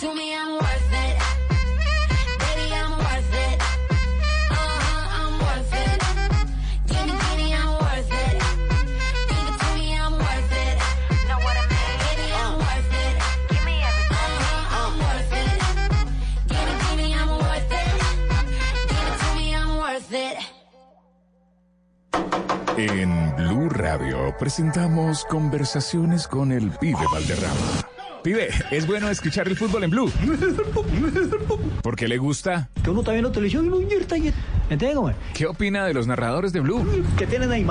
to me, I'm worth it. Baby, I'm worth it. I'm worth it. Give me, give me, I'm worth it. Give it to me, I'm worth it. Know what I mean? Baby, I'm worth it. Give me everything. I'm worth it. Give me, give me, I'm worth it. Give it to me, I'm worth it. En Blue Radio presentamos conversaciones con el pibe Valderrama. Pibe, es bueno escuchar el fútbol en Blue. ¿Por qué le gusta? Que uno está viendo televisión y invierta. ¿Qué opina de los narradores de Blue? Que tienen ahí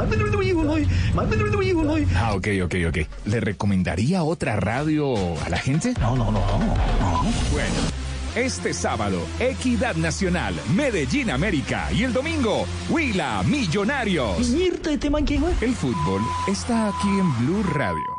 Ah, ok, ok, ok. ¿Le recomendaría otra radio a la gente? No, no, no, no. Bueno, este sábado, Equidad Nacional, Medellín América y el domingo, Huila Millonarios. Mierda, este. El fútbol está aquí en Blue Radio.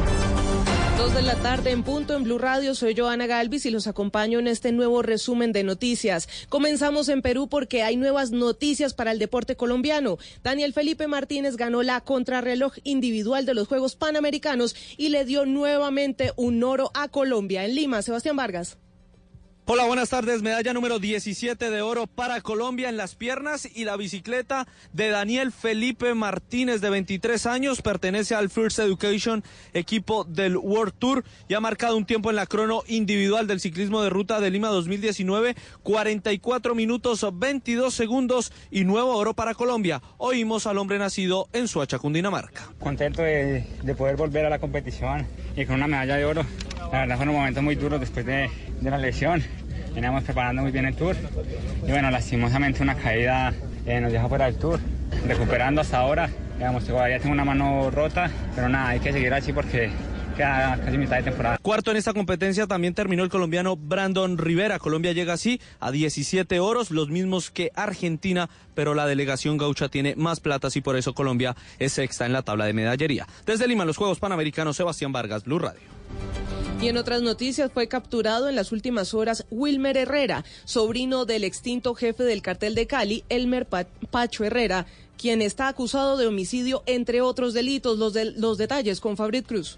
Dos de la tarde en punto en Blue Radio. Soy Joana Galvis y los acompaño en este nuevo resumen de noticias. Comenzamos en Perú porque hay nuevas noticias para el deporte colombiano. Daniel Felipe Martínez ganó la contrarreloj individual de los Juegos Panamericanos y le dio nuevamente un oro a Colombia. En Lima, Sebastián Vargas. Hola, buenas tardes. Medalla número 17 de oro para Colombia en las piernas y la bicicleta de Daniel Felipe Martínez de 23 años. Pertenece al First Education, equipo del World Tour y ha marcado un tiempo en la crono individual del ciclismo de ruta de Lima 2019, 44 minutos 22 segundos y nuevo oro para Colombia. Oímos al hombre nacido en Suacha, Cundinamarca. contento de, de poder volver a la competición y con una medalla de oro. La verdad fueron momentos muy duros después de, de la lesión. Veníamos preparando muy bien el tour y bueno, lastimosamente una caída eh, nos deja fuera del tour. Recuperando hasta ahora, digamos, todavía tengo una mano rota, pero nada, hay que seguir así porque queda casi mitad de temporada. Cuarto en esta competencia también terminó el colombiano Brandon Rivera. Colombia llega así a 17 oros, los mismos que Argentina, pero la delegación gaucha tiene más platas y por eso Colombia es sexta en la tabla de medallería. Desde Lima, los Juegos Panamericanos, Sebastián Vargas, Blue Radio. Y en otras noticias fue capturado en las últimas horas Wilmer Herrera, sobrino del extinto jefe del cartel de Cali, Elmer Pa- Pacho Herrera, quien está acusado de homicidio entre otros delitos. Los, de- los detalles con Fabrit Cruz.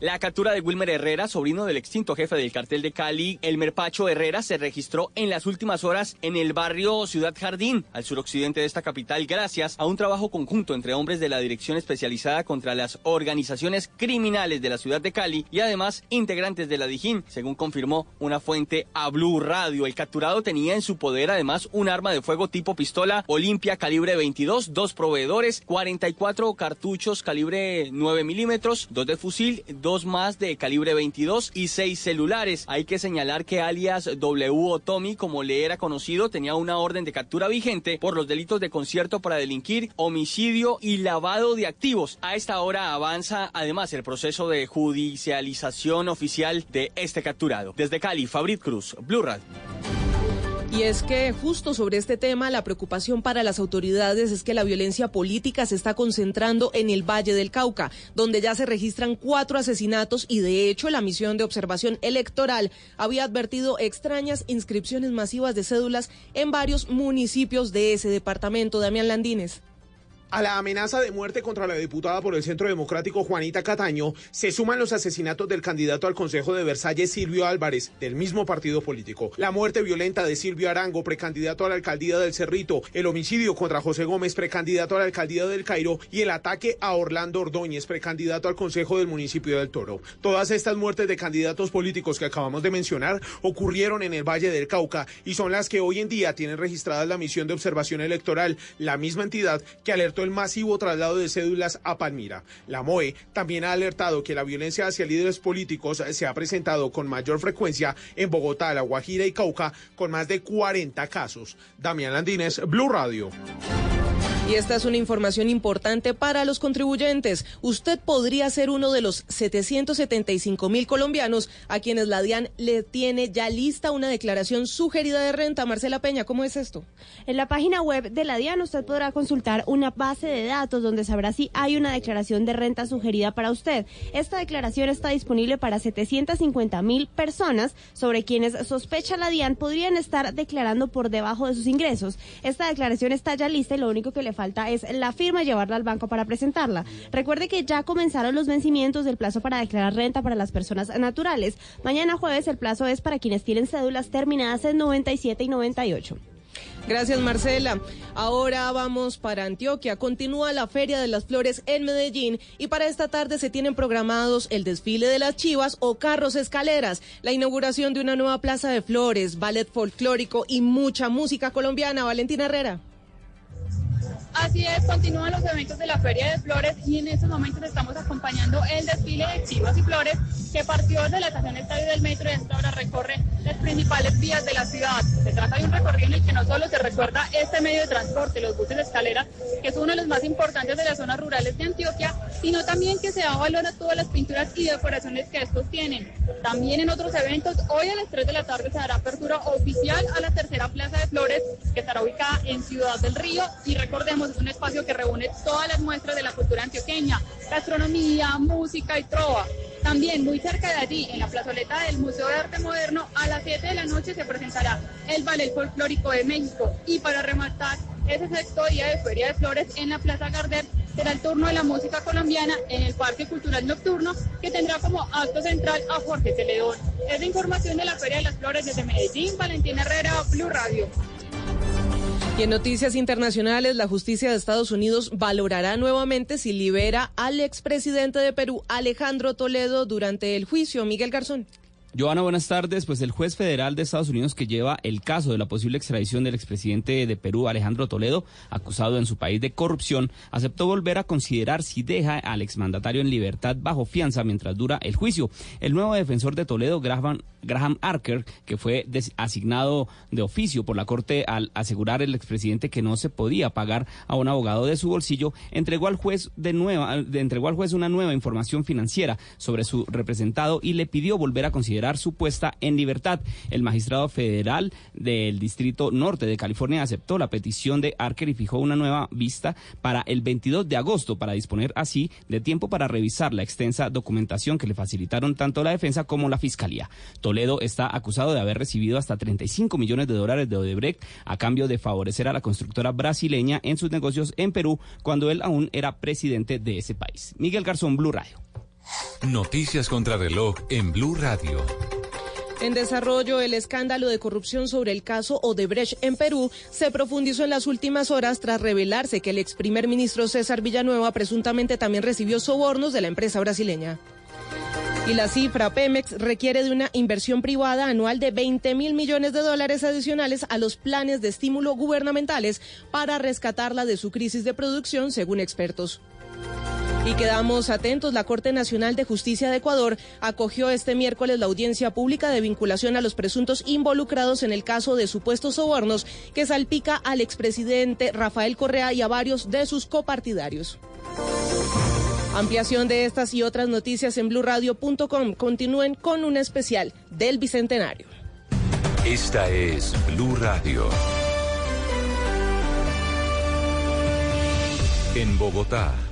La captura de Wilmer Herrera, sobrino del extinto jefe del cartel de Cali, Elmer Pacho Herrera, se registró en las últimas horas en el barrio Ciudad Jardín, al suroccidente de esta capital, gracias a un trabajo conjunto entre hombres de la Dirección Especializada contra las Organizaciones Criminales de la ciudad de Cali y además integrantes de la Dijín, según confirmó una fuente a Blue Radio. El capturado tenía en su poder además un arma de fuego tipo pistola Olimpia calibre 22, dos proveedores, 44 cartuchos calibre 9 milímetros, dos de fusil, dos más de calibre 22 y seis celulares. Hay que señalar que alias W o Tommy, como le era conocido, tenía una orden de captura vigente por los delitos de concierto para delinquir, homicidio y lavado de activos. A esta hora avanza además el proceso de judicialización oficial de este capturado. Desde Cali, Fabrit Cruz, Blue Radio. Y es que justo sobre este tema, la preocupación para las autoridades es que la violencia política se está concentrando en el Valle del Cauca, donde ya se registran cuatro asesinatos y de hecho la misión de observación electoral había advertido extrañas inscripciones masivas de cédulas en varios municipios de ese departamento. Damián Landines. A la amenaza de muerte contra la diputada por el Centro Democrático Juanita Cataño se suman los asesinatos del candidato al Consejo de Versalles Silvio Álvarez, del mismo partido político, la muerte violenta de Silvio Arango, precandidato a la alcaldía del Cerrito, el homicidio contra José Gómez, precandidato a la alcaldía del Cairo, y el ataque a Orlando Ordóñez, precandidato al Consejo del municipio del Toro. Todas estas muertes de candidatos políticos que acabamos de mencionar ocurrieron en el Valle del Cauca y son las que hoy en día tienen registradas la misión de observación electoral, la misma entidad que alertó el masivo traslado de cédulas a Palmira. La MOE también ha alertado que la violencia hacia líderes políticos se ha presentado con mayor frecuencia en Bogotá, La Guajira y Cauca, con más de 40 casos. Damián Landines, Blue Radio. Y esta es una información importante para los contribuyentes. Usted podría ser uno de los 775 mil colombianos a quienes la DIAN le tiene ya lista una declaración sugerida de renta. Marcela Peña, ¿cómo es esto? En la página web de la DIAN usted podrá consultar una base de datos donde sabrá si hay una declaración de renta sugerida para usted. Esta declaración está disponible para 750 mil personas sobre quienes sospecha la DIAN podrían estar declarando por debajo de sus ingresos. Esta declaración está ya lista y lo único que le falta es la firma y llevarla al banco para presentarla. Recuerde que ya comenzaron los vencimientos del plazo para declarar renta para las personas naturales. Mañana jueves el plazo es para quienes tienen cédulas terminadas en 97 y 98. Gracias, Marcela. Ahora vamos para Antioquia. Continúa la Feria de las Flores en Medellín y para esta tarde se tienen programados el desfile de las chivas o carros escaleras, la inauguración de una nueva plaza de flores, ballet folclórico y mucha música colombiana. Valentina Herrera. Así es, continúan los eventos de la Feria de Flores y en estos momentos estamos acompañando el desfile de Chivas y Flores que partió de la estación Estadio del Metro y hasta ahora recorre las principales vías de la ciudad. Se trata de un recorrido en el que no solo se recuerda este medio de transporte, los buses de escalera, que es uno de los más importantes de las zonas rurales de Antioquia, sino también que se da valor a todas las pinturas y decoraciones que estos tienen. También en otros eventos, hoy a las 3 de la tarde se dará apertura oficial a la tercera Plaza de Flores, que estará ubicada en Ciudad del Río y recordemos es un espacio que reúne todas las muestras de la cultura antioqueña, gastronomía, música y trova. También muy cerca de allí, en la plazoleta del Museo de Arte Moderno, a las 7 de la noche se presentará el Ballet Folclórico de México. Y para rematar ese sexto día de Feria de Flores en la Plaza Gardel, será el turno de la música colombiana en el Parque Cultural Nocturno, que tendrá como acto central a Jorge Celedón. Es la información de la Feria de las Flores desde Medellín, Valentina Herrera, Blue Radio. Y en noticias internacionales, la justicia de Estados Unidos valorará nuevamente si libera al expresidente de Perú, Alejandro Toledo, durante el juicio. Miguel Garzón. Joana, buenas tardes. Pues el juez federal de Estados Unidos que lleva el caso de la posible extradición del expresidente de Perú, Alejandro Toledo, acusado en su país de corrupción, aceptó volver a considerar si deja al exmandatario en libertad bajo fianza mientras dura el juicio. El nuevo defensor de Toledo, Graham, Graham Arker, que fue asignado de oficio por la Corte al asegurar el expresidente que no se podía pagar a un abogado de su bolsillo, entregó al juez de nueva, entregó al juez una nueva información financiera sobre su representado y le pidió volver a considerar su puesta en libertad. El magistrado federal del Distrito Norte de California aceptó la petición de Arker y fijó una nueva vista para el 22 de agosto para disponer así de tiempo para revisar la extensa documentación que le facilitaron tanto la defensa como la fiscalía. Toledo está acusado de haber recibido hasta 35 millones de dólares de Odebrecht a cambio de favorecer a la constructora brasileña en sus negocios en Perú cuando él aún era presidente de ese país. Miguel Garzón, Blue Radio. Noticias contra reloj en Blue Radio. En desarrollo, el escándalo de corrupción sobre el caso Odebrecht en Perú se profundizó en las últimas horas tras revelarse que el ex primer ministro César Villanueva presuntamente también recibió sobornos de la empresa brasileña. Y la cifra Pemex requiere de una inversión privada anual de 20 mil millones de dólares adicionales a los planes de estímulo gubernamentales para rescatarla de su crisis de producción, según expertos. Y quedamos atentos. La Corte Nacional de Justicia de Ecuador acogió este miércoles la audiencia pública de vinculación a los presuntos involucrados en el caso de supuestos sobornos que salpica al expresidente Rafael Correa y a varios de sus copartidarios. Ampliación de estas y otras noticias en blurradio.com. Continúen con un especial del Bicentenario. Esta es Blue Radio. En Bogotá,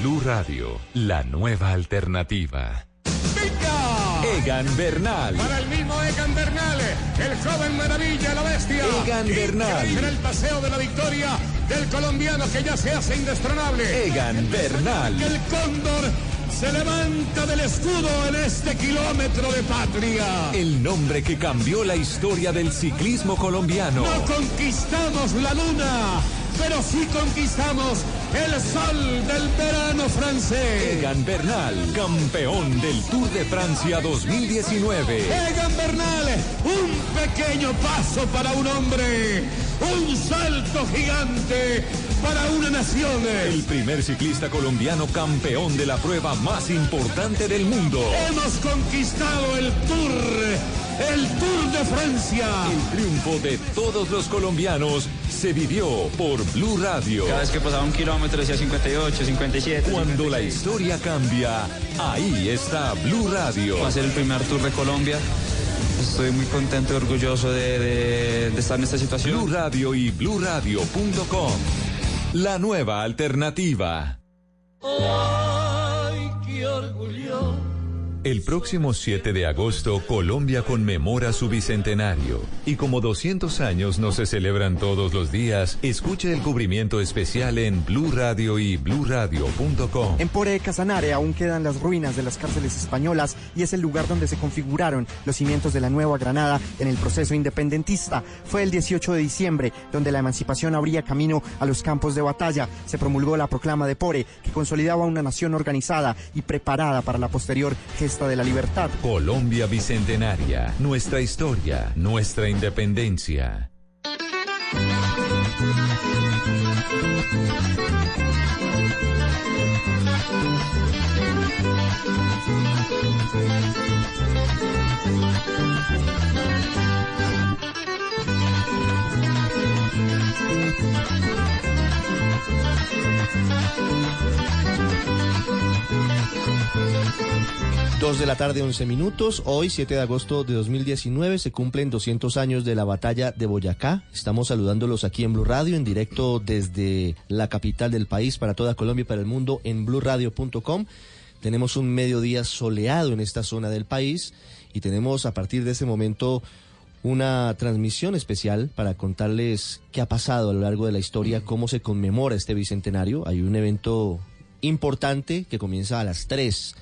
Blue Radio, la nueva alternativa. Egan Bernal. Para el mismo Egan Bernal, el joven maravilla, la bestia. Egan Bernal. Increíble el paseo de la victoria del colombiano que ya se hace indestronable. Egan Bernal. El cóndor se levanta del escudo en este kilómetro de patria. El nombre que cambió la historia del ciclismo colombiano. No conquistamos la luna, pero sí conquistamos el sol del verano francés. Egan Bernal, campeón del Tour de Francia 2019. Egan Bernal, un pequeño paso para un hombre, un salto gigante para una nación. El primer ciclista colombiano campeón de la prueba más importante del mundo. Hemos conquistado el Tour, el Tour de Francia. El triunfo de todos los colombianos se vivió por Blue Radio. Cada vez que pasaba un kilómetro decía 58, 57. Cuando la historia cambia, ahí está Blue Radio. Va a ser el primer Tour de Colombia. Estoy muy contento y orgulloso de, de- de estar en esta situación. Blue Radio y BlueRadio.com. La nueva alternativa. Ay, qué orgullo. El próximo 7 de agosto, Colombia conmemora su bicentenario. Y como 200 años no se celebran todos los días, escuche el cubrimiento especial en Blue Radio y BlueRadio.com. En Pore Casanare aún quedan las ruinas de las cárceles españolas y es el lugar donde se configuraron los cimientos de la Nueva Granada en el proceso independentista. Fue el 18 de diciembre donde la emancipación abría camino a los campos de batalla. Se promulgó la proclama de Pore que consolidaba una nación organizada y preparada para la posterior de la libertad. Colombia Bicentenaria, nuestra historia, nuestra independencia. Dos de la tarde, 11 minutos. Hoy, 7 de agosto de 2019, se cumplen 200 años de la batalla de Boyacá. Estamos saludándolos aquí en Blue Radio, en directo desde la capital del país para toda Colombia y para el mundo en bluradio.com. Tenemos un mediodía soleado en esta zona del país y tenemos a partir de ese momento una transmisión especial para contarles qué ha pasado a lo largo de la historia, cómo se conmemora este bicentenario. Hay un evento importante que comienza a las 3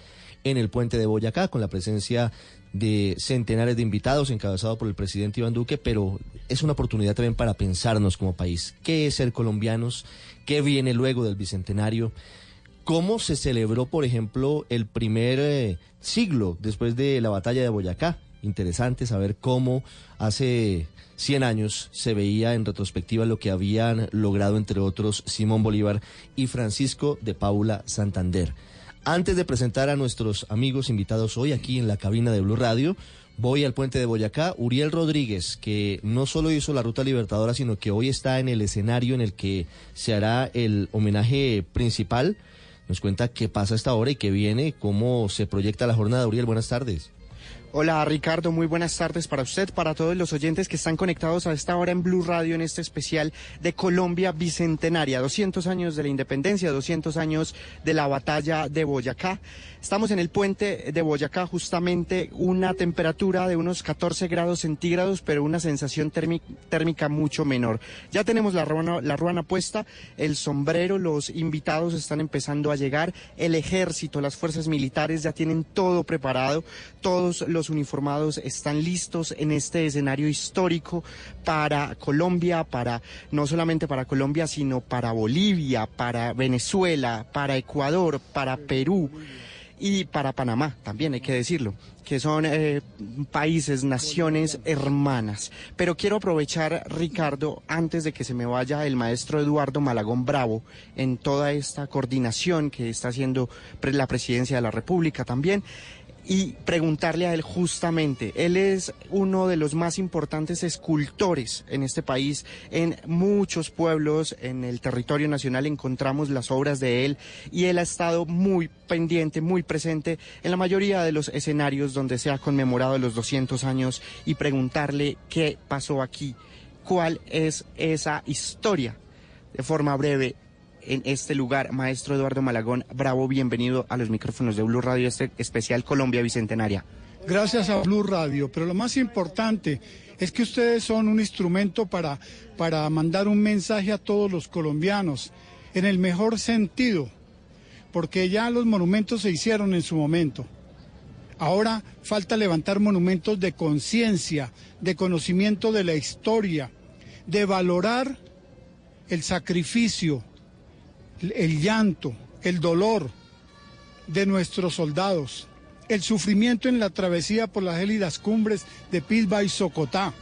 en el puente de Boyacá con la presencia de centenares de invitados encabezado por el presidente Iván Duque, pero es una oportunidad también para pensarnos como país. ¿Qué es ser colombianos? ¿Qué viene luego del bicentenario? ¿Cómo se celebró, por ejemplo, el primer eh, siglo después de la batalla de Boyacá? Interesante saber cómo hace 100 años se veía en retrospectiva lo que habían logrado, entre otros, Simón Bolívar y Francisco de Paula Santander. Antes de presentar a nuestros amigos invitados hoy aquí en la cabina de Blue Radio, voy al puente de Boyacá. Uriel Rodríguez, que no solo hizo la ruta libertadora, sino que hoy está en el escenario en el que se hará el homenaje principal. Nos cuenta qué pasa esta hora y qué viene, cómo se proyecta la jornada. Uriel, buenas tardes. Hola Ricardo, muy buenas tardes para usted, para todos los oyentes que están conectados a esta hora en Blue Radio en este especial de Colombia Bicentenaria, 200 años de la independencia, 200 años de la batalla de Boyacá. Estamos en el puente de Boyacá, justamente una temperatura de unos 14 grados centígrados, pero una sensación térmi- térmica mucho menor. Ya tenemos la ruana, la ruana puesta, el sombrero, los invitados están empezando a llegar, el ejército, las fuerzas militares ya tienen todo preparado, todos los uniformados están listos en este escenario histórico para Colombia, para no solamente para Colombia, sino para Bolivia, para Venezuela, para Ecuador, para Perú y para Panamá, también hay que decirlo, que son eh, países, naciones hermanas. Pero quiero aprovechar, Ricardo, antes de que se me vaya el maestro Eduardo Malagón Bravo en toda esta coordinación que está haciendo la presidencia de la República también. Y preguntarle a él justamente, él es uno de los más importantes escultores en este país, en muchos pueblos, en el territorio nacional encontramos las obras de él y él ha estado muy pendiente, muy presente en la mayoría de los escenarios donde se ha conmemorado los 200 años y preguntarle qué pasó aquí, cuál es esa historia, de forma breve, en este lugar. Maestro Eduardo Malagón, bravo, bienvenido a los micrófonos de Blue Radio, este especial Colombia Bicentenaria. Gracias a Blue Radio, pero lo más importante es que ustedes son un instrumento para, para mandar un mensaje a todos los colombianos, en el mejor sentido, porque ya los monumentos se hicieron en su momento. Ahora falta levantar monumentos de conciencia, de conocimiento de la historia, de valorar el sacrificio, el llanto, el dolor de nuestros soldados, el sufrimiento en la travesía por las gélidas cumbres de Pilba y Socotá.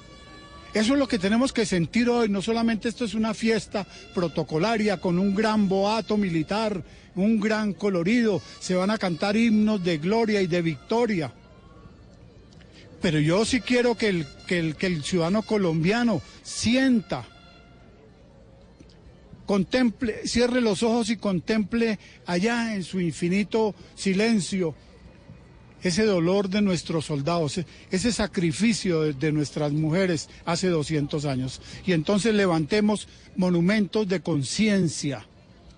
Eso es lo que tenemos que sentir hoy, no solamente esto es una fiesta protocolaria con un gran boato militar, un gran colorido, se van a cantar himnos de gloria y de victoria. Pero yo sí quiero que el, que el, que el ciudadano colombiano sienta, contemple, cierre los ojos y contemple allá en su infinito silencio ese dolor de nuestros soldados, e- ese sacrificio de, de nuestras mujeres hace 200 años. Y entonces levantemos monumentos de conciencia.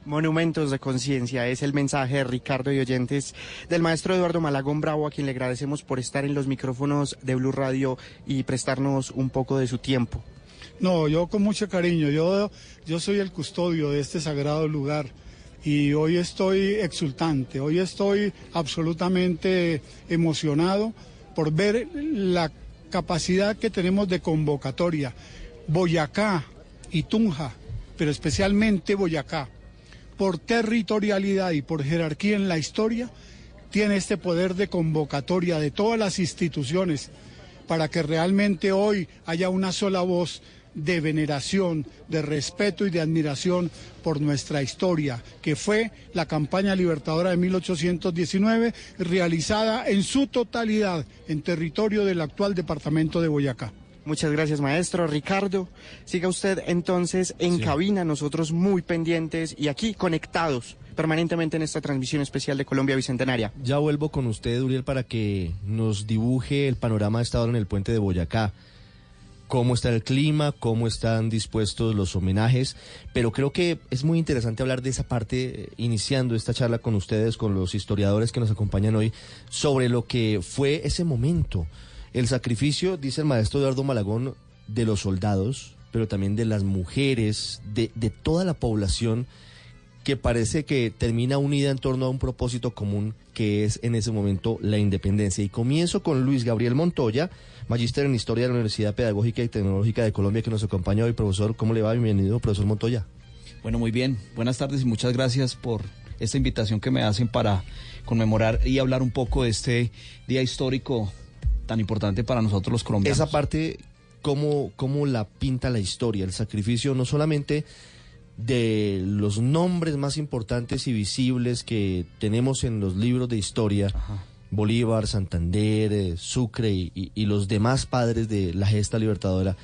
Monumentos de conciencia es el mensaje de Ricardo y oyentes del maestro Eduardo Malagón Bravo, a quien le agradecemos por estar en los micrófonos de Blue Radio y prestarnos un poco de su tiempo. No, yo con mucho cariño, yo, yo soy el custodio de este sagrado lugar y hoy estoy exultante, hoy estoy absolutamente emocionado por ver la capacidad que tenemos de convocatoria. Boyacá y Tunja, pero especialmente Boyacá, por territorialidad y por jerarquía en la historia, tiene este poder de convocatoria de todas las instituciones para que realmente hoy haya una sola voz de veneración, de respeto y de admiración por nuestra historia, que fue la campaña libertadora de 1819, realizada en su totalidad en territorio del actual departamento de Boyacá. Muchas gracias, maestro. Ricardo, siga usted entonces en cabina, nosotros muy pendientes y aquí conectados permanentemente en esta transmisión especial de Colombia Bicentenaria. Ya vuelvo con usted, Uriel, para que nos dibuje el panorama de esta hora en el puente de Boyacá. Cómo está el clima, cómo están dispuestos los homenajes, pero creo que es muy interesante hablar de esa parte, eh, iniciando esta charla con ustedes, con los historiadores que nos acompañan hoy, sobre lo que fue ese momento. El sacrificio, dice el maestro Eduardo Malagón, de los soldados, pero también de las mujeres, de, de toda la población que parece que termina unida en torno a un propósito común que es en ese momento la independencia. Y comienzo con Luis Gabriel Montoya, magíster en Historia de la Universidad Pedagógica y Tecnológica de Colombia, que nos acompaña hoy. Profesor, ¿cómo le va? Bienvenido, profesor Montoya. Bueno, muy bien. Buenas tardes y muchas gracias por esta invitación que me hacen para conmemorar y hablar un poco de este día histórico tan importante para nosotros los colombianos. Esa parte, ¿cómo, cómo la pinta la historia? El sacrificio no solamente de los nombres más importantes y visibles que tenemos en los libros de historia, Bolívar, Santander, eh, Sucre y, y- y los demás padres de la gesta libertadora,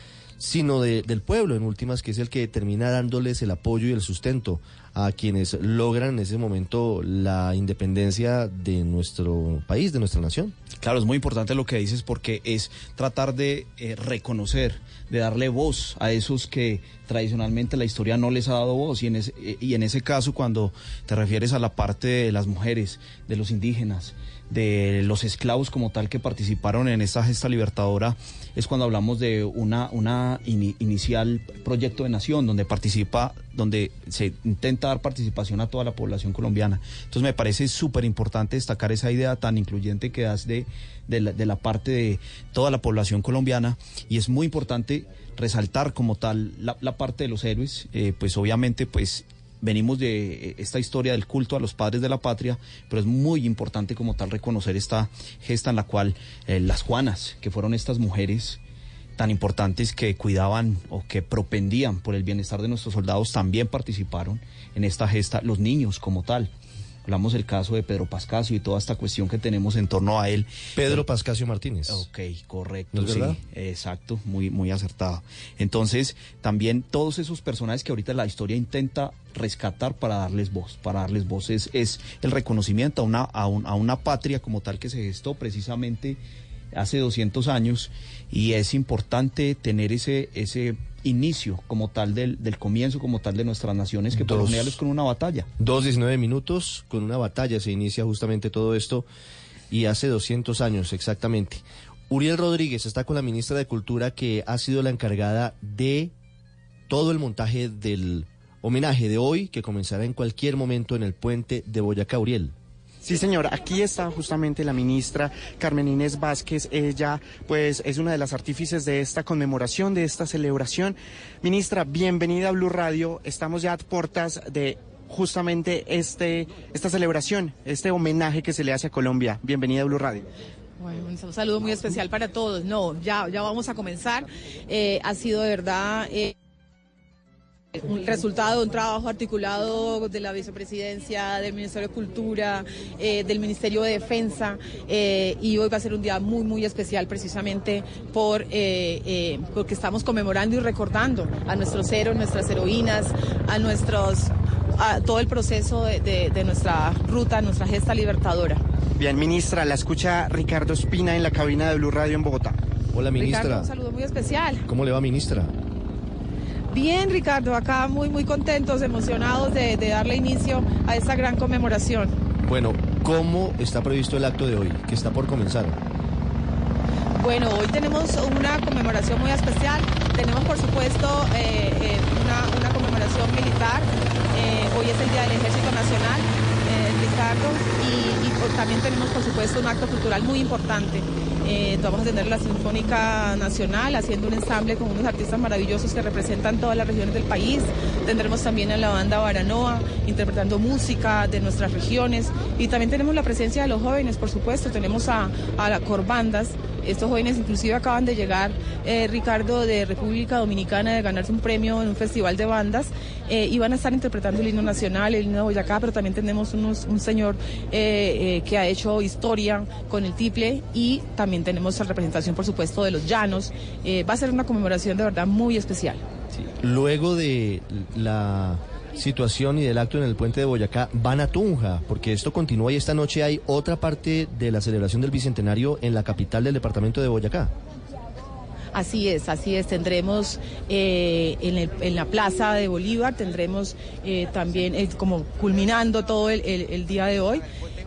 sino de- del pueblo, en últimas, que es el que termina dándoles el apoyo y el sustento a quienes logran en ese momento la independencia de nuestro país, de nuestra nación. Claro, es muy importante lo que dices porque es tratar de eh, reconocer, de darle voz a esos que tradicionalmente la historia no les ha dado voz. Y en, ese, eh, y en ese caso, cuando te refieres a la parte de las mujeres, de los indígenas, de los esclavos como tal que participaron en esta gesta libertadora, es cuando hablamos de una, una ini- inicial proyecto de nación donde participa, donde se intenta dar participación a toda la población colombiana. Entonces me parece súper importante destacar esa idea tan incluyente que das de, de, la, parte de toda la población colombiana y es muy importante resaltar como tal la, la parte de los héroes, eh, pues obviamente pues venimos de eh, esta historia del culto a los padres de la patria, pero es muy importante como tal reconocer esta gesta en la cual eh, las Juanas, que fueron estas mujeres tan importantes que cuidaban o que propendían por el bienestar de nuestros soldados, también participaron en esta gesta, los niños como tal. Hablamos del caso de Pedro Pascasio y toda esta cuestión que tenemos en torno a él. Pedro Pascasio Martínez. Ok, correcto. ¿No es sí, verdad? exacto, muy, muy acertado. Entonces, también todos esos personajes que ahorita la historia intenta rescatar para darles voz, para darles voz, es, es el reconocimiento a una, a, un- a una patria como tal que se gestó precisamente hace 200 años y es importante tener ese, ese inicio como tal del, del comienzo, como tal de nuestras naciones, que por lo Dos. general es con una batalla. Dos 19 minutos, con una batalla se inicia justamente todo esto y hace 200 años exactamente. Uriel Rodríguez está con la ministra de Cultura que ha sido la encargada de todo el montaje del homenaje de hoy que comenzará en cualquier momento en el puente de Boyacá, Uriel. Sí, señor, aquí está justamente la ministra Carmen Inés Vázquez. Ella, pues, es una de las artífices de esta conmemoración, de esta celebración. Ministra, bienvenida a Blue Radio. Estamos ya a puertas de justamente este, esta celebración, este homenaje que se le hace a Colombia. Bienvenida a Blue Radio. Bueno, un saludo muy especial para todos. No, ya, ya vamos a comenzar. Eh, ha sido de verdad eh, un resultado de un trabajo articulado de la vicepresidencia, del Ministerio de Cultura, eh, del Ministerio de Defensa, eh, y hoy va a ser un día muy, muy especial precisamente por, eh, eh, porque estamos conmemorando y recordando a nuestros héroes, nuestras heroínas, a nuestros, a todo el proceso de, de- de nuestra ruta, nuestra gesta libertadora. Bien, ministra, la escucha Ricardo Espina en la cabina de Blue Radio en Bogotá. Hola, Ricardo, un saludo muy especial. ¿Cómo le va, ministra? Bien, Ricardo, acá muy, muy contentos, emocionados de, de darle inicio a esta gran conmemoración. Bueno, ¿cómo está previsto el acto de hoy, que está por comenzar? Bueno, hoy tenemos una conmemoración muy especial. Tenemos, por supuesto, eh, eh, una, una conmemoración militar. Eh, hoy es el Día del Ejército Nacional, Ricardo, y, y, también tenemos, por supuesto, un acto cultural muy importante. Eh, vamos a tener la Sinfónica Nacional haciendo un ensamble con unos artistas maravillosos que representan todas las regiones del país. Tendremos también a la banda Baranoa interpretando música de nuestras regiones y también tenemos la presencia de los jóvenes, por supuesto. Tenemos a, a la Corbandas. Estos jóvenes inclusive acaban de llegar, eh, Ricardo, de República Dominicana, de ganarse un premio en un festival de bandas eh, y van a estar interpretando el himno nacional, el himno de Boyacá, pero también tenemos unos- un señor eh, eh, que ha hecho historia con el tiple y también tenemos la representación, por supuesto, de los llanos. Eh, va a ser una conmemoración de verdad muy especial. Luego de la situación y del acto en el puente de Boyacá, van a Tunja, porque esto continúa y esta noche hay otra parte de la celebración del Bicentenario en la capital del departamento de Boyacá. Así es, así es. Tendremos eh, en, el- en la Plaza de Bolívar, tendremos eh, también, eh, como culminando todo el, el- el día de hoy,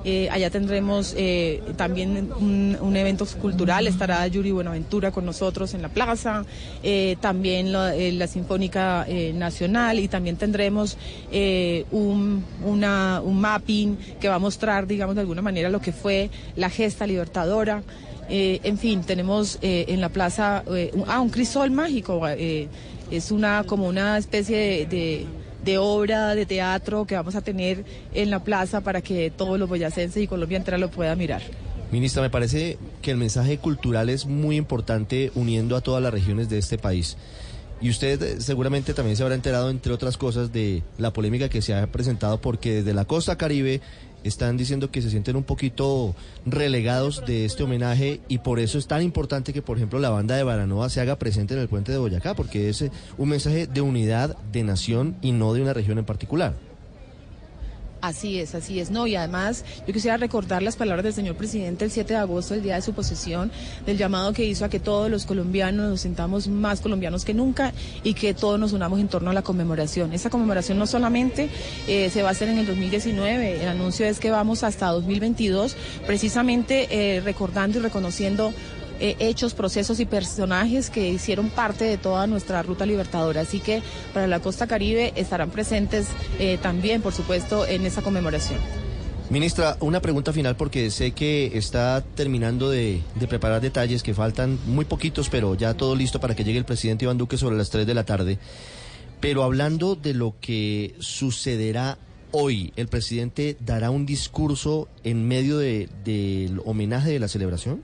eh, allá tendremos eh, también un, un evento cultural, estará Yuri Buenaventura con nosotros en la plaza, eh, también la, eh, la Sinfónica eh, Nacional y también tendremos eh, un, una- un mapping que va a mostrar, digamos, de alguna manera lo que fue la gesta libertadora. En fin, tenemos en la plaza un, ah, un crisol mágico. es una como una especie de- de obra de teatro que vamos a tener en la plaza para que todos los boyacenses y Colombia entera lo pueda mirar. Ministra, me parece que el mensaje cultural es muy importante uniendo a todas las regiones de este país. Y usted eh, seguramente también se habrá enterado, entre otras cosas, de la polémica que se ha presentado porque desde la costa caribe están diciendo que se sienten un poquito relegados de este homenaje y por eso es tan importante que, por ejemplo, la banda de Baranoa se haga presente en el puente de Boyacá, porque es eh, un mensaje de unidad, de nación y no de una región en particular. Así es, así es. No, y además yo quisiera recordar las palabras del señor presidente el 7 de agosto, el día de su posesión, del llamado que hizo a que todos los colombianos nos sintamos más colombianos que nunca y que todos nos unamos en torno a la conmemoración. Esa conmemoración no solamente eh, se va a hacer en el 2019, el anuncio es que vamos hasta 2022, precisamente eh, recordando y reconociendo eh, hechos, procesos y personajes que hicieron parte de toda nuestra ruta libertadora. Así que para la costa caribe estarán presentes eh, también, por supuesto, en esa conmemoración. Ministra, una pregunta final porque sé que está terminando de, de preparar detalles que faltan muy poquitos, pero ya todo listo para que llegue el presidente Iván Duque sobre las 3 de la tarde. Pero hablando de lo que sucederá hoy, ¿el presidente dará un discurso en medio de- del homenaje de la celebración?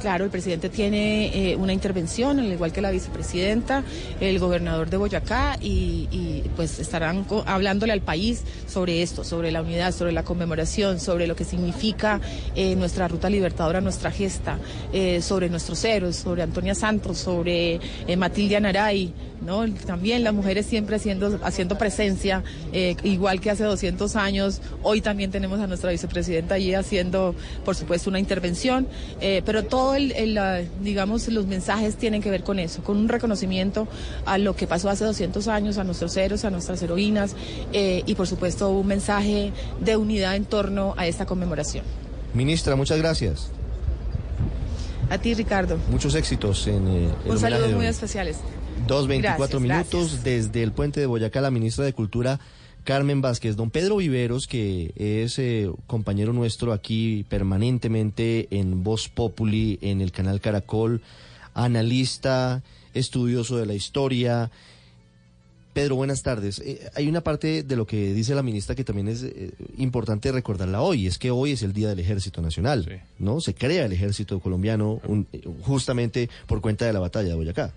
Claro, el presidente tiene eh, una intervención, al igual que la vicepresidenta, el gobernador de Boyacá, y, pues estarán hablándole al país sobre esto, sobre la unidad, sobre la conmemoración, sobre lo que significa eh, nuestra ruta libertadora, nuestra gesta, eh, sobre nuestros héroes, sobre Antonia Santos, sobre Matilde Anaray, ¿no? También las mujeres siempre haciendo, haciendo presencia, eh, igual que hace 200 años. Hoy también tenemos a nuestra vicepresidenta allí haciendo, por supuesto, una intervención, eh, pero todo el, el, la- digamos, los mensajes tienen que ver con eso, con un reconocimiento a lo que pasó hace 200 años, a nuestros héroes, a nuestras heroínas eh, y, por supuesto, un mensaje de unidad en torno a esta conmemoración. Ministra, muchas gracias. A ti, Ricardo. Muchos éxitos en el Un saludo muy especiales. Dos veinticuatro Gracias, minutos desde el puente de Boyacá, la ministra de Cultura, Carmen Vázquez. Don Pedro Viveros, que es eh, compañero nuestro aquí permanentemente en Voz Populi, en el canal Caracol, analista, estudioso de la historia. Pedro, buenas tardes. Eh, hay una parte de lo que dice la ministra que también es eh, importante recordarla hoy, es que hoy es el Día del Ejército Nacional, ¿no? Se crea el Ejército colombiano un- eh, justamente por cuenta de la batalla de Boyacá.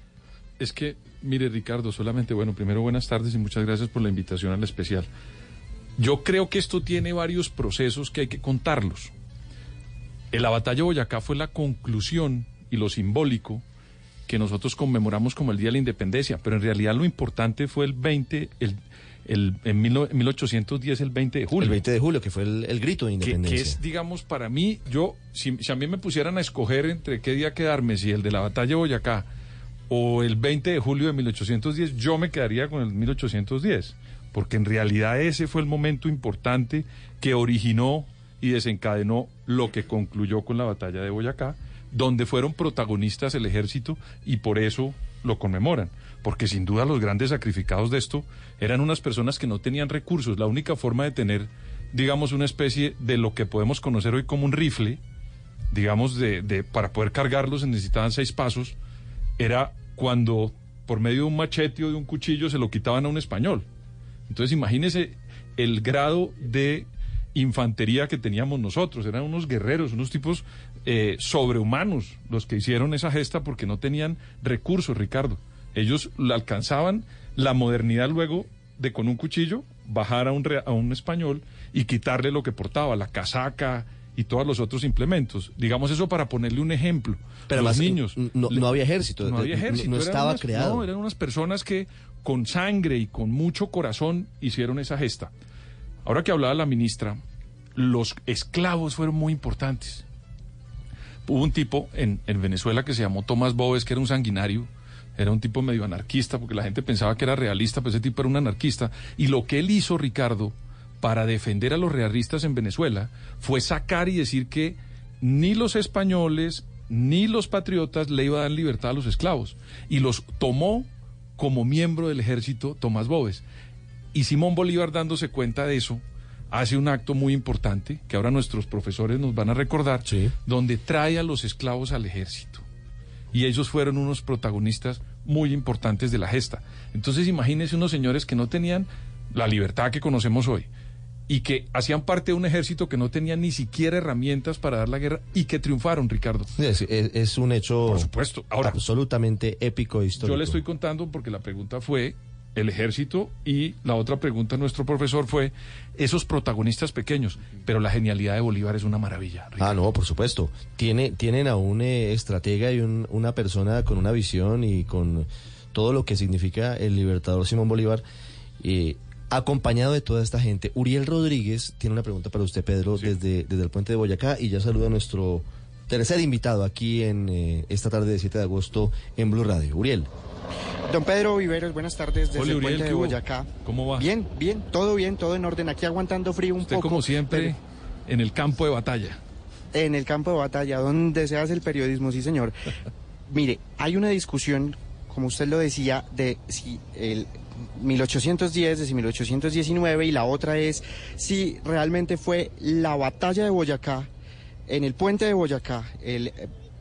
Es que, mire Ricardo, solamente, bueno, primero buenas tardes y muchas gracias por la invitación al especial. Yo creo que esto tiene varios procesos que hay que contarlos. En la batalla de Boyacá fue la conclusión y lo simbólico que nosotros conmemoramos como el Día de la Independencia, pero en realidad lo importante fue el 20, el, el, en 19- 1810, el 20 de julio. El 20 de julio, que fue el, el grito de que, independencia. que es, digamos, para mí, yo, si, si a mí me pusieran a escoger entre qué día quedarme, si el de la batalla de Boyacá o el 20 de julio de 1810, yo me quedaría con el 1810, porque en realidad ese fue el momento importante que originó y desencadenó lo que concluyó con la batalla de Boyacá, donde fueron protagonistas el ejército y por eso lo conmemoran, porque sin duda los grandes sacrificados de esto eran unas personas que no tenían recursos, la única forma de tener, digamos, una especie de lo que podemos conocer hoy como un rifle, digamos, de, de- para poder cargarlos se necesitaban seis pasos, era cuando por medio de un machete o de un cuchillo se lo quitaban a un español. Entonces imagínese el grado de infantería que teníamos nosotros. Eran unos guerreros, unos tipos eh, sobrehumanos los que hicieron esa gesta porque no tenían recursos, Ricardo. Ellos alcanzaban la modernidad luego de con un cuchillo bajar a un, a un español y quitarle lo que portaba, la casaca y todos los otros implementos. Digamos eso para ponerle un ejemplo. Pero los además, niños. no- no había ejército, No había no- no ejército. eran estaba unas- creado. no, eran unas personas que con sangre y con mucho corazón hicieron esa gesta. Ahora que hablaba la ministra, los esclavos fueron muy importantes. Hubo un tipo en, en Venezuela que se llamó Tomás Bobes, que era un sanguinario, era un tipo medio anarquista, porque la gente pensaba que era realista, pero ese tipo era un anarquista. Y lo que él hizo, Ricardo, para defender a los realistas en Venezuela, fue sacar y decir que ni los españoles ni los patriotas le iban a dar libertad a los esclavos. Y los tomó como miembro del ejército Tomás Bobes. Y Simón Bolívar, dándose cuenta de eso, hace un acto muy importante, que ahora nuestros profesores nos van a recordar, donde trae a los esclavos al ejército. Y ellos fueron unos protagonistas muy importantes de la gesta. Entonces imagínense unos señores que no tenían la libertad que conocemos hoy y que hacían parte de un ejército que no tenía ni siquiera herramientas para dar la guerra y que triunfaron, Ricardo. Es, es- es un hecho Por supuesto. Ahora, absolutamente épico e histórico. Yo le estoy contando porque la pregunta fue el ejército y la otra pregunta de nuestro profesor fue esos protagonistas pequeños, pero la genialidad de Bolívar es una maravilla. Ah, no, por supuesto. Tiene, tienen a un eh, estratega y un- una persona con una visión y con todo lo que significa el libertador Simón Bolívar, eh, acompañado de toda esta gente. Uriel Rodríguez tiene una pregunta para usted, Pedro, desde, desde el puente de Boyacá y ya saluda a nuestro tercer invitado aquí en eh, esta tarde de 7 de agosto en Blue Radio. Uriel. Don Pedro Viveros, buenas tardes desde Hola, el Uriel, puente ¿qué de? Boyacá. ¿Cómo va? Bien, bien, todo bien, todo en orden. Aquí aguantando frío un Usted poco. como siempre en el campo de batalla. En el campo de batalla, donde se hace el periodismo, sí señor. Mire, hay una discusión, como usted lo decía, de si el 1810, de si 1819, y la otra es si realmente fue la batalla de Boyacá, en el puente de Boyacá, el,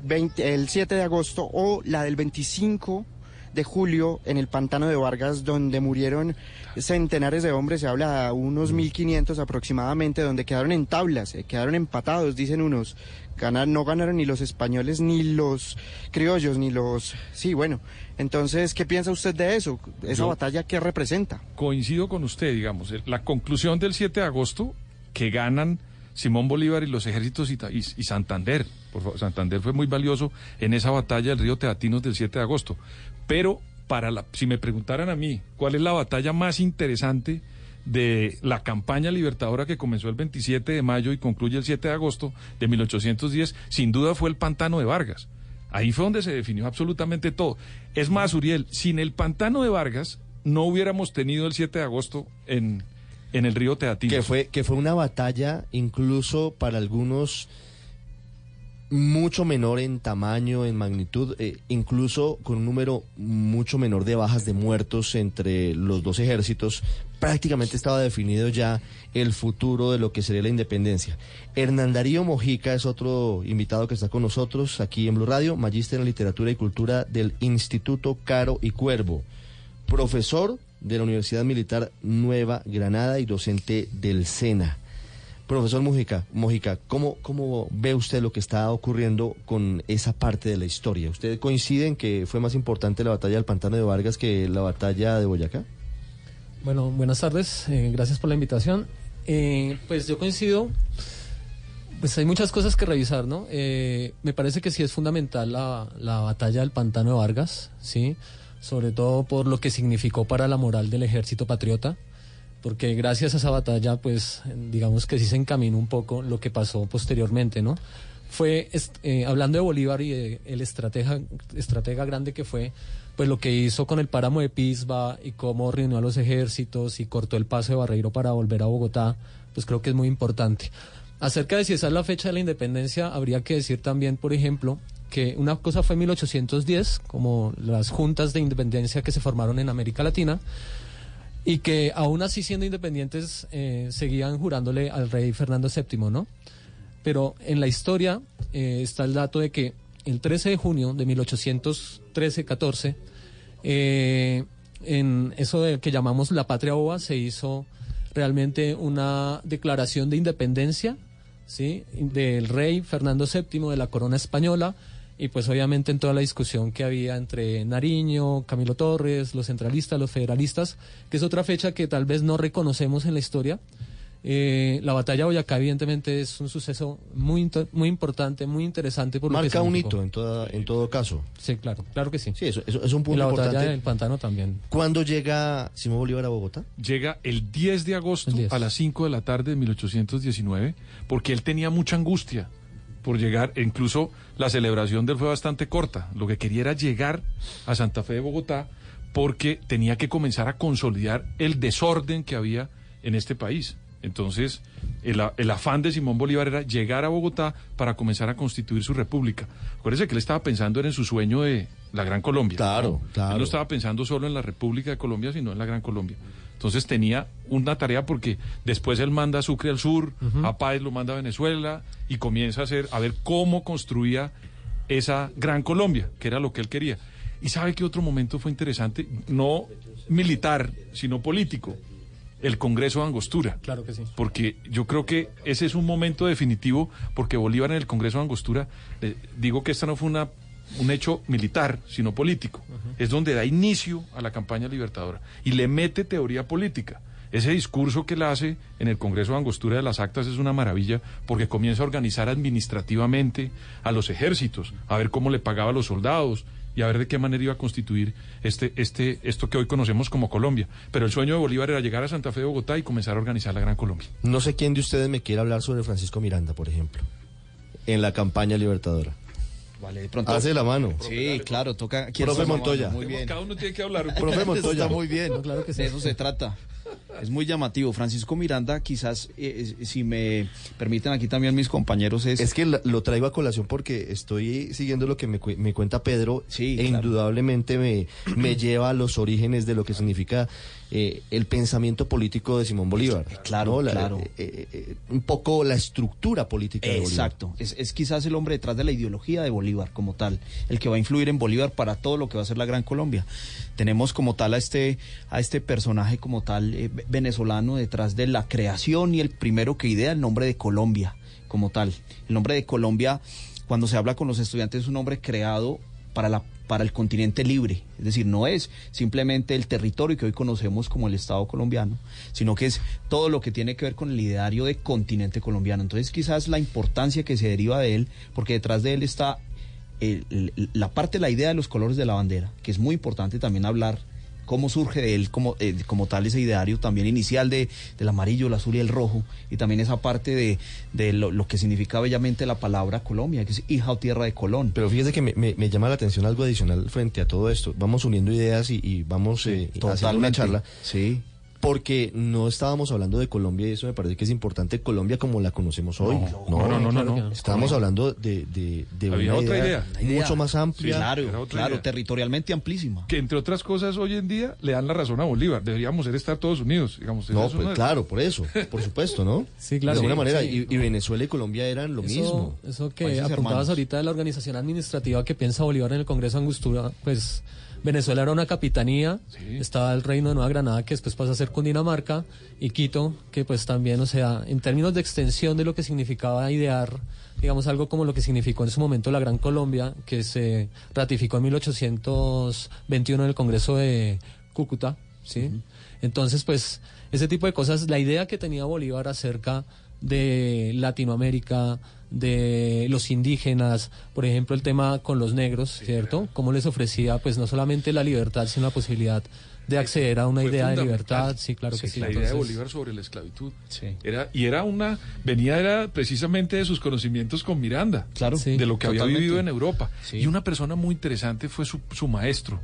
20 el 7 de agosto, o la del 25 de julio en el pantano de Vargas, donde murieron centenares de hombres, se habla de unos 1.500 aproximadamente, donde quedaron en tablas, eh, quedaron empatados, dicen unos. Ganar, no ganaron ni los españoles, ni los criollos, ni los... Sí, bueno. Entonces, ¿qué piensa usted de eso? ¿Esa Yo- batalla qué representa? Coincido con usted, digamos, la conclusión del 7 de agosto que ganan Simón Bolívar y los ejércitos y Santander. Por favor, Santander fue muy valioso en esa batalla del río Teatinos del 7 de agosto. Pero para la, si me preguntaran a mí, ¿cuál es la batalla más interesante de la campaña libertadora que comenzó el 27 de mayo y concluye el 7 de agosto de 1810? Sin duda fue el pantano de Vargas. Ahí fue donde se definió absolutamente todo. Es más, Uriel, sin el pantano de Vargas no hubiéramos tenido el 7 de agosto en, en el río Teatinos. Que fue, que fue una batalla incluso para algunos mucho menor en tamaño, en magnitud, eh, incluso con un número mucho menor de bajas de muertos entre los dos ejércitos. Prácticamente estaba definido ya el futuro de lo que sería la independencia. Hernán Darío Mojica es otro invitado que está con nosotros aquí en Blue Radio, magíster en literatura y cultura del Instituto Caro y Cuervo, profesor de la Universidad Militar Nueva Granada y docente del SENA. Profesor Mujica, Mojica, ¿cómo, ¿cómo ve usted lo que está ocurriendo con esa parte de la historia? ¿Usted coincide en que fue más importante la batalla del Pantano de Vargas que la batalla de Boyacá? Bueno, buenas tardes, eh, gracias por la invitación. Eh, pues yo coincido, pues hay muchas cosas que revisar, ¿no? Eh, me parece que sí es fundamental la, la batalla del Pantano de Vargas, ¿sí? Sobre todo por lo que significó para la moral del ejército patriota, porque gracias a esa batalla, pues digamos que sí se encaminó un poco lo que pasó posteriormente, ¿no? Fue, eh, hablando de Bolívar y de el estratega, estratega grande que fue, pues lo que hizo con el páramo de Pisba y cómo reunió a los ejércitos y cortó el paso de Barreiro para volver a Bogotá, pues creo que es muy importante. Acerca de si esa es la fecha de la independencia, habría que decir también, por ejemplo, que una cosa fue 1810, como las juntas de independencia que se formaron en América Latina, y que aún así siendo independientes eh, seguían jurándole al rey Fernando VII, ¿no? Pero en la historia eh, está el dato de que el 13 de junio de 1813-14, eh, en eso que llamamos la patria boba, se hizo realmente una declaración de independencia, ¿sí? Del rey Fernando VII, de la corona española, y pues obviamente en toda la discusión que había entre Nariño, Camilo Torres, los centralistas, los federalistas, que es otra fecha que tal vez no reconocemos en la historia. Eh, la batalla de Boyacá evidentemente es un suceso muy, muy importante, muy interesante. Por lo que Marca un hito en, toda, en todo caso. Sí, claro, claro que sí. Sí, eso, eso es un Y punto la batalla importante. del pantano también. ¿Cuándo llega Simón Bolívar a Bogotá? Llega el 10 de agosto a las 5 de la tarde de 1819, porque él tenía mucha angustia por llegar, e incluso la celebración de él fue bastante corta. Lo que quería era llegar a Santa Fe de Bogotá porque tenía que comenzar a consolidar el desorden que había en este país. Entonces, el, afán de Simón Bolívar era llegar a Bogotá para comenzar a constituir su república. Acuérdense que él estaba pensando era en su sueño de la Gran Colombia. Claro, ¿no? claro. Él no estaba pensando solo en la República de Colombia, sino en la Gran Colombia. Entonces tenía una tarea porque después él manda a Sucre al sur, a Páez lo manda a Venezuela y comienza a hacer a ver cómo construía esa Gran Colombia, que era lo que él quería. Y sabe que otro momento fue interesante, no militar, sino político, el Congreso de Angostura. Claro que sí. Porque yo creo que ese es un momento definitivo, porque Bolívar en el Congreso de Angostura, eh, digo que esta no fue una, un hecho militar, sino político. Es donde da inicio a la campaña libertadora y le mete teoría política. Ese discurso que él hace en el Congreso de Angostura de las Actas es una maravilla porque comienza a organizar administrativamente a los ejércitos, a ver cómo le pagaba a los soldados y a ver de qué manera iba a constituir este, este, esto que hoy conocemos como Colombia. Pero el sueño de Bolívar era llegar a Santa Fe de Bogotá y comenzar a organizar la Gran Colombia. No sé quién de ustedes me quiere hablar sobre Francisco Miranda, por ejemplo, en la campaña libertadora. Vale, de pronto. Hace la mano. Sí, claro, toca. Profe Montoya. Muy bien. Cada uno tiene que hablar Profe Montoya. Está muy bien. claro que sí. De eso se trata. Es muy llamativo. Francisco Miranda, quizás, eh, eh, si me permiten aquí también mis compañeros, es... Es que lo traigo a colación porque estoy siguiendo lo que me, cu- me cuenta Pedro e indudablemente me, me lleva a los orígenes de lo que significa eh, el pensamiento político de Simón Bolívar. Claro, La- claro. eh, eh, eh, un poco la estructura política de Bolívar. Exacto, es, es quizás el hombre detrás de la ideología de Bolívar como tal, el que va a influir en Bolívar para todo lo que va a ser la Gran Colombia. Tenemos como tal a este, a este personaje como tal eh, ve- venezolano detrás de la creación y el primero que idea el nombre de Colombia como tal. El nombre de Colombia, cuando se habla con los estudiantes, es un nombre creado para la para el continente libre, es decir, no es simplemente el territorio que hoy conocemos como el Estado colombiano, sino que es todo lo que tiene que ver con el ideario de continente colombiano. Entonces, quizás la importancia que se deriva de él, porque detrás de él está el- la parte, la idea de los colores de la bandera, que es muy importante también hablar cómo surge de él como, eh, como tal ese ideario también inicial de, del amarillo, el azul y el rojo, y también esa parte de, de lo, lo que significa bellamente la palabra Colombia, que es hija o tierra de Colón. Pero fíjese que me, me- me llama la atención algo adicional frente a todo esto. Vamos uniendo ideas y, y vamos eh, haciendo una charla. Sí. Porque no estábamos hablando de Colombia y eso me parece que es importante. Colombia como la conocemos hoy. No, no, no, no, no. Estábamos hablando de, de, de Había una otra idea. mucho más amplia. Claro, claro, territorialmente amplísima. Que entre otras cosas hoy en día le dan la razón a Bolívar. Deberíamos ser estar todos unidos, digamos. No, pues claro, por eso, por supuesto, ¿no? Sí, claro. De alguna Sí, manera, sí. y, y Venezuela y Colombia eran lo Eso- mismo. Eso que apuntabas hermanos. ahorita de la organización administrativa que piensa Bolívar en el Congreso de Angostura, pues Venezuela era una capitanía, estaba el Reino de Nueva Granada que después pasa a ser Cundinamarca y Quito, que pues también, o sea, en términos de extensión de lo que significaba idear, digamos algo como lo que significó en su momento la Gran Colombia, que se ratificó en 1821 en el Congreso de Cúcuta, ¿sí? Entonces, pues, ese tipo de cosas, la idea que tenía Bolívar acerca de Latinoamérica, de los indígenas, por ejemplo, el tema con los negros, ¿cierto? Cómo les ofrecía, pues, no solamente la libertad, sino la posibilidad de acceder a una Fue idea de libertad, sí, claro que sí. La idea de Bolívar sobre la esclavitud. Era, y era una, venía era precisamente de sus conocimientos con Miranda, Claro. de lo que había vivido en Europa. Sí. Y una persona muy interesante fue su, su maestro,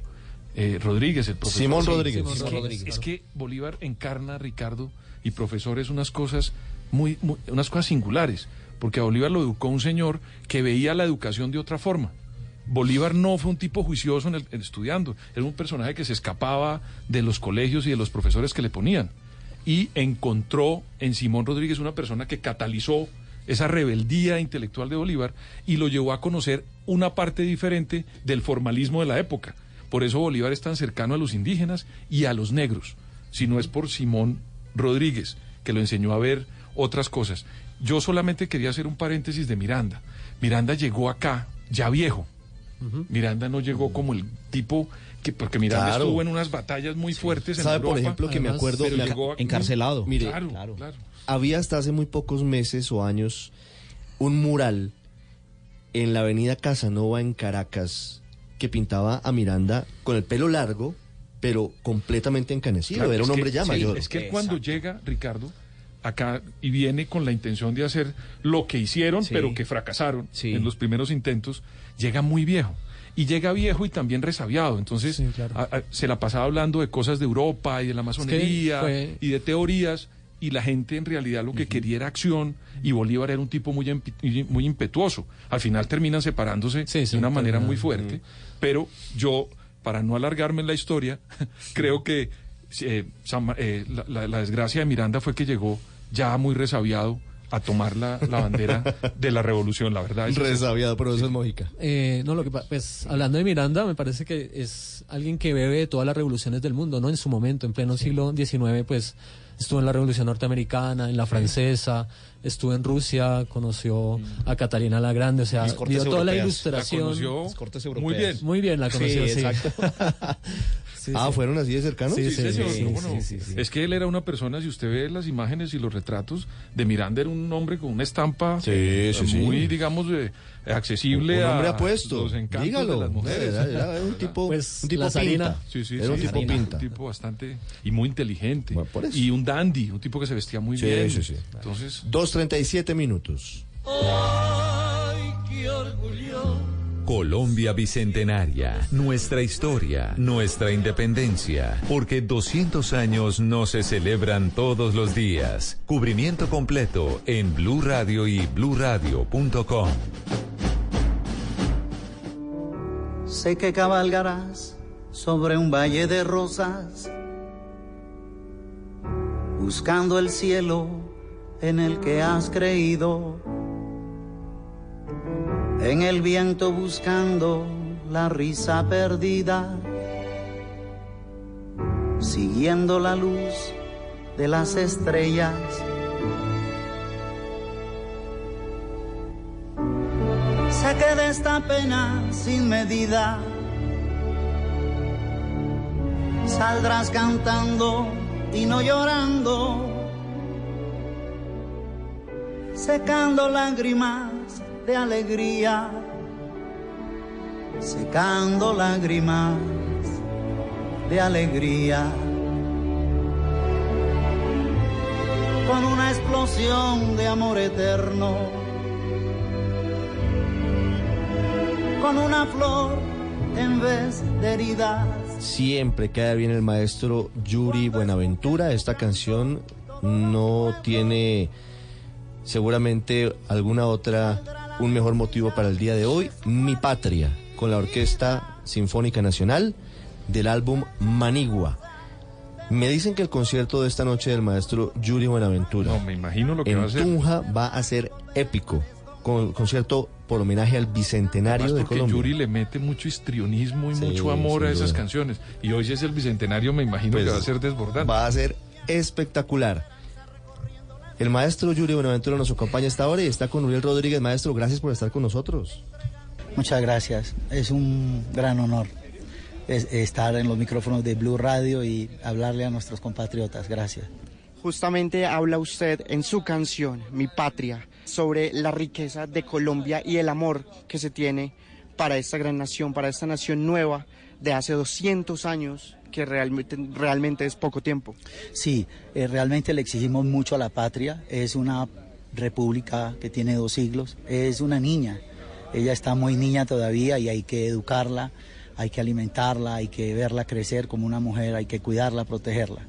eh, Rodríguez, el profesor. Simón Sí, Rodríguez. Es, Simón que, Rodríguez, es que Bolívar encarna, Ricardo, y profesores unas cosas muy, muy- unas cosas singulares, porque a Bolívar lo educó un señor que veía la educación de otra forma. Bolívar no fue un tipo juicioso en el, estudiando, era un personaje que se escapaba de los colegios y de los profesores que le ponían. Y encontró en Simón Rodríguez una persona que catalizó esa rebeldía intelectual de Bolívar y lo llevó a conocer una parte diferente del formalismo de la época. Por eso Bolívar es tan cercano a los indígenas y a los negros, si no es por Simón Rodríguez, que lo enseñó a ver otras cosas. Yo solamente quería hacer un paréntesis de Miranda. Miranda llegó acá ya viejo. Miranda no llegó como el tipo que porque Miranda Claro. estuvo en unas batallas muy fuertes en ¿Sabe, por Europa, ejemplo, que me acuerdo me- llegó encarcelado. Mire, Claro, claro. había hasta hace muy pocos meses o años un mural en la avenida Casanova en Caracas que pintaba a Miranda con el pelo largo, pero completamente encanecido. Claro, Era un que- hombre ya sí, mayor. Es que cuando llega, Ricardo, acá y viene con la intención de hacer lo que hicieron, Sí. pero que fracasaron Sí. en los primeros intentos, llega muy viejo. Y llega viejo y también resabiado. Entonces, a- a- se la pasaba hablando de cosas de Europa y de la masonería fue- y de teorías. Y la gente en realidad lo que quería era acción y Bolívar era un tipo muy, muy impetuoso. Al final terminan separándose de una manera muy fuerte. Pero yo, para no alargarme en la historia, creo que eh, San eh, la, la- la desgracia de Miranda fue que llegó ya muy resabiado a tomar la, la bandera de la revolución, la verdad. es. Resabiado, pero eso es Mójica. Eh, no, lo que pues hablando de Miranda, me parece que es alguien que bebe de todas las revoluciones del mundo, ¿no? En su momento, en pleno siglo XIX, pues estuvo en la revolución norteamericana, en la francesa, estuvo en Rusia, conoció a Catalina la Grande, o sea, vio toda la ilustración. La conoció Las cortes muy bien. Muy bien, la Sí, conoció, sí. exacto. Sí, ah, sí. ¿fueron así de cercanos? Sí, Sí, sí, sí, ¿cómo sí, sí, sí. Es que él era una persona, si usted ve las imágenes y los retratos de Miranda, era un hombre con una estampa Sí, eh, sí, sí. muy, digamos, eh, accesible un hombre a apuesto. los encantos Dígalo. de las mujeres. Era, era un tipo, Pues, un tipo pinta. Sí, sí, Era sí, un tipo pinta. Un tipo bastante y muy inteligente. Bueno, por eso. Y un dandy, un tipo que se vestía muy Sí, bien. sí, sí. Entonces, 2.37 minutos. Ay, qué orgullo Colombia Bicentenaria, nuestra historia, nuestra independencia, porque 200 años no se celebran todos los días. Cubrimiento completo en Blue Radio y bluradio.com. Sé que cabalgarás sobre un valle de rosas, buscando el cielo en el que has creído, en el viento buscando la risa perdida, siguiendo la luz de las estrellas. Sé que de esta pena sin medida saldrás cantando y no llorando, secando lágrimas de alegría, secando lágrimas de alegría. Con una explosión de amor eterno, con una flor en vez de heridas. Siempre queda bien el maestro Yuri Buenaventura. Esta canción no tiene seguramente alguna otra, un mejor motivo para el día de hoy. Mi Patria, con la Orquesta Sinfónica Nacional del álbum Manigua. Me dicen que el concierto de esta noche del maestro Yuri Buenaventura. No, me imagino lo que en va a ser. Tunja va a ser épico. Con concierto por homenaje al bicentenario Además, de porque Colombia. Yuri le mete mucho histrionismo y Sí, mucho amor a esas canciones. Y hoy es el bicentenario, me imagino Pues, que va a ser desbordante. Va a ser espectacular. El maestro Yuri Buenaventura nos acompaña a esta hora y está con Uriel Rodríguez. Maestro, gracias por estar con nosotros. Muchas gracias. Es un gran honor es- estar en los micrófonos de Blue Radio y hablarle a nuestros compatriotas. Gracias. Justamente habla usted en su canción, Mi Patria, sobre la riqueza de Colombia y el amor que se tiene para esta gran nación, para esta nación nueva de hace 200 años, que realmente, realmente es poco tiempo. Sí, eh, realmente le exigimos mucho a la patria. Es una república que tiene dos siglos. Es una niña. Ella está muy niña todavía y hay que educarla, hay que alimentarla, hay que verla crecer como una mujer, hay que cuidarla, protegerla.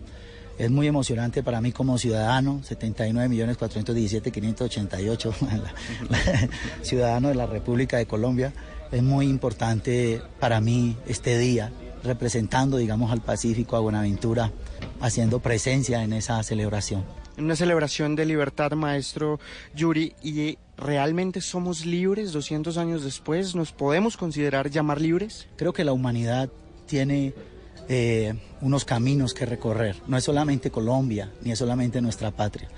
Es muy emocionante para mí como ciudadano, 79.417.588, ciudadano de la República de Colombia. Es muy importante para mí este día, representando, digamos, al Pacífico, a Buenaventura, haciendo presencia en esa celebración. Una celebración de libertad, maestro Yuri, y realmente somos libres 200 años después, ¿nos podemos considerar llamar libres? Creo que la humanidad tiene eh, unos caminos que recorrer. No es solamente Colombia, ni es solamente nuestra patria.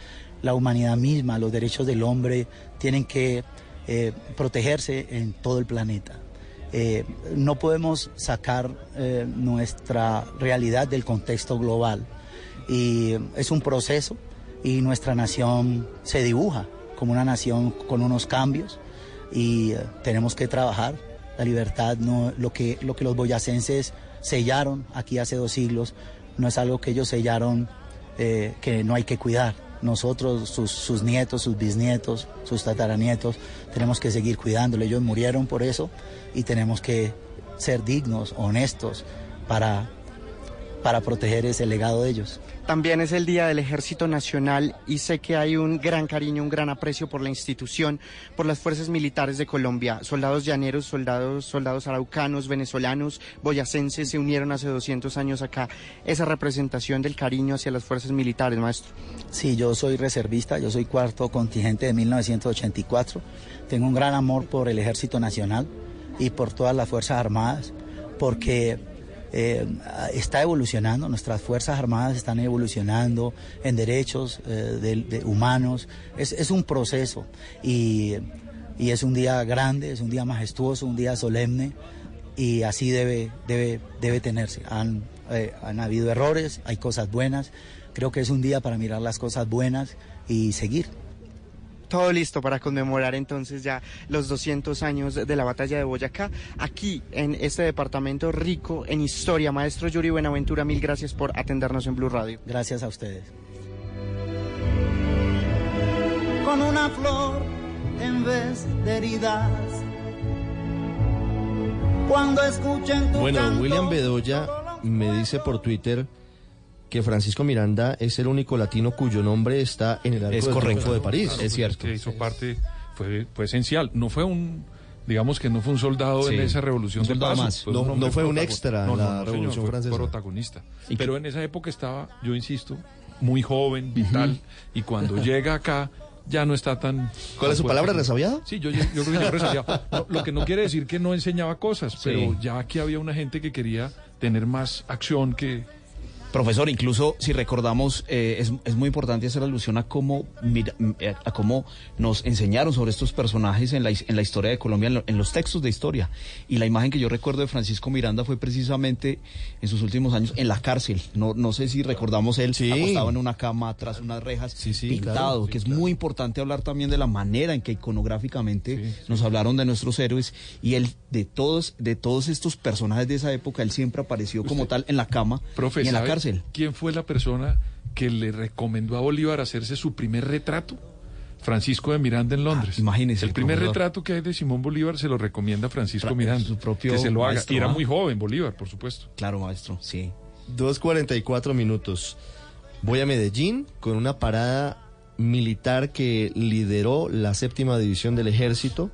La humanidad misma, los derechos del hombre tienen que eh, protegerse en todo el planeta. Eh, no podemos sacar eh, nuestra realidad del contexto global. Y es un proceso y nuestra nación se dibuja como una nación con unos cambios y eh, tenemos que trabajar. La libertad, no, lo, que, lo que los boyacenses sellaron aquí hace dos siglos, no es algo que ellos sellaron que no hay que cuidar. Nosotros, sus, sus nietos, sus bisnietos, sus tataranietos, tenemos que seguir cuidándolo. Ellos murieron por eso y tenemos que ser dignos, honestos, para, para proteger ese legado de ellos. También es el Día del Ejército Nacional y sé que hay un gran cariño, un gran aprecio por la institución, por las fuerzas militares de Colombia. Soldados llaneros, soldados, soldados araucanos, venezolanos, boyacenses se unieron hace 200 años acá. Esa representación del cariño hacia las fuerzas militares, maestro. Sí, yo soy reservista, yo soy cuarto contingente de 1984. Tengo un gran amor por el Ejército Nacional y por todas las Fuerzas Armadas, porque eh, está evolucionando, nuestras Fuerzas Armadas están evolucionando en derechos eh, de, de humanos. Es, es, un proceso y, y, es un día grande, es un día majestuoso, un día solemne y así debe, debe, debe tenerse. Han, eh, han habido errores, hay cosas buenas. Creo que es un día para mirar las cosas buenas y seguir. Todo listo para conmemorar entonces ya los 200 años de la batalla de Boyacá, aquí en este departamento rico en historia. Maestro Yuri Buenaventura, mil gracias por atendernos en Blue Radio. Gracias a ustedes. Con una flor en vez de heridas, Cuando escuchen tu Bueno, canto, William Bedoya me dice por Twitter que Francisco Miranda es el único latino cuyo nombre está en el Arco Es del correcto. Triunfo de París. Claro, pues, Que hizo parte, fue, fue esencial. No fue un, digamos que no fue un soldado Sí, en esa revolución un de soldado paz. más. fue No- un no fue un extra en No, la no, no, señor, Revolución fue Francesa. protagonista. Pero en esa época estaba, yo insisto, muy joven, vital, y cuando llega acá ya no está tan... ¿Cuál es su palabra, resabiado? Sí, yo, yo, yo creo que yo resabiado. No, lo que no quiere decir que no enseñaba cosas, pero ya aquí había una gente que quería tener más acción que... Profesor, incluso si recordamos, eh, es, es muy importante hacer alusión a cómo, mira- eh, a cómo nos enseñaron sobre estos personajes en la, en la historia de Colombia, en, lo- en los textos de historia. Y la imagen que yo recuerdo de Francisco Miranda fue precisamente en sus últimos años en la cárcel. No, no sé si recordamos él acostado en una cama tras unas rejas, pintado, claro. Sí, que es muy importante hablar también de la manera en que iconográficamente nos hablaron de nuestros héroes y él de todos, de todos estos personajes de esa época, él siempre apareció como tal en la cama Profe, y en la ¿sabe cárcel. ¿Quién fue la persona que le recomendó a Bolívar hacerse su primer retrato? Francisco de Miranda en Londres. imagínese, El primer profesor. retrato que hay de Simón Bolívar se lo recomienda Francisco Fra- Miranda. su propio que se lo haga. y era ¿ah? muy joven Bolívar, por supuesto. Claro, maestro, sí. 2.44 minutos. Voy a Medellín con una parada militar que lideró la séptima división del ejército.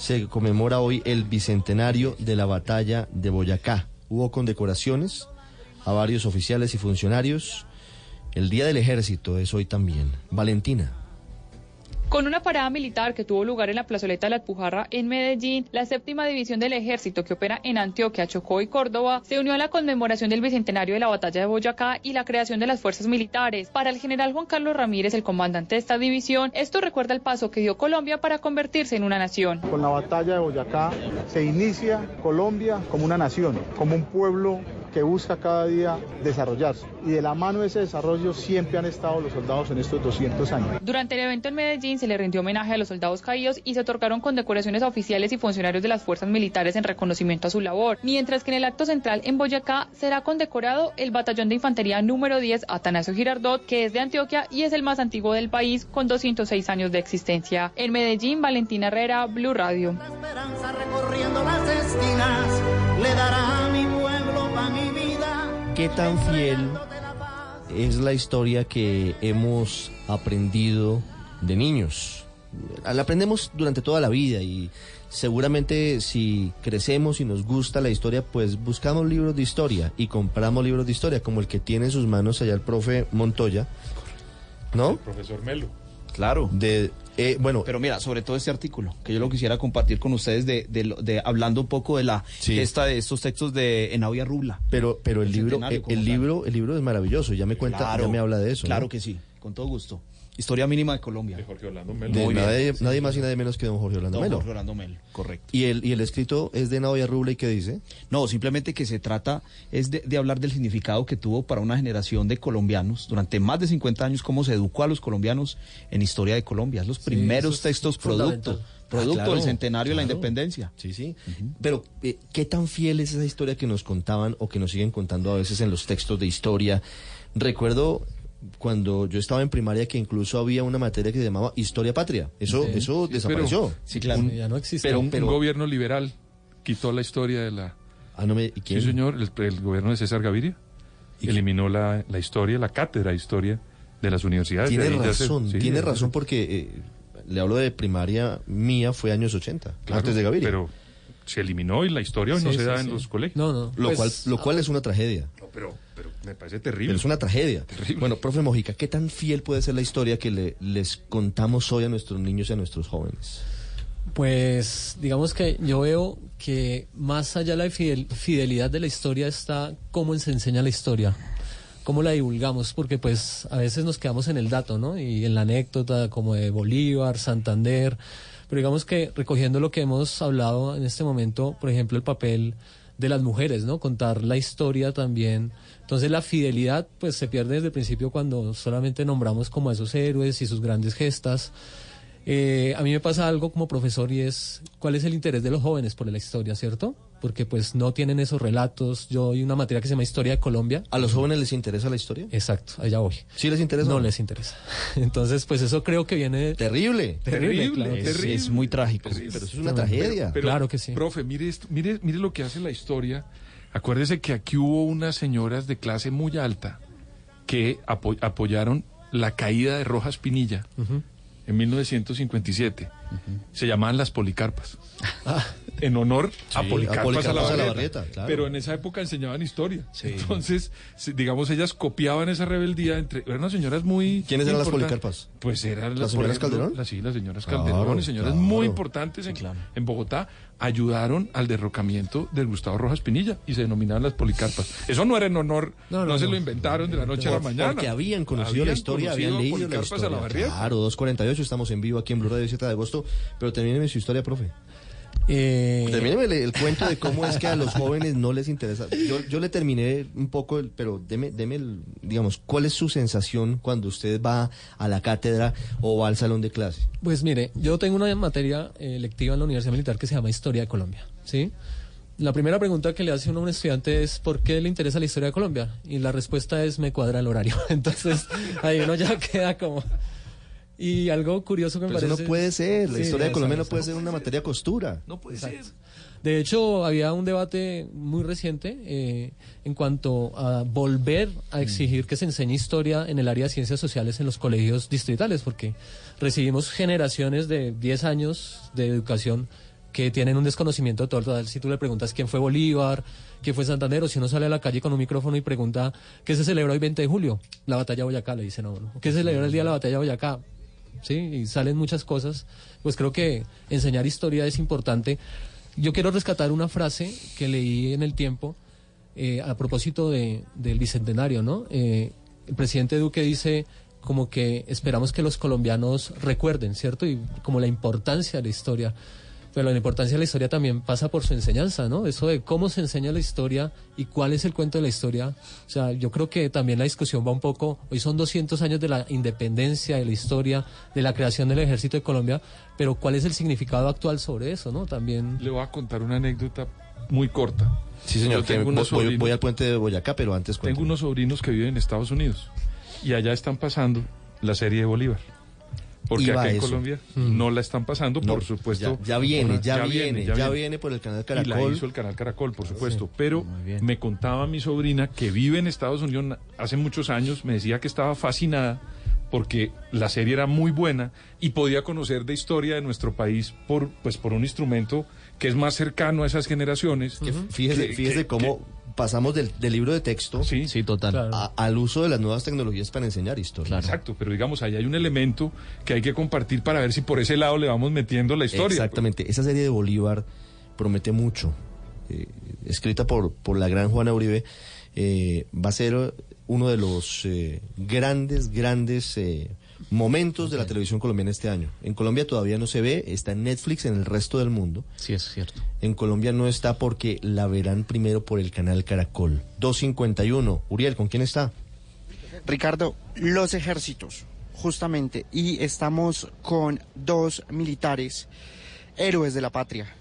Se conmemora hoy el bicentenario de la batalla de Boyacá. Hubo condecoraciones a varios oficiales y funcionarios. El Día del Ejército es hoy también. Valentina. Con una parada militar que tuvo lugar en la plazoleta de la Alpujarra en Medellín, la séptima división del ejército que opera en Antioquia, Chocó y Córdoba se unió a la conmemoración del bicentenario de la batalla de Boyacá y la creación de las fuerzas militares. Para el general Juan Carlos Ramírez, el comandante de esta división, esto recuerda el paso que dio Colombia para convertirse en una nación. Con la batalla de Boyacá se inicia Colombia como una nación, como un pueblo que busca cada día desarrollarse. Y de la mano de ese desarrollo siempre han estado los soldados en estos 200 años. Durante el evento en Medellín se le rindió homenaje a los soldados caídos y se otorgaron condecoraciones a oficiales y funcionarios de las fuerzas militares en reconocimiento a su labor, mientras que en el acto central en Boyacá será condecorado el batallón de infantería número 10 Atanasio Girardot, que es de Antioquia y es el más antiguo del país con 206 años de existencia. En Medellín, Valentina Herrera, Blue Radio. esperanza recorriendo las esquinas, le dará a mi pueblo vida. ¿Qué tan fiel es la historia que hemos aprendido de niños? La aprendemos durante toda la vida y seguramente si crecemos y nos gusta la historia, pues buscamos libros de historia y compramos libros de historia, como el que tiene en sus manos allá el profe Montoya, ¿no? Profesor Melo. Claro. De, eh, bueno, Pero mira, sobre todo este artículo, que yo lo quisiera compartir con ustedes de, de, lo- de- hablando un poco de la gesta de estos textos de Enavia Rubla. pero, pero el libro, centenario el, el libro, el libro es maravilloso. Ya me cuenta, Claro, ya me habla de eso. Claro ¿no? que sí, con todo gusto. Historia mínima de Colombia. De Jorge Orlando De bien. nadie, más y nadie menos que don Jorge Orlando Don Melo. Jorge Orlando Melo, correcto. ¿Y el, y el escrito es de Nadia Rubla y qué dice? No, simplemente que se trata es de, de hablar del significado que tuvo para una generación de colombianos durante más de 50 años, cómo se educó a los colombianos en historia de Colombia. Es los primeros es textos fundamental. producto, Ah, producto claro, del centenario de la independencia. Sí, sí. Pero, eh, ¿qué tan fiel es esa historia que nos contaban o que nos siguen contando a veces en los textos de historia? Recuerdo cuando yo estaba en primaria que incluso había una materia que se llamaba Historia Patria. Eso, Sí. eso Sí, desapareció. pero- Un- ya no existe. Pero, un, pero- un gobierno liberal quitó la historia de la... Ah, no me- ¿y quién? Sí, señor, el, el gobierno de César Gaviria. Eliminó la, la historia, la cátedra de historia de las universidades. Tiene razón, sí, tiene razón porque eh, le hablo de primaria mía, fue años 80, Claro, antes de Gaviria. Pero se eliminó y la historia hoy no Sí, se sí, da sí. en los colegios. No, no. Lo, Pues, cual, lo cual es una tragedia. Pero, pero me parece terrible. Pero es una tragedia. Terrible. Bueno, profe Mojica, ¿qué tan fiel puede ser la historia que le- les contamos hoy a nuestros niños y a nuestros jóvenes? Pues digamos que yo veo que más allá de la fidel- fidelidad de la historia está cómo se enseña la historia, cómo la divulgamos, porque pues a veces nos quedamos en el dato, ¿no? Y en la anécdota como de Bolívar, Santander, pero digamos que recogiendo lo que hemos hablado en este momento, por ejemplo, el papel de las mujeres, ¿no? Contar la historia también. Entonces la fidelidad pues se pierde desde el principio cuando solamente nombramos como a esos héroes y sus grandes gestas. Eh, a mí me pasa algo como profesor y es cuál es el interés de los jóvenes por la historia, ¿cierto? Porque pues no tienen esos relatos. Yo hay una materia que se llama Historia de Colombia. ¿A los jóvenes les interesa la historia? Exacto, allá voy. ¿Sí les interesa? No les interesa. Entonces, pues eso creo que viene... Terrible. Terrible, claro. Es, Terrible. es muy trágico. Pero eso es una tragedia. Pero, Claro que sí. Profe, mire, esto, mire, mire lo que hace la historia. Acuérdese que aquí hubo unas señoras de clase muy alta que apo- apoyaron la caída de Rojas Pinilla en 1957. Se llamaban las Policarpas. En honor a Sí, Policarpas, a Policarpas a la Barrieta. Barrieta, claro. Pero en esa época enseñaban historia. Entonces, digamos, ellas copiaban esa rebeldía entre... Eran unas señoras muy... ¿Quiénes eran las. Policarpas? Pues eran ¿Las por señoras ejemplo, Calderón? las- sí, las señoras Claro, Calderón y señoras claro. muy importantes en, en Bogotá ayudaron al derrocamiento del Gustavo Rojas Pinilla y se denominaban las Policarpas. Eso no era en honor, no, No, no, se lo inventaron de la noche a la mañana. Porque habían conocido la historia, conocido habían leído la historia. a la. Claro, 248, estamos en vivo aquí en Blue Radio 7 de agosto. Pero termíneme su historia, profe. Eh, Termíneme el, el cuento de cómo es que a los jóvenes no les interesa. Yo, yo le terminé un poco, el- pero deme, deme el, digamos, ¿cuál es su sensación cuando usted va a la cátedra o va al salón de clase? Pues mire, yo tengo una materia eh, lectiva en la Universidad Militar que se llama Historia de Colombia, ¿sí? La primera pregunta que le hace uno a un estudiante es ¿por qué le interesa la historia de Colombia? Y la respuesta es me cuadra el horario. Entonces, ahí uno ya queda como... Y algo curioso que me Pero eso parece... no puede ser. La Sí, historia de Colombia no puede ser una materia costura. No puede ser. De hecho, había un debate muy reciente eh, en cuanto a volver a exigir que se enseñe historia en el área de ciencias sociales en los colegios distritales, porque recibimos generaciones de 10 años de educación que tienen un desconocimiento total. Si tú le preguntas quién fue Bolívar, quién fue Santander, o si uno sale a la calle con un micrófono y pregunta qué se celebra hoy 20 de julio, la batalla de Boyacá, le dicen a uno. ¿Qué se celebra el día de la batalla de Boyacá? Sí, y salen muchas cosas. Pues creo que enseñar historia es importante. Yo quiero rescatar una frase que leí en el tiempo eh, a propósito de, del bicentenario, ¿no? Eh, el presidente Duque dice como que esperamos que los colombianos recuerden, ¿cierto? Y como la importancia de la historia. Pero la importancia de la historia también pasa por su enseñanza, ¿no? Eso de cómo se enseña la historia y cuál es el cuento de la historia. O sea, yo creo que también la discusión va un poco, hoy son 200 años de la independencia, de la historia, de la creación del ejército de Colombia, pero cuál es el significado actual sobre eso, ¿no? También... Le voy a contar una anécdota muy corta. Sí, señor. Yo tengo que unos voy, voy sobrinos- al puente de Boyacá, pero antes Tengo cuénteme. unos sobrinos que viven en Estados Unidos y allá están pasando la serie de Bolívar. Porque acá en eso. Colombia Mm. no la están pasando, No, por supuesto. ya- ya viene, por- ya viene, ya viene por el canal Y la Caracol. hizo el canal Caracol, por supuesto. Pero me contaba mi sobrina que vive en Estados Unidos hace muchos años, me decía que estaba fascinada porque la serie era muy buena y podía conocer de historia de nuestro país por pues por un instrumento que es más cercano a esas generaciones. Fíjese, que- fíjese que- cómo pasamos del, del libro de texto Sí, sí, total. a- al uso de las nuevas tecnologías para enseñar historia. Exacto, pero digamos, ahí hay un elemento que hay que compartir para ver si por ese lado le vamos metiendo la historia. Exactamente. Esa serie de Bolívar promete mucho. Eh, escrita por, por la gran Juana Uribe, eh, va a ser uno de los eh, grandes, grandes eh, momentos de la televisión colombiana este año. En Colombia todavía no se ve, está en Netflix en el resto del mundo. Sí, es cierto. En Colombia no está porque la verán primero por el canal Caracol. 251. Uriel, ¿con quién está? Ricardo, los ejércitos, justamente, y estamos con dos militares, héroes de la patria,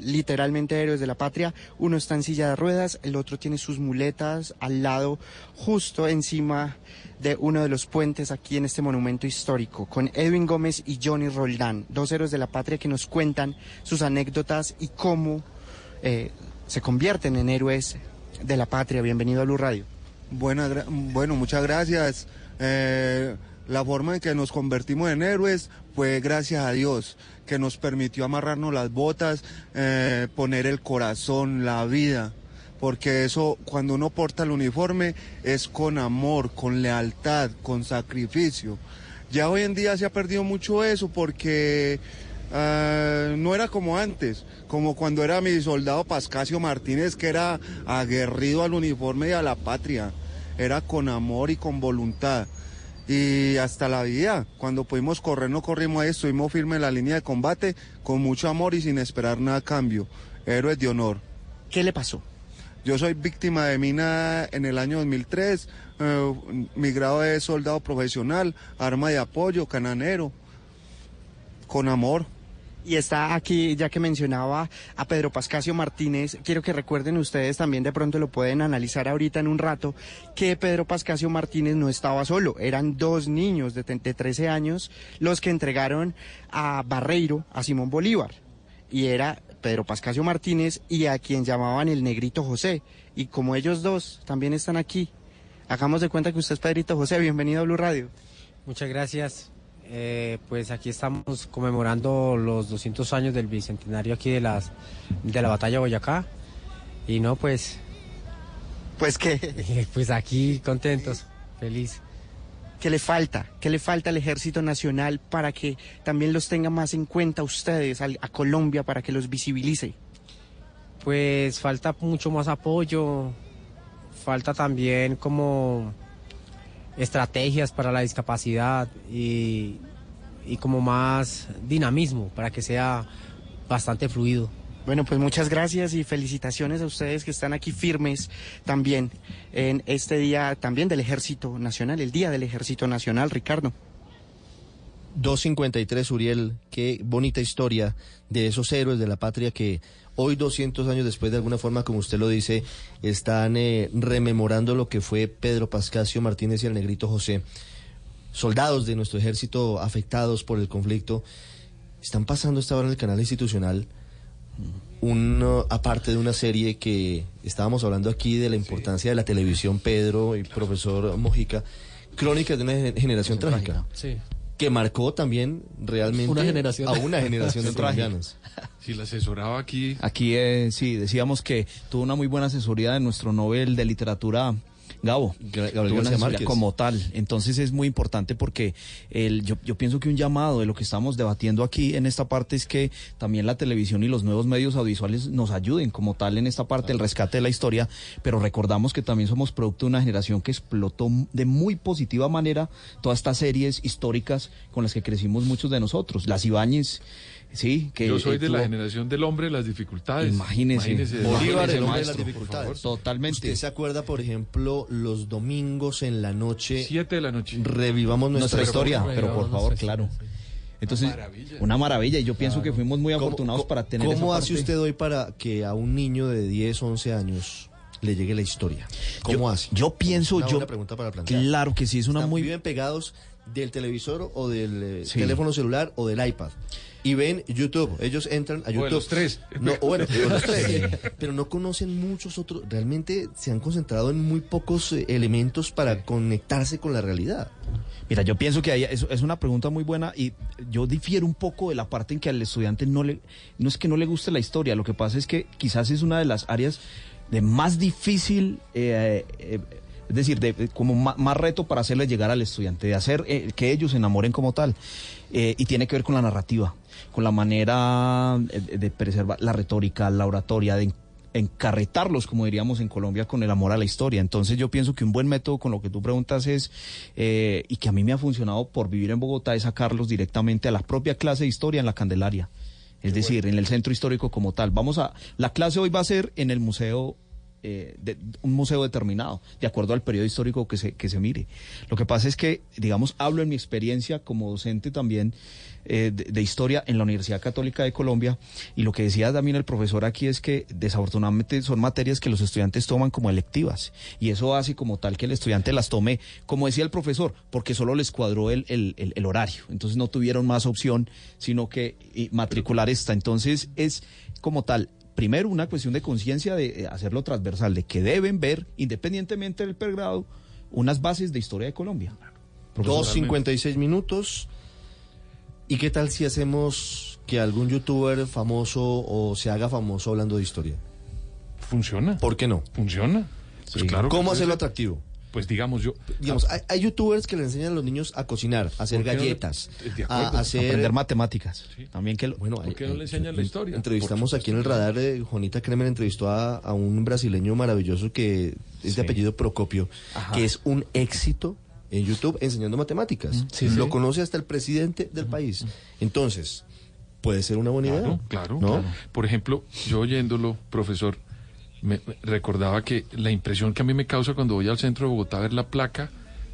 literalmente héroes de la patria. Uno está en silla de ruedas, el otro tiene sus muletas al lado, justo encima de uno de los puentes aquí en este monumento histórico, con Edwin Gómez y Johnny Roldán, dos héroes de la patria que nos cuentan sus anécdotas y cómo eh, se convierten en héroes de la patria. Bienvenido a Blue Radio. Buena, bueno, muchas gracias. Eh, la forma en que nos convertimos en héroes fue gracias a Dios, que nos permitió amarrarnos las botas, eh, poner el corazón, la vida, porque eso, cuando uno porta el uniforme, es con amor, con lealtad, con sacrificio. Ya hoy en día se ha perdido mucho eso porque ah, no era como antes, como cuando era mi soldado Pascasio Martínez, que era aguerrido al uniforme y a la patria, era con amor y con voluntad. Y hasta la vida, cuando pudimos correr, no corrimos ahí, estuvimos firmes en la línea de combate, con mucho amor y sin esperar nada a cambio. Héroes de honor. ¿Qué le pasó? Yo soy víctima de mina en el año 2003. eh, mi grado es soldado profesional, arma de apoyo, cananero. Con amor. Y está aquí, ya que mencionaba a Pedro Pascasio Martínez, quiero que recuerden ustedes también, de pronto lo pueden analizar ahorita en un rato, que Pedro Pascasio Martínez no estaba solo, eran dos niños de, de 13 años los que entregaron a Barreiro, a Simón Bolívar, y era Pedro Pascasio Martínez y a quien llamaban el negrito José. Y como ellos dos también están aquí, hagamos de cuenta que usted es Pedrito José, bienvenido a Blue Radio. Muchas gracias. Eh, pues aquí estamos conmemorando los 200 años del bicentenario aquí de las de la batalla de Boyacá y no pues pues qué pues aquí contentos feliz ¿Qué le falta? ¿Qué le falta al Ejército Nacional para que también los tenga más en cuenta ustedes, a, Colombia, para que los visibilice? pues falta mucho más apoyo falta también como estrategias para la discapacidad y, y como más dinamismo para que sea bastante fluido. Bueno, pues muchas gracias y felicitaciones a ustedes que están aquí firmes también en este día también del Ejército Nacional, el Día del Ejército Nacional, Ricardo. 253, Uriel, qué bonita historia de esos héroes de la patria que hoy, 200 años después, de alguna forma, como usted lo dice, están eh, rememorando lo que fue Pedro Pascasio Martínez y el negrito José. Soldados de nuestro ejército afectados por el conflicto están pasando esta hora en el canal institucional un, uh, aparte de una serie que estábamos hablando aquí de la importancia de la televisión, Pedro y profesor Mojica, Crónicas de una gen- generación trágica Sí. Que marcó también realmente Una generación. a una generación de colombianos. Si la asesoraba aquí. Aquí eh, sí, decíamos que tuvo una muy buena asesoría de nuestro Nobel de Literatura. Gabo, Gabriel García como tal. Entonces es muy importante porque el, yo, yo pienso que un llamado de lo que estamos debatiendo aquí en esta parte es que también la televisión y los nuevos medios audiovisuales nos ayuden como tal en esta parte del rescate de la historia, pero recordamos que también somos producto de una generación que explotó de muy positiva manera todas estas series históricas con las que crecimos muchos de nosotros. Las Ibáñez, sí, que Yo soy eh, de la tuvo- generación del hombre de las dificultades. Imagínese. Bolívar, Imagínese, el hombre de las dificultades. Totalmente. ¿Usted se acuerda, por ejemplo, los domingos en la noche? Siete de la noche. Revivamos nuestra, nuestra historia, pero por favor, claro. Entonces, Una maravilla. una maravilla. Y yo pienso que fuimos muy ¿Cómo- afortunados para tener ¿Cómo esa hace parte. usted hoy para que a un niño de 10, 11 años le llegue la historia? ¿Cómo yo, hace? Yo pienso, Una yo. buena pregunta para plantear. Claro que sí, es una Están- muy. Viven pegados del televisor o del eh, Sí. teléfono celular o del iPad. Y ven YouTube. Ellos entran a YouTube. los tres. No, bueno, los tres. Pero no conocen muchos otros. Realmente se han concentrado en muy pocos eh, elementos para conectarse con la realidad. Mira, yo pienso que hay- es, es una pregunta muy buena y yo difiero un poco de la parte en que al estudiante no le, no es que no le guste la historia, lo que pasa es que quizás es una de las áreas de más difícil, eh, eh, es decir, de, de como ma- más, reto para hacerle llegar al estudiante, de hacer eh, que ellos se enamoren como tal. Eh, y tiene que ver con la narrativa, con la manera eh, de preservar la retórica, la oratoria, de encarretarlos, como diríamos en Colombia, con el amor a la historia. Entonces yo pienso que un buen método con lo que tú preguntas es, eh, y que a mí me ha funcionado por vivir en Bogotá, es sacarlos directamente a la propia clase de historia en la Candelaria. Es decir, en el centro histórico como tal. Vamos a, la clase hoy va a ser en el museo eh, de, un museo determinado, de acuerdo al periodo histórico que se, que se mire. Lo que pasa es que, digamos, hablo en mi experiencia como docente también eh, de, de historia en la Universidad Católica de Colombia, y lo que decía también el profesor aquí es que desafortunadamente son materias que los estudiantes toman como electivas, y eso hace como tal que el estudiante las tome, como decía el profesor, porque solo les cuadró el, el, el- el horario, entonces no tuvieron más opción, sino que y, matricular esta. Entonces es como tal, primero una cuestión de conciencia de eh, hacerlo transversal, de que deben ver, independientemente del pregrado, unas bases de historia de Colombia. 2.56 minutos. ¿Y qué tal si hacemos que algún youtuber famoso o se haga famoso hablando de historia? Funciona. ¿Por qué no? Funciona. Pues claro. ¿Cómo hacerlo atractivo? Pues digamos yo. Digamos, hay, hay youtubers que le enseñan a los niños a cocinar, a hacer ¿Por qué no le- galletas, a, acuerdo, a hacer... Aprender matemáticas. También que lo- Bueno, ¿Por hay- qué no le enseñan la historia? Entrevistamos aquí en el radar, eh, Juanita Kremer entrevistó a, a un brasileño maravilloso que es Sí. de apellido Procopio, Ajá. que es un éxito en YouTube enseñando matemáticas. sí, Lo sí. conoce hasta el presidente del país. Entonces, puede ser una buena Claro, idea. claro, ¿no? claro. Por ejemplo, yo oyéndolo, profesor, me recordaba que la impresión que a mí me causa cuando voy al centro de Bogotá a ver la placa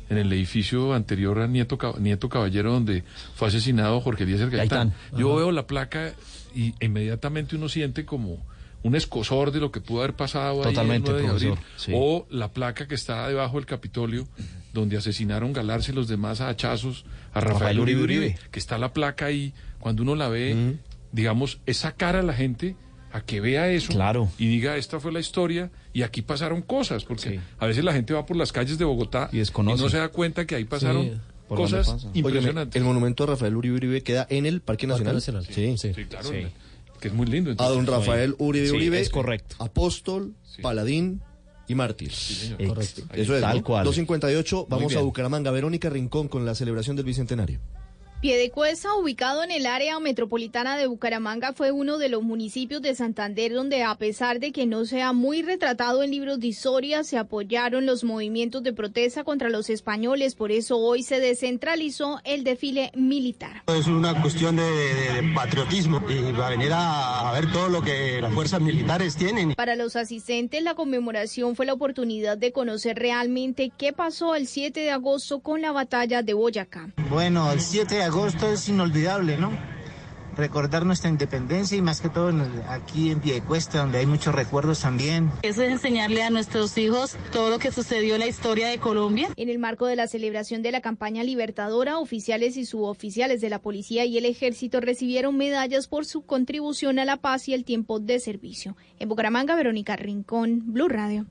en el edificio anterior a Nieto, Nieto Caballero, donde fue asesinado Jorge Elías Gaitán. Gaitán. Yo Ajá. veo la placa y inmediatamente uno siente como un escosor de lo que pudo haber pasado ahí el Totalmente, 9 de abril. sí. O la placa que está debajo del Capitolio, donde asesinaron Galarza y los demás a hachazos a Rafael, Rafael Uribe Uribe Uribe, Uribe. que está la placa ahí. Cuando uno la ve, digamos, es sacar a la gente a que vea eso Claro. y diga, esta fue la historia y aquí pasaron cosas, porque a veces la gente va por las calles de Bogotá y, desconoce. no se da cuenta que ahí pasaron ¿Por dónde cosas impresionantes. El monumento a Rafael Uribe Uribe queda en el Parque Parque Nacional. Nacional. Sí, Sí, claro, que es muy lindo. A don Rafael Uribe Sí, Uribe. es correcto. Apóstol, paladín y mártir. señor. Correcto. Eso es. Tal ¿no? cual. 258, vamos a. Bucaramanga. Verónica Rincón con la celebración del Bicentenario. Piedecuesta, ubicado en el área metropolitana de Bucaramanga, fue uno de los municipios de Santander donde, a pesar de que no sea muy retratado en libros de historia, se apoyaron los movimientos de protesta contra los españoles. Por eso hoy se descentralizó el desfile militar. Es una cuestión de, de- de patriotismo y va a venir a, a ver todo lo que las fuerzas militares tienen. Para los asistentes, la conmemoración fue la oportunidad de conocer realmente qué pasó el 7 de agosto con la batalla de Boyacá. Bueno, el 7 de agosto es inolvidable, ¿no? Recordar nuestra independencia y más que todo en el- aquí en Piedecuesta, donde hay muchos recuerdos también. Eso es enseñarle a nuestros hijos todo lo que sucedió en la historia de Colombia. En el marco de la celebración de la campaña libertadora, oficiales y suboficiales de la policía y el ejército recibieron medallas por su contribución a la paz y el tiempo de servicio. En Bucaramanga, Verónica Rincón, Blue Radio.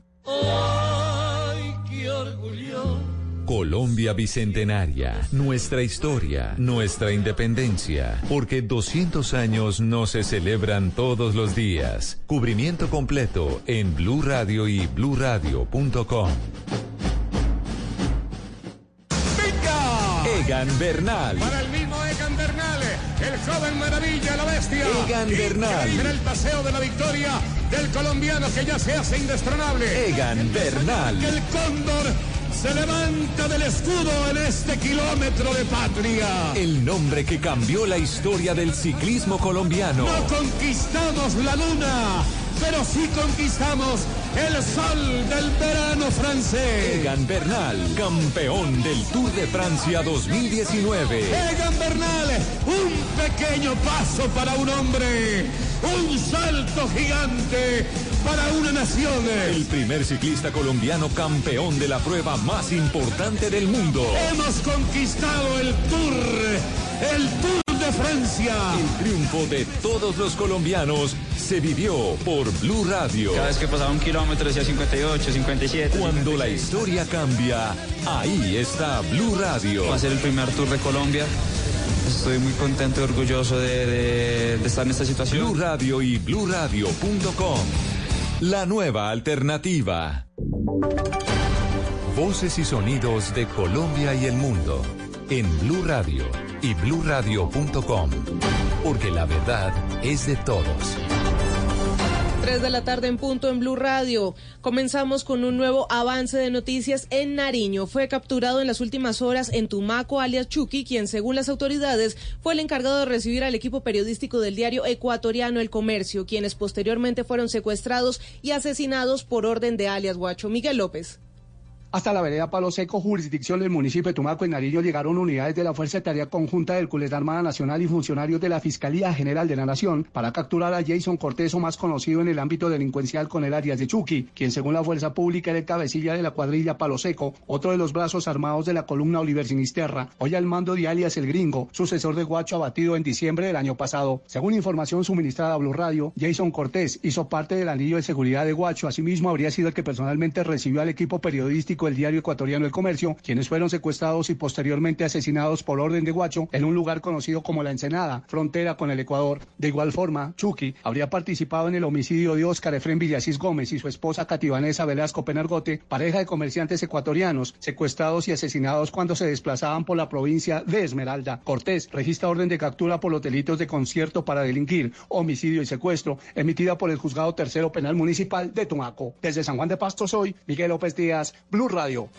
Colombia Bicentenaria, nuestra historia, nuestra independencia, porque 200 años no se celebran todos los días. Cubrimiento completo en Blue Radio y bluradio.com. Egan Bernal. Para el mismo Egan Bernal, el joven maravilla, la bestia. Egan Bernal. Increíble el paseo de la victoria del colombiano que ya se hace indestronable. Egan Bernal. El cóndor se levanta del escudo en este kilómetro de patria. El nombre que cambió la historia del ciclismo colombiano. No conquistamos la luna, pero sí conquistamos el sol del verano francés. Egan Bernal, campeón del Tour de Francia 2019. Egan Bernal, un pequeño paso para un hombre, un salto gigante para una nación. El primer ciclista colombiano campeón de la prueba más importante del mundo. Hemos conquistado el Tour, el Tour de Francia. El triunfo de todos los colombianos se vivió por Blue Radio. Cada vez que pasaba un kilómetro decía 58, 57. Cuando la historia cambia, ahí está Blue Radio. Va a ser el primer tour de Colombia. Estoy muy contento y orgulloso de, de- de estar en esta situación. Blue Radio y bluradio.com. La nueva alternativa. Voces y sonidos de Colombia y el mundo en Blue Radio y bluradio.com. Porque la verdad es de todos. 3 de la tarde en punto en Blue Radio. Comenzamos con un nuevo avance de noticias en Nariño. Fue capturado en las últimas horas en Tumaco, alias Chucky, quien según las autoridades fue el encargado de recibir al equipo periodístico del diario ecuatoriano El Comercio, quienes posteriormente fueron secuestrados y asesinados por orden de alias Guacho. Miguel López. Hasta la vereda Palo Seco, jurisdicción del municipio de Tumaco, en Nariño, llegaron unidades de la Fuerza de Tarea Conjunta del Culeta Armada Nacional y funcionarios de la Fiscalía General de la Nación para capturar a Jason Cortés, o más conocido en el ámbito delincuencial con el alias de Chucky, quien según la Fuerza Pública era el cabecilla de la cuadrilla Palo Seco, otro de los brazos armados de la columna Oliver Sinisterra, hoy al mando de alias El Gringo, sucesor de Guacho abatido en diciembre del año pasado. Según información suministrada a Blue Radio, Jason Cortés hizo parte del anillo de seguridad de Guacho, asimismo habría sido el que personalmente recibió al equipo periodístico del diario ecuatoriano El Comercio, quienes fueron secuestrados y posteriormente asesinados por orden de Guacho en un lugar conocido como La Ensenada, frontera con el Ecuador. De igual forma, Chucky habría participado en el homicidio de Óscar Efrén Villasís Gómez y su esposa Cativanesa Velasco Penargote, pareja de comerciantes ecuatorianos, secuestrados y asesinados cuando se desplazaban por la provincia de Esmeralda. Cortés registra orden de captura por los delitos de concierto para delinquir, homicidio y secuestro, emitida por el Juzgado Tercero Penal Municipal de Tumaco. Desde San Juan de Pasto soy Miguel López Díaz, Blue Radio.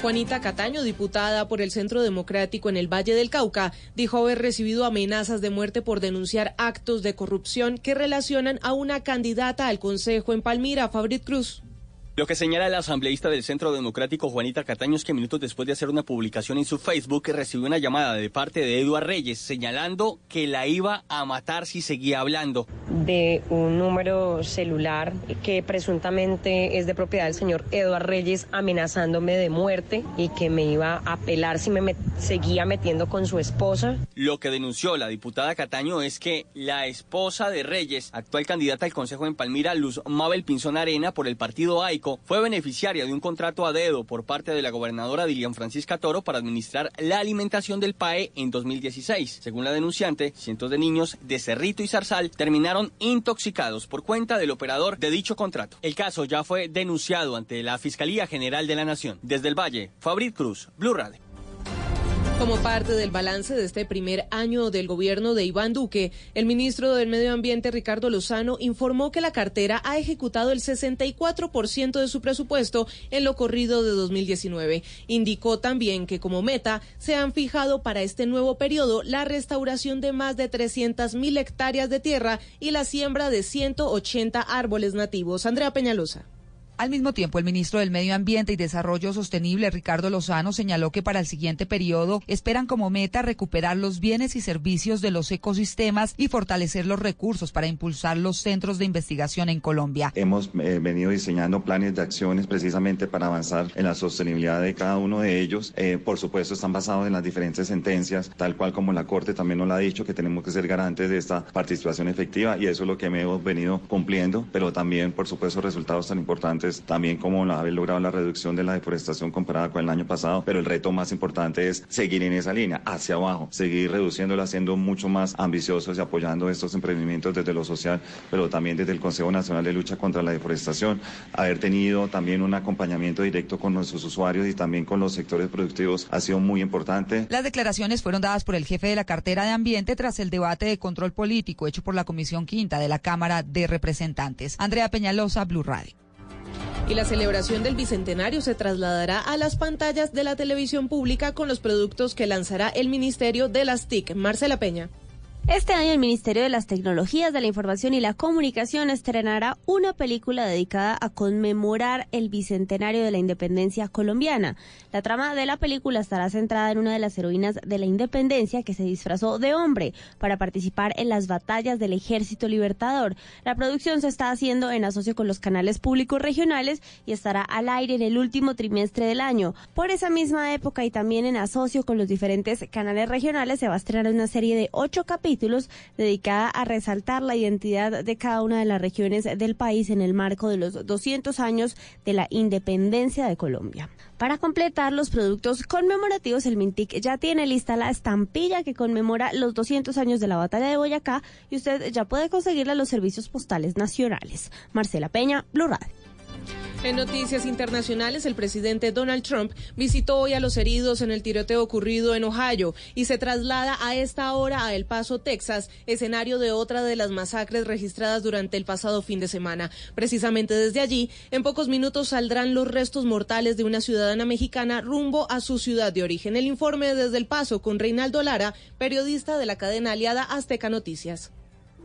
Juanita Cataño, diputada por el Centro Democrático en el Valle del Cauca, dijo haber recibido amenazas de muerte por denunciar actos de corrupción que relacionan a una candidata al Consejo en Palmira, Fabrit Cruz. Lo que señala el asambleísta del Centro Democrático Juanita Cataño es que minutos después de hacer una publicación en su Facebook recibió una llamada de parte de Eduard Reyes señalando que la iba a matar si seguía hablando. De un número celular que presuntamente es de propiedad del señor Eduard Reyes amenazándome de muerte y que me iba a pelar si me seguía metiendo con su esposa. Lo que denunció la diputada Cataño es que la esposa de Reyes, actual candidata al Consejo en Palmira, Luz Mabel Pinzón Arena por el partido AICO, fue beneficiaria de un contrato a dedo por parte de la gobernadora Dilian Francisca Toro para administrar la alimentación del PAE en 2016. Según la denunciante, cientos de niños de Cerrito y Zarzal terminaron intoxicados por cuenta del operador de dicho contrato. El caso ya fue denunciado ante la Fiscalía General de la Nación. Desde el Valle, Fabrit Cruz, Blue Radio. Como parte del balance de este primer año del gobierno de Iván Duque, el ministro del Medio Ambiente, Ricardo Lozano, informó que la cartera ha ejecutado el 64% de su presupuesto en lo corrido de 2019. Indicó también que como meta se han fijado para este nuevo periodo la restauración de más de 300 mil hectáreas de tierra y la siembra de 180 árboles nativos. Andrea Peñalosa. Al mismo tiempo, el ministro del Medio Ambiente y Desarrollo Sostenible, Ricardo Lozano, señaló que para el siguiente periodo esperan como meta recuperar los bienes y servicios de los ecosistemas y fortalecer los recursos para impulsar los centros de investigación en Colombia. Hemos eh, venido diseñando planes de acciones precisamente para avanzar en la sostenibilidad de cada uno de ellos. Eh, por supuesto, están basados en las diferentes sentencias, tal cual como la Corte también nos lo ha dicho, que tenemos que ser garantes de esta participación efectiva y eso es lo que hemos venido cumpliendo, pero también, por supuesto, resultados tan importantes también como haber logrado la reducción de la deforestación comparada con el año pasado, pero el reto más importante es seguir en esa línea, hacia abajo, seguir reduciéndola, siendo mucho más ambiciosos y apoyando estos emprendimientos desde lo social, pero también desde el Consejo Nacional de Lucha contra la Deforestación, haber tenido también un acompañamiento directo con nuestros usuarios y también con los sectores productivos ha sido muy importante. Las declaraciones fueron dadas por el jefe de la cartera de Ambiente tras el debate de control político hecho por la Comisión Quinta de la Cámara de Representantes. Andrea Peñalosa, Blue Radio. Y la celebración del Bicentenario se trasladará a las pantallas de la televisión pública con los productos que lanzará el Ministerio de las TIC. Marcela Peña. Este año el Ministerio de las Tecnologías de la Información y la Comunicación estrenará una película dedicada a conmemorar el bicentenario de la independencia colombiana. La trama de la película estará centrada en una de las heroínas de la independencia que se disfrazó de hombre para participar en las batallas del Ejército Libertador. La producción se está haciendo en asocio con los canales públicos regionales y estará al aire en el último trimestre del año. Por esa misma época y también en asocio con los diferentes canales regionales se va a estrenar una serie de ocho capítulos dedicada a resaltar la identidad de cada una de las regiones del país en el marco de los 200 años de la independencia de Colombia. Para completar los productos conmemorativos, el Mintic ya tiene lista la estampilla que conmemora los 200 años de la batalla de Boyacá y usted ya puede conseguirla en los servicios postales nacionales. Marcela Peña, Blue Radio. En noticias internacionales, el presidente Donald Trump visitó hoy a los heridos en el tiroteo ocurrido en Ohio y se traslada a esta hora a El Paso, Texas, escenario de otra de las masacres registradas durante el pasado fin de semana. Precisamente desde allí, en pocos minutos saldrán los restos mortales de una ciudadana mexicana rumbo a su ciudad de origen. El informe desde El Paso con Reinaldo Lara, periodista de la cadena aliada Azteca Noticias.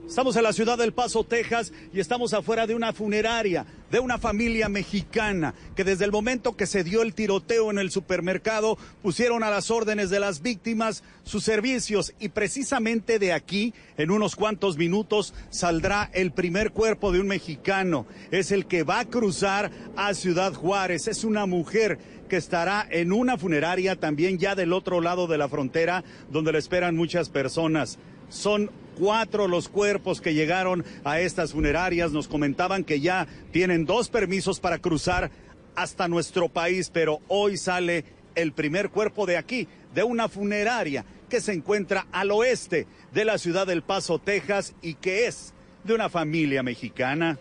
Estamos en la ciudad del Paso, Texas, y estamos afuera de una funeraria de una familia mexicana que desde el momento que se dio el tiroteo en el supermercado pusieron a las órdenes de las víctimas sus servicios y precisamente de aquí, en unos cuantos minutos, saldrá el primer cuerpo de un mexicano. Es el que va a cruzar a Ciudad Juárez. Es una mujer que estará en una funeraria también ya del otro lado de la frontera donde le esperan muchas personas. Son cuatro los cuerpos que llegaron a estas funerarias. Nos comentaban que ya tienen dos permisos para cruzar hasta nuestro país, pero hoy sale el primer cuerpo de aquí, de una funeraria que se encuentra al oeste de la ciudad del Paso, Texas, y que es de una familia mexicana.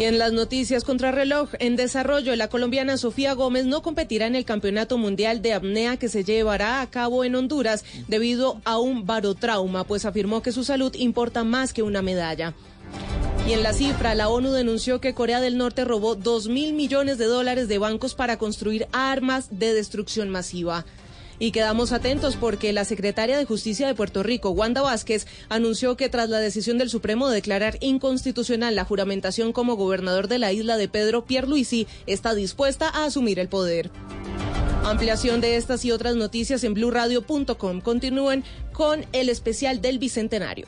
Y en las noticias contrarreloj, en desarrollo, la colombiana Sofía Gómez no competirá en el Campeonato Mundial de Apnea que se llevará a cabo en Honduras debido a un barotrauma, pues afirmó que su salud importa más que una medalla. Y en la cifra, la ONU denunció que Corea del Norte robó 2 mil millones de dólares de bancos para construir armas de destrucción masiva. Y quedamos atentos porque la secretaria de Justicia de Puerto Rico, Wanda Vázquez, anunció que tras la decisión del Supremo de declarar inconstitucional la juramentación como gobernador de la isla de Pedro Pierluisi, está dispuesta a asumir el poder. Ampliación de estas y otras noticias en blurradio.com. Continúen con el especial del Bicentenario.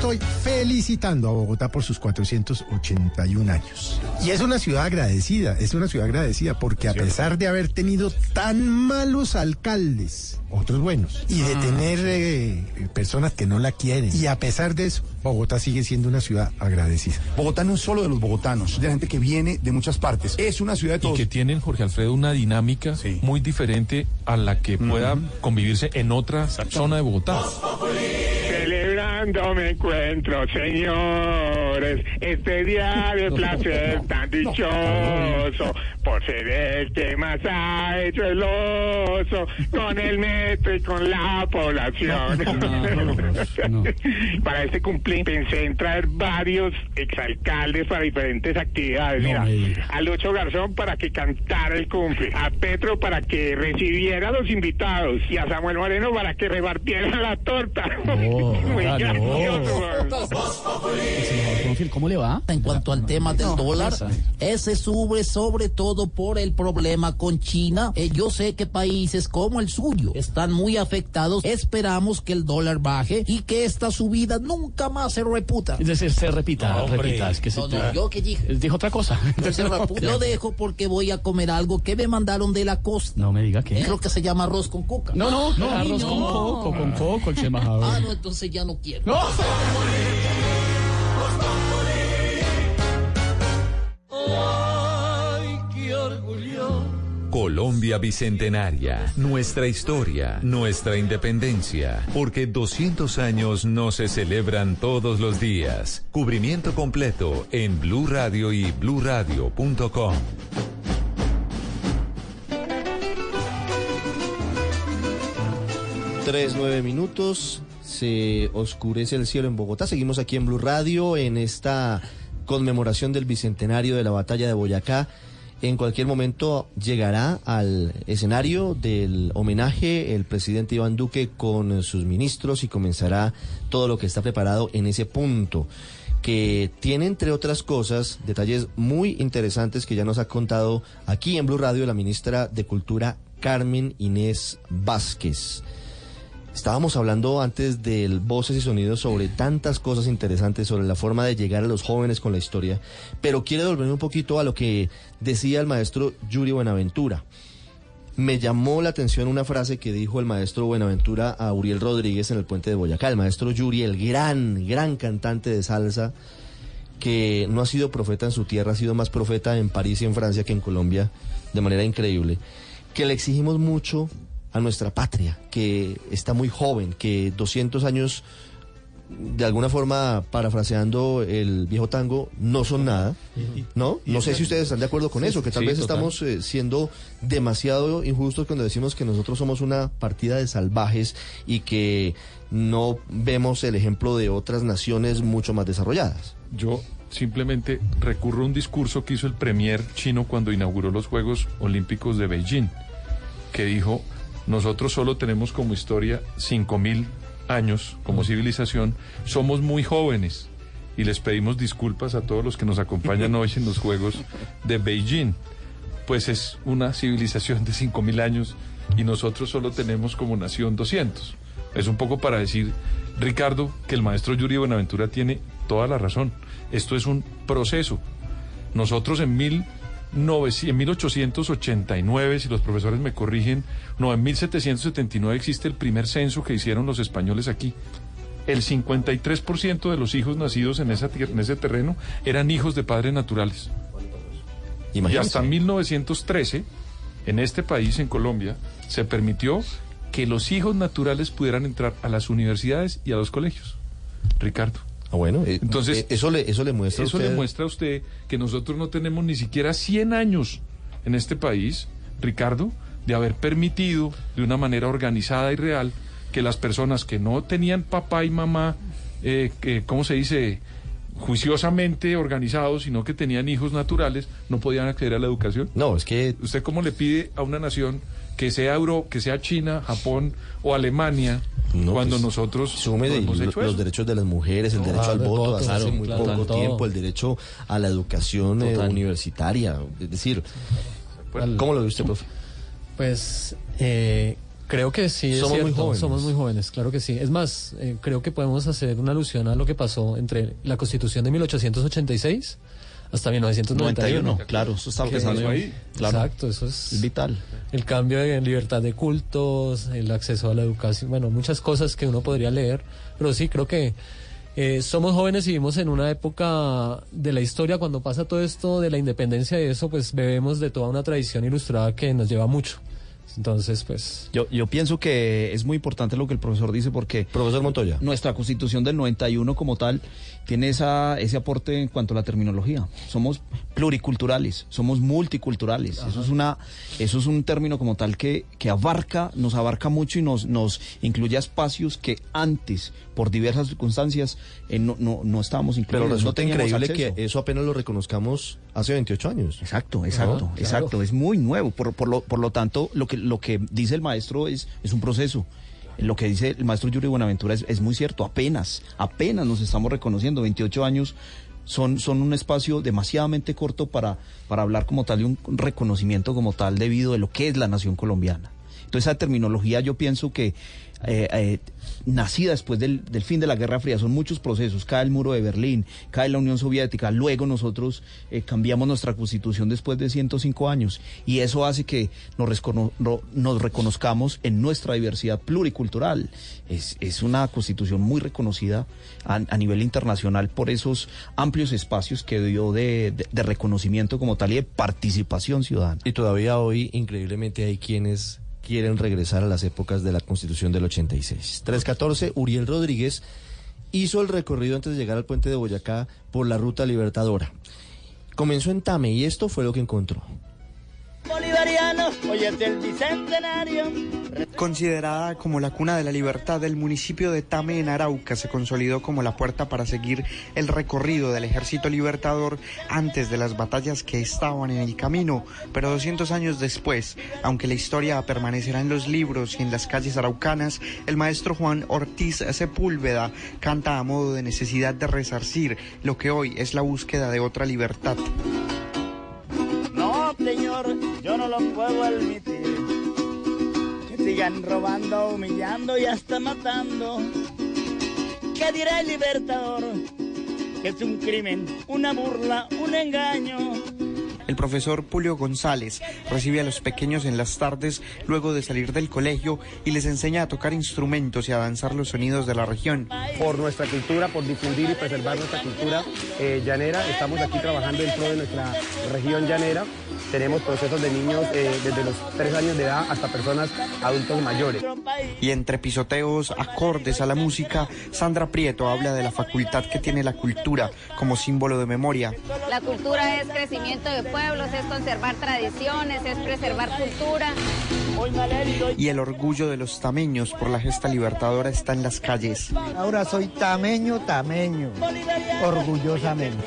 Estoy felicitando a Bogotá por sus 481 años. Y es una ciudad agradecida, es una ciudad agradecida porque a pesar de haber tenido tan malos alcaldes, otros buenos, y de Ah. tener eh, personas que no la quieren, y a pesar de eso, Bogotá sigue siendo una ciudad agradecida. Bogotá no es solo de los bogotanos, de la gente que viene de muchas partes. Es una ciudad de Y todos. que tienen, Jorge Alfredo, una dinámica muy diferente a la que pueda convivirse en otra zona de Bogotá. Celebrando me encuentro, señores, este día de placer tan dichoso, por ser el que más ha hecho el oso, con el metro y con la población. Para este cumpleaños pensé en traer varios exalcaldes para diferentes actividades. Mira, a Lucho Garzón para que cantara el cumple, a Petro para que recibiera a los invitados y a Samuel Moreno para que repartiera la torta. Muy gracioso. ¿cómo le va? En cuanto al tema del dólar, ese sube sobre todo por el problema con China. Eh, yo sé que países como el suyo están muy afectados. Esperamos que el dólar baje y que esta subida nunca más se reputa. Es decir, se repita, repita. Es que se, No, no, yo que dije. Dijo otra cosa. Se reputa. Lo dejo porque voy a comer algo que me mandaron de la costa. No me diga que. Creo que se llama arroz con coca. No, no, no, arroz con no. coco, con coco, el chemajador. Ah, no, entonces ya no quiero. Ay, qué orgullo. Colombia Bicentenaria, nuestra historia, nuestra independencia, porque 200 años no se celebran todos los días. Cubrimiento completo en Blue Radio y bluradio.com. Tres, nueve minutos. Se oscurece el cielo en Bogotá. Seguimos aquí en Blue Radio en esta conmemoración del bicentenario de la batalla de Boyacá. En cualquier momento llegará al escenario del homenaje el presidente Iván Duque con sus ministros y comenzará todo lo que está preparado en ese punto que tiene entre otras cosas detalles muy interesantes que ya nos ha contado aquí en Blue Radio la ministra de Cultura Carmen Inés Vázquez. Estábamos hablando antes del voces y sonidos sobre tantas cosas interesantes, sobre la forma de llegar a los jóvenes con la historia, pero quiero devolverme un poquito a lo que decía el maestro Yuri Buenaventura. Me llamó la atención una frase que dijo el maestro Buenaventura a Uriel Rodríguez en el puente de Boyacá. El maestro Yuri, el gran, gran cantante de salsa, que no ha sido profeta en su tierra, ha sido más profeta en París y en Francia que en Colombia, de manera increíble, que le exigimos mucho a nuestra patria, que está muy joven, que 200 años, de alguna forma, parafraseando el viejo tango, no son nada, ¿no? No sé si ustedes están de acuerdo con eso, que tal Sí, vez total. estamos eh, siendo demasiado injustos cuando decimos que nosotros somos una partida de salvajes y que no vemos el ejemplo de otras naciones mucho más desarrolladas. Yo simplemente recurro a un discurso que hizo el premier chino cuando inauguró los Juegos Olímpicos de Beijing, que dijo, nosotros solo tenemos como historia 5.000 años como civilización, somos muy jóvenes y les pedimos disculpas a todos los que nos acompañan hoy en los Juegos de Beijing. Pues es una civilización de 5.000 años y nosotros solo tenemos como nación 200. Es un poco para decir, Ricardo, que el maestro Yuri Buenaventura tiene toda la razón. Esto es un proceso. Nosotros en, 1900 en 1889, si los profesores me corrigen, no, en 1779 existe el primer censo que hicieron los españoles aquí. El 53% de los hijos nacidos en, esa, en ese terreno eran hijos de padres naturales. Y Imagínense. hasta 1913, en este país, en Colombia, se permitió que los hijos naturales pudieran entrar a las universidades y a los colegios. Ricardo. Ah, bueno, eh, Entonces, eh, eso le, eso le muestra a Eso usted- le muestra a usted que nosotros no tenemos ni siquiera 100 años en este país, Ricardo, de haber permitido de una manera organizada y real que las personas que no tenían papá y mamá, eh, que, ¿cómo se dice? juiciosamente organizados, sino que tenían hijos naturales, no podían acceder a la educación. No, es que ¿Usted cómo le pide a una nación que sea Euro, que sea China, Japón o Alemania, No, cuando pues, nosotros Sume no de hemos lo- hecho los eso? derechos de las mujeres, el No, derecho al voto, voto, hasta hace muy claro, poco todo. tiempo, el derecho a la educación eh, universitaria. Es decir, Pues, ¿cómo lo ve usted, profe? Pues eh, creo que sí. es Somos muy cierto, jóvenes. Somos muy jóvenes, claro que sí. Es más, eh, creo que podemos hacer una alusión a lo que pasó entre la Constitución de 1886 hasta 1991. 91, claro, eso estaba Que- pensando yo. Ahí, claro. Exacto, eso es, vital. El cambio de libertad de cultos, el acceso a la educación, bueno, muchas cosas que uno podría leer, pero sí, creo que eh, somos jóvenes y vivimos en una época de la historia cuando pasa todo esto de la independencia y eso, pues bebemos de toda una tradición ilustrada que nos lleva mucho. Entonces, pues... Yo, yo pienso que es muy importante lo que el profesor dice porque... Profesor Montoya. Nuestra constitución del 91 como tal tiene esa, ese aporte en cuanto a la terminología. Somos pluriculturales, somos multiculturales. Eso es, una, eso es un término como tal que, que abarca, nos abarca mucho y nos, nos incluye a espacios que antes, por diversas circunstancias, eh, no, no, no estábamos incluidos. Pero no resulta teníamos increíble acceso. que eso apenas lo reconozcamos hace 28 años. Exacto, exacto, exacto. Es muy nuevo. Por, por, lo, por lo tanto, lo que, lo que dice el maestro es, es un proceso. Lo que dice el maestro Yuri Buenaventura es, muy cierto. Apenas, apenas nos estamos reconociendo. 28 años son, son un espacio demasiadamente corto para, para hablar como tal de un reconocimiento como tal debido de lo que es la nación colombiana. Entonces, esa terminología yo pienso que eh, eh, nacida después del, fin de la Guerra Fría, son muchos procesos, cae el muro de Berlín, cae la Unión Soviética, luego nosotros eh, cambiamos nuestra constitución después de 105 años y eso hace que nos, reconozcamos en nuestra diversidad pluricultural. Es, una constitución muy reconocida a, nivel internacional por esos amplios espacios que dio de- de reconocimiento como tal y de participación ciudadana. Y todavía hoy, increíblemente, hay quienes quieren regresar a las épocas de la Constitución del 86. 314, Uriel Rodríguez hizo el recorrido antes de llegar al puente de Boyacá por la ruta libertadora. Comenzó en Tame y esto fue lo que encontró. Bolivariano, hoy es el bicentenario. Considerada como la cuna de la libertad, el municipio de Tame en Arauca se consolidó como la puerta para seguir el recorrido del ejército libertador antes de las batallas que estaban en el camino. Pero 200 años después, aunque la historia permanecerá en los libros y en las calles araucanas, el maestro Juan Ortiz Sepúlveda canta a modo de necesidad de resarcir lo que hoy es la búsqueda de otra libertad. Yo no lo puedo admitir. Que sigan robando, humillando y hasta matando. ¿Qué dirá el libertador? Que es un crimen, una burla, un engaño. El profesor Julio González recibe a los pequeños en las tardes luego de salir del colegio y les enseña a tocar instrumentos y a danzar los sonidos de la región. por nuestra cultura, por difundir y preservar nuestra cultura eh, llanera. Estamos aquí trabajando en pro de nuestra región llanera. Tenemos procesos de niños eh, desde los tres años de edad hasta personas adultos mayores. Y entre pisoteos, acordes a la música, Sandra Prieto habla de la facultad que tiene la cultura como símbolo de memoria. La cultura es crecimiento de pueblos, es conservar tradiciones, es preservar cultura. Y el orgullo de los tameños por la gesta libertadora está en las calles. Ahora soy tameño, tameño, orgullosamente.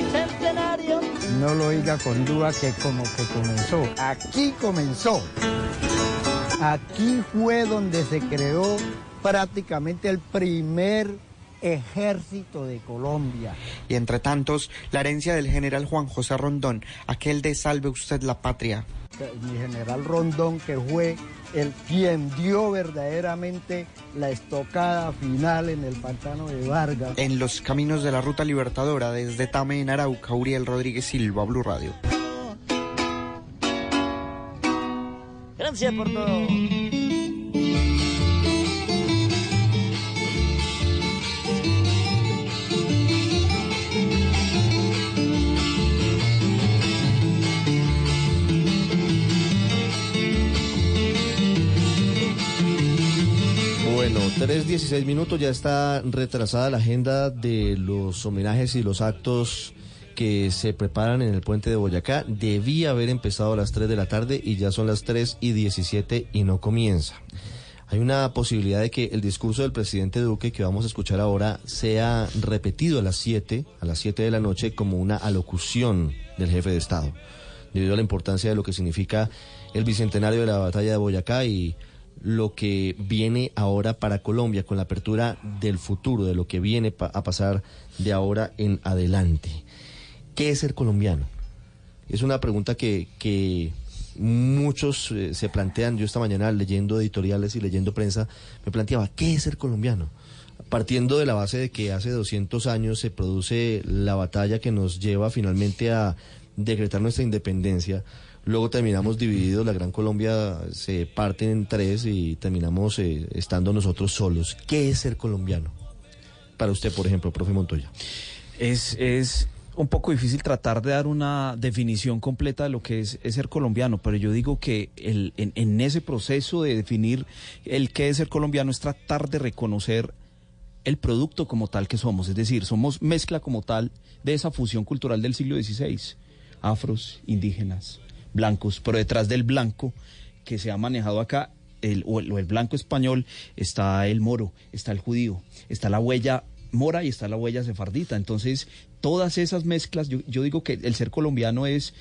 No lo oiga con duda que como que comenzó. Aquí comenzó. Aquí fue donde se creó prácticamente el primer ejército de Colombia. Y entre tantos, la herencia del general Juan José Rondón, aquel de Salve usted la patria. Mi general Rondón, que fue el quien dio verdaderamente la estocada final en el pantano de Vargas. En los caminos de la ruta libertadora, desde Tame en Arauca, Uriel Rodríguez Silva, Blue Radio. Gracias por todo. Bueno, 3.16 minutos, ya está retrasada la agenda de los homenajes y los actos que se preparan en el puente de Boyacá. Debía haber empezado a las 3 de la tarde y ya son las 3 y 17 y no comienza. Hay una posibilidad de que el discurso del presidente Duque que vamos a escuchar ahora sea repetido a las 7, a las 7 de la noche como una alocución del jefe de Estado, debido a la importancia de lo que significa el bicentenario de la batalla de Boyacá y lo que viene ahora para Colombia con la apertura del futuro, de lo que viene a pasar de ahora en adelante. ¿Qué es ser colombiano? Es una pregunta que, que muchos eh, se plantean. Yo esta mañana leyendo editoriales y leyendo prensa me planteaba, ¿qué es ser colombiano? Partiendo de la base de que hace 200 años se produce la batalla que nos lleva finalmente a decretar nuestra independencia. Luego terminamos divididos, la Gran Colombia se parte en tres y terminamos eh, estando nosotros solos. ¿Qué es ser colombiano? Para usted, por ejemplo, profe Montoya. Es, es un poco difícil tratar de dar una definición completa de lo que es, ser colombiano, pero yo digo que en, en ese proceso de definir el qué es ser colombiano es tratar de reconocer el producto como tal que somos, es decir, somos mezcla como tal de esa fusión cultural del siglo XVI, afros, indígenas, blancos, pero detrás del blanco que se ha manejado acá, el, o, el, blanco español, está el moro, está el judío, está la huella mora y está la huella sefardita. Entonces, todas esas mezclas, yo, yo digo que el ser colombiano es,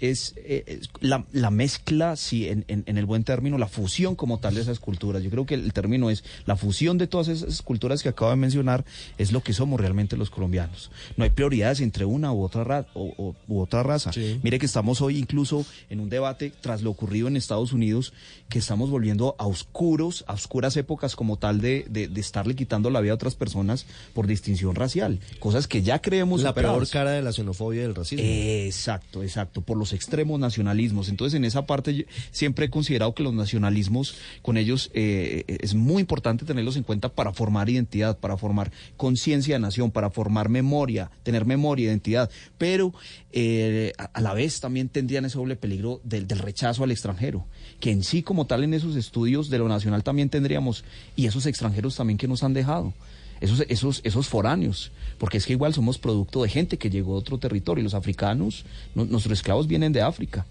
es, eh, es la, la, mezcla, sí, en, en, en, el buen término, la fusión como tal de esas culturas. Yo creo que el término es la fusión de todas esas culturas que acabo de mencionar, es lo que somos realmente los colombianos. No hay prioridades entre una u otra, ra o, o, u otra raza. Sí. Mire que estamos hoy incluso en un debate tras lo ocurrido en Estados Unidos, que estamos volviendo a oscuros, a oscuras épocas como tal de, de, de estarle quitando la vida a otras personas por distinción racial. Cosas que ya creemos La superadas. peor cara de la xenofobia y del racismo. Exacto, exacto. Por los extremos nacionalismos. Entonces, en esa parte siempre he considerado que los nacionalismos, con ellos eh, es muy importante tenerlos en cuenta para formar identidad, para formar conciencia de nación, para formar memoria, tener memoria, identidad. Pero eh, a, a, la vez también tendrían ese doble peligro del, del, rechazo al extranjero, que en sí como tal en esos estudios de lo nacional también tendríamos, y esos extranjeros también que nos han dejado esos, esos, esos foráneos, porque es que igual somos producto de gente que llegó a otro territorio, los africanos, no, nuestros esclavos vienen de África.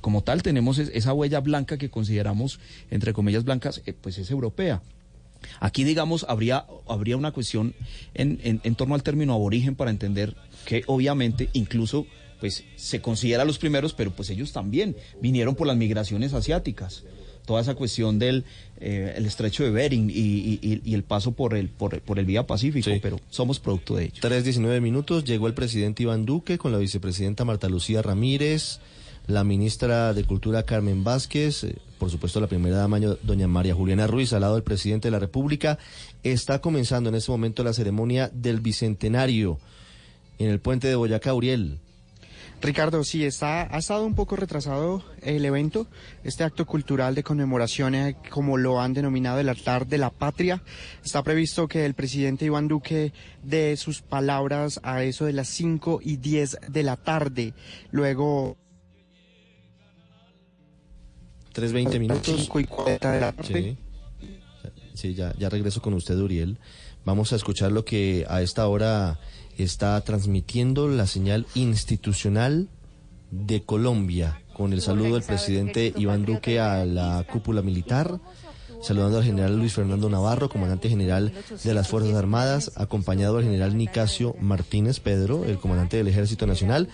Como tal, tenemos es, esa huella blanca que consideramos, entre comillas blancas, eh, pues es europea. Aquí, digamos, habría, habría una cuestión en, en, en torno al término aborigen para entender que obviamente incluso pues se considera los primeros, pero pues ellos también vinieron por las migraciones asiáticas toda esa cuestión del eh, el estrecho de Bering y, y, y, el paso por el por, por el vía Pacífico, sí. pero somos producto de ello. 3.19 minutos, llegó el presidente Iván Duque con la vicepresidenta Marta Lucía Ramírez, la ministra de Cultura Carmen Vázquez, eh, por supuesto la primera dama doña María Juliana Ruiz, al lado del presidente de la República. Está comenzando en este momento la ceremonia del Bicentenario en el puente de Boyacá, Uriel. Ricardo, sí, está, ha estado un poco retrasado el evento, este acto cultural de conmemoración, eh, como lo han denominado el altar de la patria. Está previsto que el presidente Iván Duque dé sus palabras a eso de las 5 y 10 de la tarde. Luego... 3.20 minutos. 5 y 40 de la tarde. Sí, sí ya, ya regreso con usted, Uriel. Vamos a escuchar lo que a esta hora está transmitiendo la señal institucional de Colombia con el saludo del presidente Iván Duque a la cúpula militar, saludando al general Luis Fernando Navarro, comandante general de las Fuerzas Armadas, acompañado al general Nicasio Martínez Pedro, el comandante del Ejército Nacional.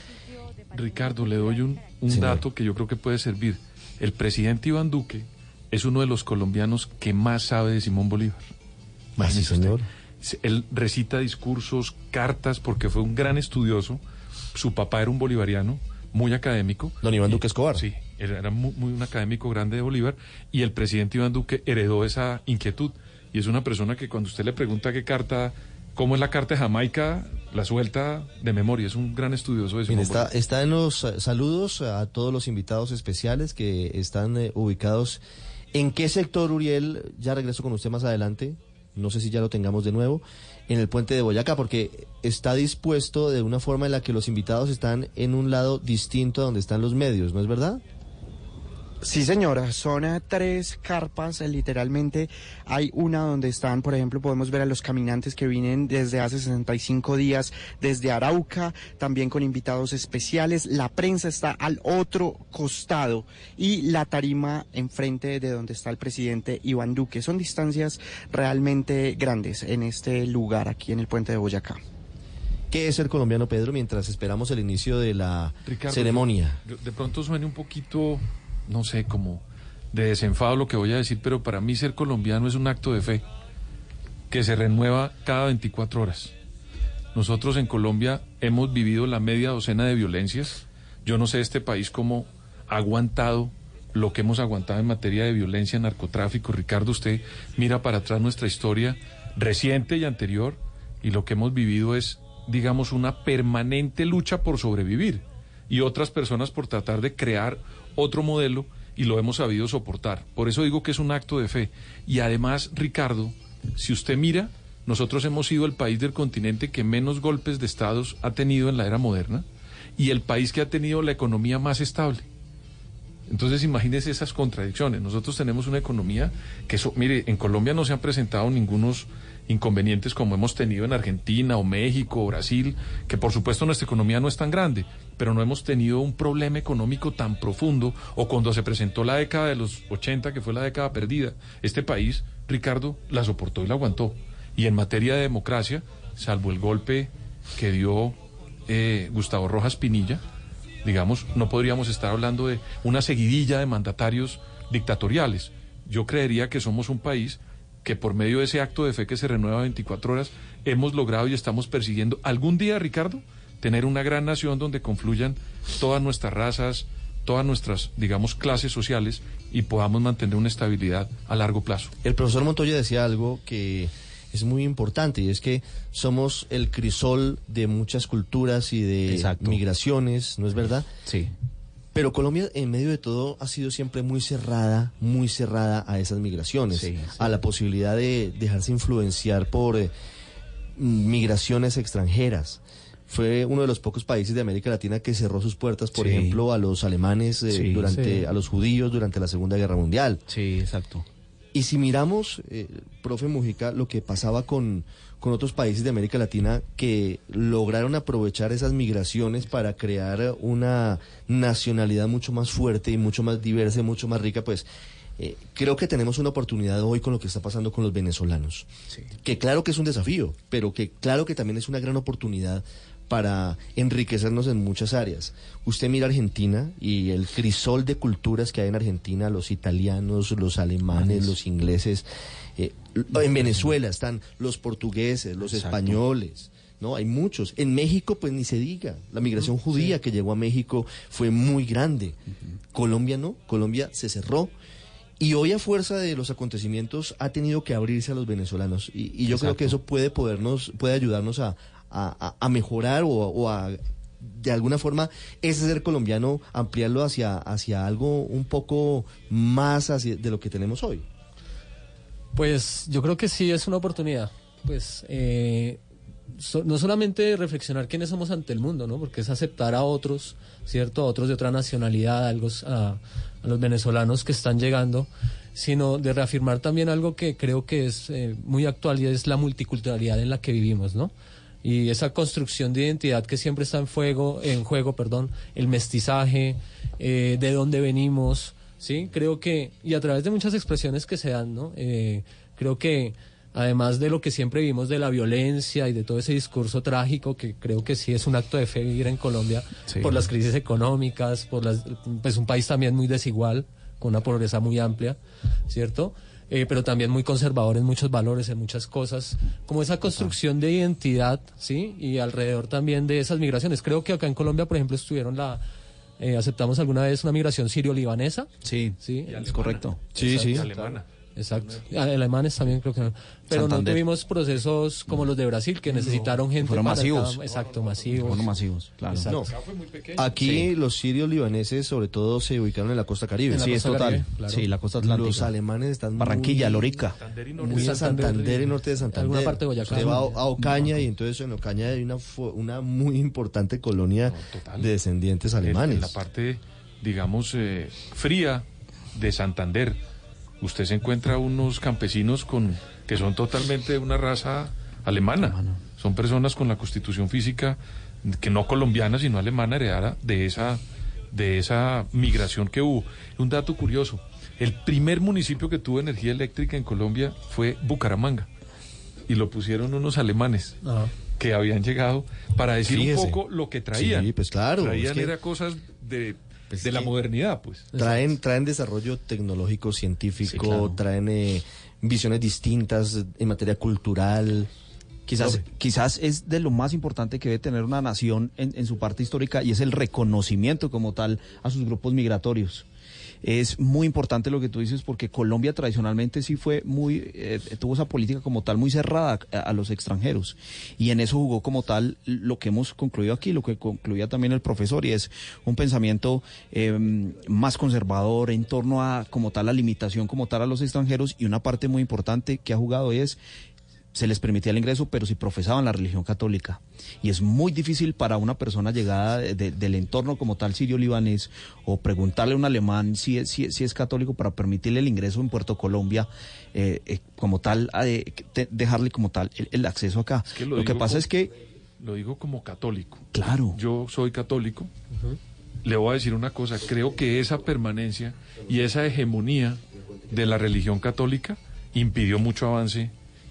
Ricardo, le doy un, un dato que yo creo que puede servir. El presidente Iván Duque es uno de los colombianos que más sabe de Simón Bolívar. Ah, sí, señor. Usted. Él recita discursos, cartas, porque fue un gran estudioso. Su papá era un bolivariano, muy académico. Don Iván Duque Escobar. Sí, era muy, muy, un académico grande de Bolívar. Y el presidente Iván Duque heredó esa inquietud. Y es una persona que cuando usted le pregunta qué carta, cómo es la carta de Jamaica, la suelta de memoria. Es un gran estudioso está, está, en los uh, saludos a todos los invitados especiales que están eh, ubicados. ¿En qué sector, Uriel? Ya regreso con usted más adelante no sé si ya lo tengamos de nuevo, en el puente de Boyacá, porque está dispuesto de una forma en la que los invitados están en un lado distinto a donde están los medios, ¿no es verdad? Sí, señora, son tres carpas, eh, literalmente. Hay una donde están, por ejemplo, podemos ver a los caminantes que vienen desde hace 65 días desde Arauca, también con invitados especiales. La prensa está al otro costado y la tarima enfrente de donde está el presidente Iván Duque. Son distancias realmente grandes en este lugar, aquí en el puente de Boyacá. ¿Qué es ser colombiano, Pedro, mientras esperamos el inicio de la Ricardo, ceremonia? yo- de pronto suene un poquito, no sé, como de desenfado lo que voy a decir, pero para mí ser colombiano es un acto de fe que se renueva cada 24 horas. Nosotros en Colombia hemos vivido la media docena de violencias. Yo no sé este país cómo ha aguantado lo que hemos aguantado en materia de violencia, narcotráfico. Ricardo, usted mira para atrás nuestra historia reciente y anterior y lo que hemos vivido es, digamos, una permanente lucha por sobrevivir y otras personas por tratar de crear otro modelo y lo hemos sabido soportar. Por eso digo que es un acto de fe. Y además, Ricardo, si usted mira, nosotros hemos sido el país del continente que menos golpes de estados ha tenido en la era moderna y el país que ha tenido la economía más estable. Entonces imagínese esas contradicciones. Nosotros tenemos una economía que, eso, mire, en Colombia no se han presentado ningunos inconvenientes como hemos tenido en Argentina o México o Brasil, que por supuesto nuestra economía no es tan grande, pero no hemos tenido un problema económico tan profundo o cuando se presentó la década de los 80, que fue la década perdida. Este país, Ricardo, la soportó y la aguantó. Y en materia de democracia, salvo el golpe que dio eh, Gustavo Rojas Pinilla, digamos, no podríamos estar hablando de una seguidilla de mandatarios dictatoriales. Yo creería que somos un país que por medio de ese acto de fe que se renueva 24 horas, hemos logrado y estamos persiguiendo algún día, Ricardo, tener una gran nación donde confluyan todas nuestras razas, todas nuestras, digamos, clases sociales y podamos mantener una estabilidad a largo plazo. El profesor Montoya decía algo que es muy importante y es que somos el crisol de muchas culturas y de Exacto. migraciones, ¿no es verdad? Sí. Pero Colombia, en medio de todo, ha sido siempre muy cerrada, muy cerrada a esas migraciones, Sí, sí. a la posibilidad de dejarse influenciar por eh, migraciones extranjeras. Fue uno de los pocos países de América Latina que cerró sus puertas, por Sí. ejemplo, a los alemanes eh, Sí, durante, sí. a los judíos durante la Segunda Guerra Mundial. Sí, exacto. Y si miramos, eh, profe Mujica, lo que pasaba con, con otros países de América Latina que lograron aprovechar esas migraciones para crear una nacionalidad mucho más fuerte y mucho más diversa y mucho más rica, pues eh, creo que tenemos una oportunidad hoy con lo que está pasando con los venezolanos. Que claro que es un desafío, pero que claro que también es una gran oportunidad para enriquecernos en muchas áreas. Usted mira Argentina y el crisol de culturas que hay en Argentina, los italianos, los alemanes, los ingleses. eh, en Venezuela están los portugueses, los Exacto. españoles. No, hay muchos. En México, pues ni se diga. La migración judía que llegó a México fue muy grande. Colombia no. Colombia se cerró. Y hoy a fuerza de los acontecimientos ha tenido que abrirse a los venezolanos. Y, y yo creo que eso puede podernos, puede ayudarnos a, a- mejorar o, a de alguna forma ese ser colombiano ampliarlo hacia, hacia algo un poco más hacia- de lo que tenemos hoy. Pues yo creo que sí es una oportunidad. Pues eh, no solamente reflexionar quiénes somos ante el mundo, ¿no? Porque es aceptar a otros, ¿cierto? A otros de otra nacionalidad, a, los- a- a los venezolanos que están llegando, sino de reafirmar también algo que creo que es eh, muy actual y es la multiculturalidad en la que vivimos, ¿no? Y esa construcción de identidad que siempre está en fuego, en juego, perdón, el mestizaje, eh, de dónde venimos, sí, creo que y a través de muchas expresiones que se dan, ¿no? Eh, creo que además de lo que siempre vimos de la violencia y de todo ese discurso trágico que creo que sí es un acto de fe vivir en Colombia Sí. por las crisis económicas, por las, pues un país también muy desigual, con una pobreza muy amplia, ¿cierto? Eh, pero también muy conservador en muchos valores, en muchas cosas, como esa construcción de identidad, ¿sí? Y alrededor también de esas migraciones. Creo que acá en Colombia, por ejemplo, estuvieron la, eh, aceptamos alguna vez una migración sirio-libanesa. Sí, sí, es correcto. Sí, sí. Alemana. Exacto. Ah, Alemanes también creo que no. Pero Santander. no tuvimos procesos como los de Brasil, que necesitaron gente Fueron para masivos. cada- exacto, masivos. Fueron masivos, claro. Exacto. No. Aquí los sirios libaneses sobre todo se ubicaron en la costa caribe. La Sí, es total. caribe, claro. Sí, la costa atlántica. Los alemanes están Barranquilla, muy, Lorica. Muy a Santander y norte de Santander. Alguna parte de Boyacá. Usted va a, a Ocaña y entonces en Ocaña hay una, una muy importante colonia de descendientes En- alemanes. En la parte, digamos, eh, fría de Santander, usted se encuentra unos campesinos con que son totalmente de una raza alemana. Son personas con la constitución física que no colombiana, sino alemana, heredada de esa, de esa migración que hubo. Un dato curioso, el primer municipio que tuvo energía eléctrica en Colombia fue Bucaramanga. Y lo pusieron unos alemanes que habían llegado para decir Fíjese. un poco lo que traían. Sí, pues claro, Traían es que- era cosas de, Pues de la modernidad, pues. Traen, traen desarrollo tecnológico, científico, Sí, claro. traen eh, visiones distintas en materia cultural. Quizás, quizás es de lo más importante que debe tener una nación en, en su parte histórica y es el reconocimiento como tal a sus grupos migratorios. Es muy importante lo que tú dices porque Colombia tradicionalmente sí fue muy, eh, tuvo esa política como tal muy cerrada a, los extranjeros. Y en eso jugó como tal lo que hemos concluido aquí, lo que concluía también el profesor y es un pensamiento eh, más conservador en torno a como tal la limitación como tal a los extranjeros. Y una parte muy importante que ha jugado es se les permitía el ingreso, pero si profesaban la religión católica. Y es muy difícil para una persona llegada de- de- del entorno como tal sirio-libanés o preguntarle a un alemán si es, si, es- si es católico para permitirle el ingreso en Puerto Colombia, eh, eh, como tal, eh, te- dejarle como tal el, el acceso acá. Es que lo que pasa como- es que, Lo digo como católico. claro, Yo soy católico. Le voy a decir una cosa. Creo que esa permanencia y esa hegemonía de la religión católica impidió mucho avance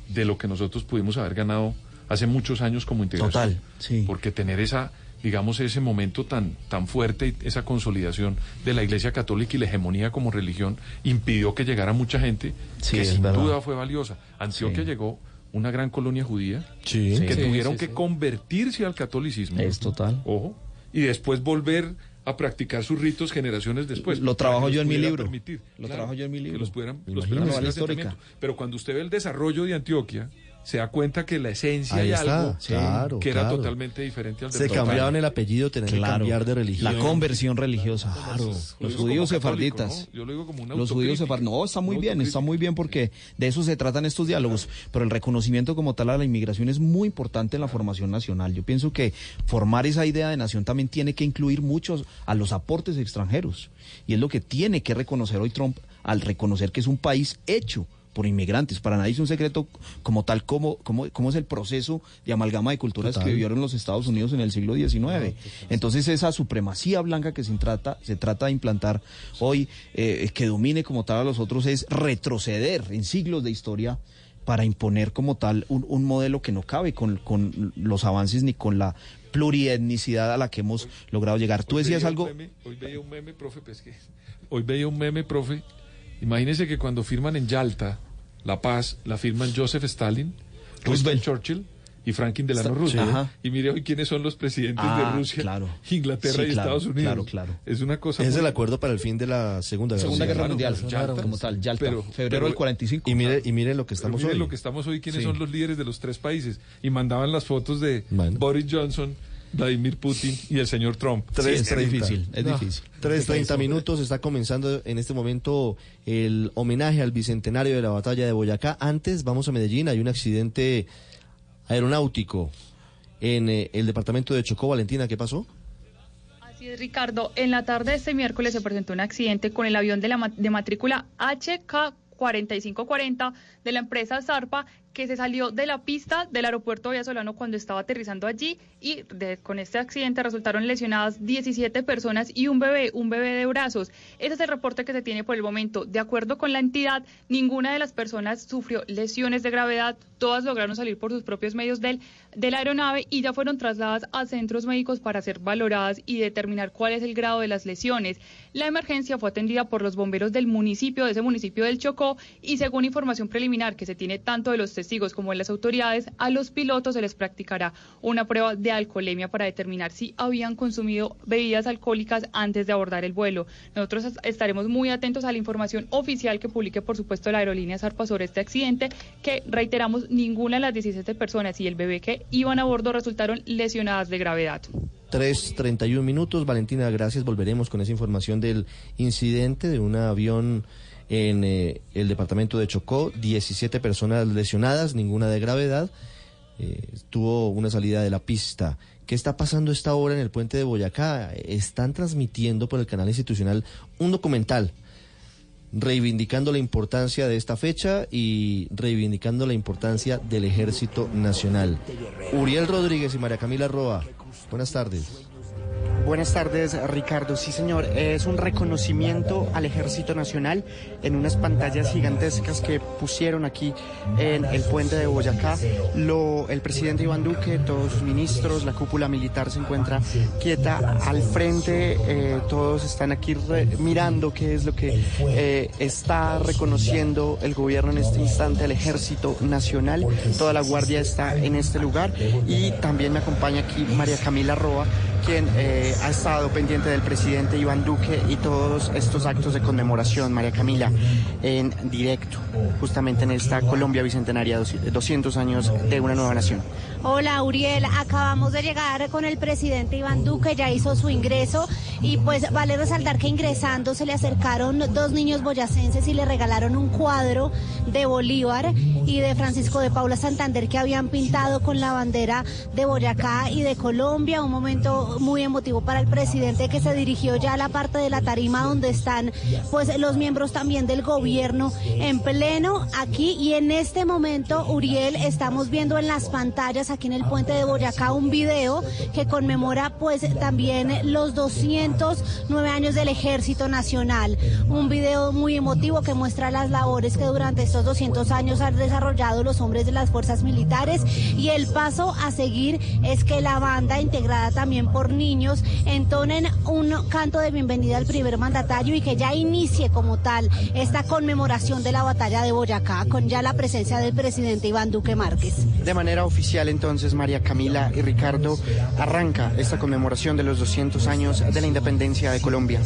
de lo que nosotros pudimos haber ganado hace muchos años como integración. Total, sí. Porque tener esa, digamos, ese momento tan, tan fuerte, esa consolidación de la Iglesia Católica y la hegemonía como religión impidió que llegara mucha gente Sí, que sin verdad. duda fue valiosa. Antioquia Sí. llegó una gran colonia judía Sí. que tuvieron que convertirse al catolicismo. es total. Ojo. Y después volver a practicar sus ritos generaciones después. Lo trabajo yo en mi libro. permitir. Lo trabajo yo en mi libro. Que los pudieran, los pudieran asentamiento. Pero cuando usted ve el desarrollo de Antioquia, se da cuenta que la esencia Ahí hay está, algo claro, que era claro. totalmente diferente al de Se Total. cambiaban el apellido, tenían que Claro. cambiar de religión. La conversión religiosa. Lo Los judíos sefarditas. ¿no? Yo lo digo como una Los judíos sefarditas. No, está muy bien, está muy bien porque de eso se tratan estos diálogos. Pero el reconocimiento como tal a la inmigración es muy importante en la formación nacional. Yo pienso que formar esa idea de nación también tiene que incluir muchos a los aportes extranjeros. Y es lo que tiene que reconocer hoy Trump al reconocer que es un país hecho por inmigrantes. Para nadie es un secreto como tal como, como, como es el proceso de amalgama de culturas Total. que vivieron los Estados Unidos en el siglo XIX. Entonces esa supremacía blanca que se trata, se trata de implantar hoy, eh, que domine como tal a los otros, es retroceder en siglos de historia para imponer como tal un, un modelo que no cabe con, con los avances ni con la plurietnicidad a la que hemos logrado llegar. Tú decías algo... meme- hoy veía un meme, profe, pues que hoy veía un meme, profe. Imagínese que cuando firman en Yalta la paz, la firman Joseph Stalin, Roosevelt Churchill y Franklin Delano Roosevelt. Ajá. Y mire hoy quiénes son los presidentes Ah, de Rusia, claro. Inglaterra Sí, y claro, Estados Unidos. claro, claro. Es una cosa. Es muy- el acuerdo para el fin de la Segunda Guerra Segunda Guerra Mundial. Mundial, Yalta. como tal, Yalta, Pero- febrero pero- del 45. Y mire, y mire lo que estamos mire hoy. lo que estamos hoy, quiénes Sí. son los líderes de los tres países. Y mandaban las fotos de Bueno. Boris Johnson, Vladimir Putin y el señor Trump. Sí, es 3:30. difícil, es No. difícil. 3.30 minutos, está comenzando en este momento el homenaje al bicentenario de la batalla de Boyacá. Antes vamos a Medellín, hay un accidente aeronáutico en eh, el departamento de Chocó. Valentina, ¿qué pasó? Así es, Ricardo. En la tarde de este miércoles se presentó un accidente con el avión de, la, de matrícula HK4540 de la empresa Zarpa que se salió de la pista del aeropuerto Solano cuando estaba aterrizando allí y de- con este accidente resultaron lesionadas 17 personas y un bebé, un bebé de brazos. Ese es el reporte que se tiene por el momento. De acuerdo con la entidad, ninguna de las personas sufrió lesiones de gravedad, todas lograron salir por sus propios medios del, de la aeronave y ya fueron trasladadas a centros médicos para ser valoradas y determinar cuál es el grado de las lesiones. La emergencia fue atendida por los bomberos del municipio, de ese municipio del Chocó, y según información preliminar que se tiene tanto de los testigos como de las autoridades, a los pilotos se les practicará una prueba de alcoholemia para determinar si habían consumido bebidas alcohólicas antes de abordar el vuelo. Nosotros es- estaremos muy atentos a la información oficial que publique, por supuesto, la aerolínea Zarpa sobre este accidente, que reiteramos, ninguna de las 17 personas y el bebé que iban a bordo resultaron lesionadas de gravedad. 3.31 minutos. Valentina, gracias. Volveremos con esa información del incidente de un avión en eh, el departamento de Chocó. 17 personas lesionadas, ninguna de gravedad. Eh, tuvo una salida de la pista. ¿Qué está pasando esta hora en el puente de Boyacá? Están transmitiendo por el canal institucional un documental reivindicando la importancia de esta fecha y reivindicando la importancia del Ejército Nacional. Uriel Rodríguez y María Camila Roa, buenas tardes. Buenas tardes, Ricardo. Sí, señor, es un reconocimiento al Ejército Nacional en unas pantallas gigantescas que pusieron aquí en el puente de Boyacá. Lo, el presidente Iván Duque, todos sus ministros, la cúpula militar se encuentra quieta al frente. eh, todos están aquí re- mirando qué es lo que eh, está reconociendo el gobierno en este instante al Ejército Nacional. Toda la guardia está en este lugar y también me acompaña aquí María Camila Roa quien eh, ha estado pendiente del presidente Iván Duque y todos estos actos de conmemoración, María Camila, en directo, justamente en esta Colombia Bicentenaria, 200 años de una nueva nación. Hola Uriel, acabamos de llegar con el presidente Iván Duque, ya hizo su ingreso. Y pues vale resaltar que ingresando se le acercaron dos niños boyacenses y le regalaron un cuadro de Bolívar y de Francisco de Paula Santander que habían pintado con la bandera de Boyacá y de Colombia, un momento muy emotivo para el presidente que se dirigió ya a la parte de la tarima donde están pues los miembros también del gobierno en pleno. Aquí y en este momento Uriel estamos viendo en las pantallas aquí en el puente de Boyacá un video que conmemora pues también los 209 años del Ejército Nacional. Un video muy emotivo que muestra las labores que durante estos 200 años han desarrollado los hombres de las fuerzas militares y el paso a seguir es que la banda integrada también por niños entonen un canto de bienvenida al primer mandatario y que ya inicie como tal esta conmemoración de la batalla de Boyacá con ya la presencia del presidente Iván Duque Márquez. De manera oficial, entonces, María Camila y Ricardo arranca esta conmemoración de los 200 años de la independencia de Colombia.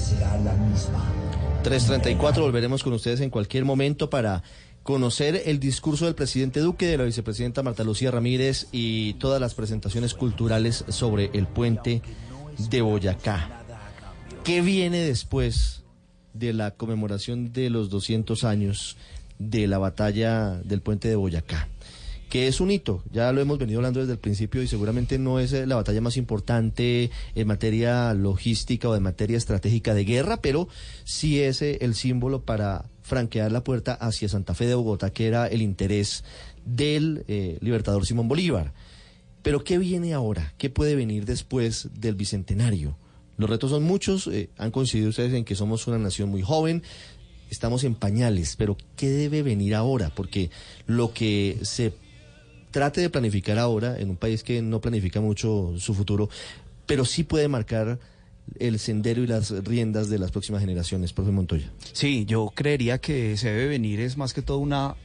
334, volveremos con ustedes en cualquier momento para conocer el discurso del presidente Duque, de la vicepresidenta Marta Lucía Ramírez y todas las presentaciones culturales sobre el puente de Boyacá. ¿Qué viene después de la conmemoración de los 200 años de la batalla del puente de Boyacá? Que es un hito, ya lo hemos venido hablando desde el principio y seguramente no es eh, la batalla más importante en materia logística o de materia estratégica de guerra, pero sí es eh, el símbolo para franquear la puerta hacia Santa Fe de Bogotá, que era el interés del eh, libertador Simón Bolívar. Pero ¿qué viene ahora? ¿Qué puede venir después del Bicentenario? Los retos son muchos, han coincidido ustedes en que somos una nación muy joven, estamos en pañales, pero ¿qué debe venir ahora? Porque lo que se trate de planificar ahora en un país que no planifica mucho su futuro, pero sí puede marcar el sendero y las riendas de las próximas generaciones, profe Montoya. Sí, yo creería que se debe venir es más que todo una,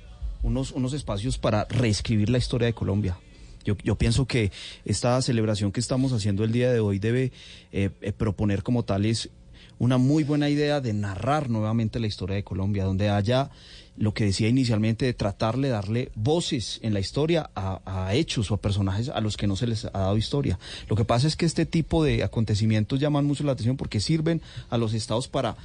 unos, unos espacios para reescribir la historia de Colombia. Yo, yo pienso que esta celebración que estamos haciendo el día de hoy debe eh, eh, proponer como tal es una muy buena idea de narrar nuevamente la historia de Colombia, donde haya lo que decía inicialmente de tratarle, darle voces en la historia a, a, hechos o a personajes a los que no se les ha dado historia. Lo que pasa es que este tipo de acontecimientos llaman mucho la atención porque sirven a los estados para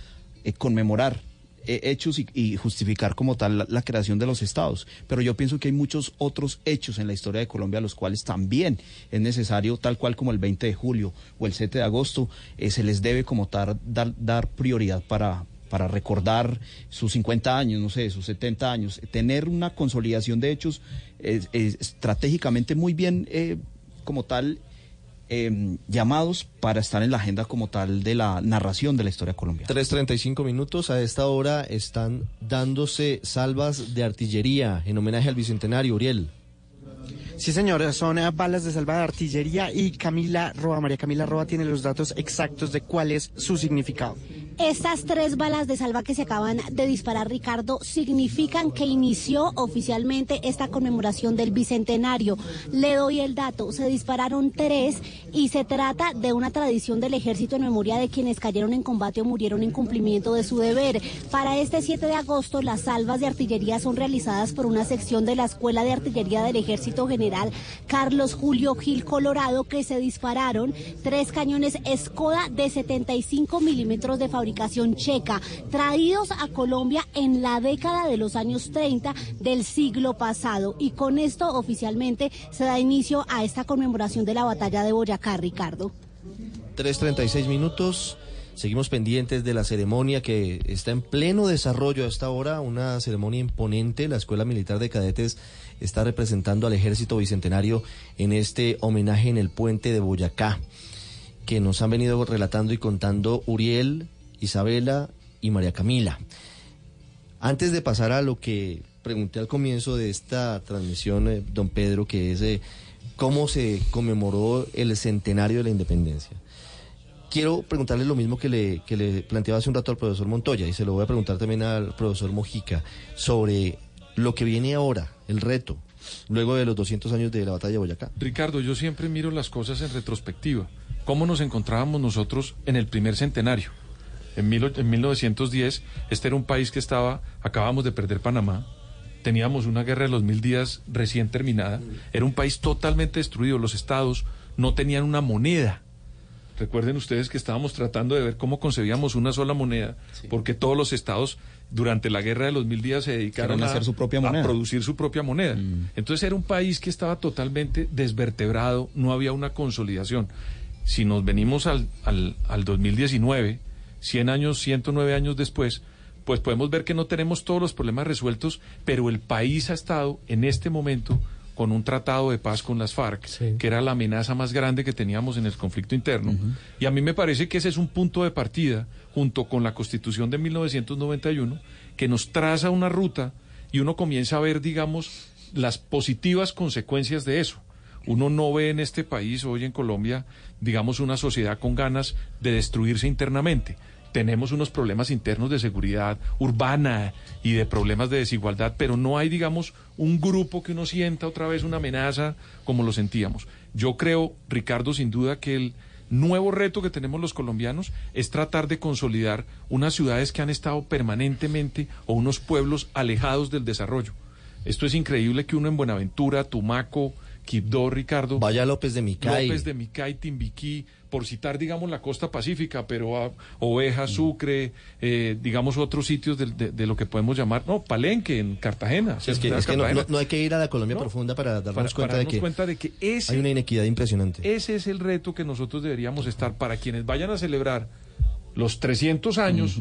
eh, conmemorar eh, hechos y, justificar como tal la, la, creación de los estados. Pero yo pienso que hay muchos otros hechos en la historia de Colombia a los cuales también es necesario, tal cual como el 20 de julio o el 7 de agosto, eh, se les debe como tal dar, dar prioridad para, para recordar sus 50 años, no sé, sus 70 años, tener una consolidación de hechos eh, eh, estratégicamente muy bien eh, como tal eh, llamados para estar en la agenda como tal de la narración de la historia colombiana. 3.35 minutos, a esta hora están dándose salvas de artillería en homenaje al Bicentenario, Uriel. Sí, señor, son eh, balas de salva de artillería y Camila Roa, María Camila Roa tiene los datos exactos de cuál es su significado. Estas tres balas de salva que se acaban de disparar, Ricardo, significan que inició oficialmente esta conmemoración del Bicentenario. Le doy el dato, se dispararon tres y se trata de una tradición del ejército en memoria de quienes cayeron en combate o murieron en cumplimiento de su deber. Para este 7 de agosto, las salvas de artillería son realizadas por una sección de la Escuela de Artillería del Ejército General Carlos Julio Gil Colorado que se dispararon tres cañones Skoda de 75 milímetros de fabricación checa, traídos a Colombia en la década de los años 30 del siglo pasado. Y con esto oficialmente se da inicio a esta conmemoración de la batalla de Boyacá, Ricardo. 3.36 minutos. Seguimos pendientes de la ceremonia que está en pleno desarrollo a esta hora, una ceremonia imponente. La Escuela Militar de Cadetes está representando al Ejército Bicentenario en este homenaje en el puente de Boyacá, que nos han venido relatando y contando Uriel, Isabela y María Camila. Antes de pasar a lo que pregunté al comienzo de esta transmisión, eh, don Pedro, que es eh, cómo se conmemoró el centenario de la independencia. Quiero preguntarle lo mismo que le, planteaba hace un rato al profesor Montoya y se lo voy a preguntar también al profesor Mojica sobre lo que viene ahora, el reto, luego de los 200 años de la batalla de Boyacá. Ricardo, yo siempre miro las cosas en retrospectiva. ¿Cómo nos encontrábamos nosotros en el primer centenario? En, mil, en 1910, este era un país que estaba, acabamos de perder Panamá, teníamos una guerra de los mil días recién terminada, era un país totalmente destruido, los estados no tenían una moneda. Recuerden ustedes que estábamos tratando de ver cómo concebíamos una sola moneda, porque todos los estados durante la guerra de los mil días se dedicaron a, hacer su propia a moneda. producir su propia moneda. Entonces era un país que estaba totalmente desvertebrado, no había una consolidación. Si nos venimos al, al, al 2019, 100 años, 109 años después, pues podemos ver que no tenemos todos los problemas resueltos, pero el país ha estado en este momento con un tratado de paz con las FARC, que era la amenaza más grande que teníamos en el conflicto interno. Y a mí me parece que ese es un punto de partida, junto con la Constitución de 1991, que nos traza una ruta y uno comienza a ver, digamos, las positivas consecuencias de eso. Uno no ve en este país, hoy en Colombia, digamos, una sociedad con ganas de destruirse internamente. Tenemos unos problemas internos de seguridad urbana y de problemas de desigualdad, pero no hay, digamos, un grupo que uno sienta otra vez una amenaza como lo sentíamos. Yo creo, Ricardo, sin duda que el nuevo reto que tenemos los colombianos es tratar de consolidar unas ciudades que han estado permanentemente o unos pueblos alejados del desarrollo. Esto es increíble que uno en Buenaventura, Tumaco, Quibdó, Ricardo. Vaya López de Micay. López de Micay, Timbiquí, por citar, digamos, la costa pacífica, pero a Oveja, Sucre, eh, digamos, otros sitios de, de- de lo que podemos llamar, no, Palenque, en Cartagena. Es que, Ciudad es que no, Cartagena. no- no hay que ir a la Colombia No, profunda para darnos para- cuenta, para de, darnos que cuenta de que ese- hay una inequidad impresionante. Ese es el reto que nosotros deberíamos estar para quienes vayan a celebrar los 300 años,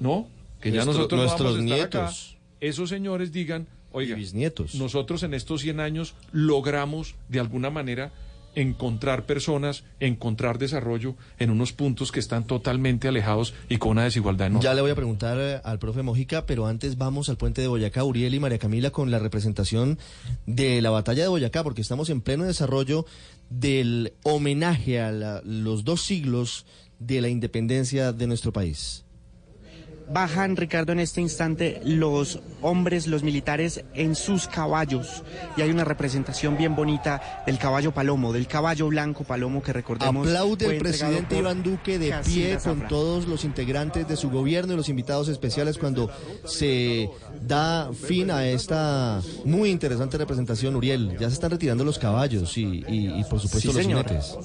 ¿no? Que ya nosotros vamos a nuestros acá. nietos. Esos señores digan, oiga, bisnietos. nosotros en estos 100 años logramos de alguna manera encontrar personas, encontrar desarrollo en unos puntos que están totalmente alejados y con una desigualdad enorme. Ya le voy a preguntar eh, al profe Mojica, pero antes vamos al puente de Boyacá, Uriel y María Camila, con la representación de la batalla de Boyacá, porque estamos en pleno desarrollo del homenaje a los dos siglos de la independencia de nuestro país. Bajan, Ricardo, en este instante los hombres, los militares en sus caballos. Y hay una representación bien bonita del caballo palomo, del caballo blanco palomo que recordemos. Aplaude el presidente Iván Duque de pie con todos los integrantes de su gobierno y los invitados especiales cuando se da fin a esta muy interesante representación. Uriel, ya se están retirando los caballos y, y- y, por supuesto Sí, los jinetes.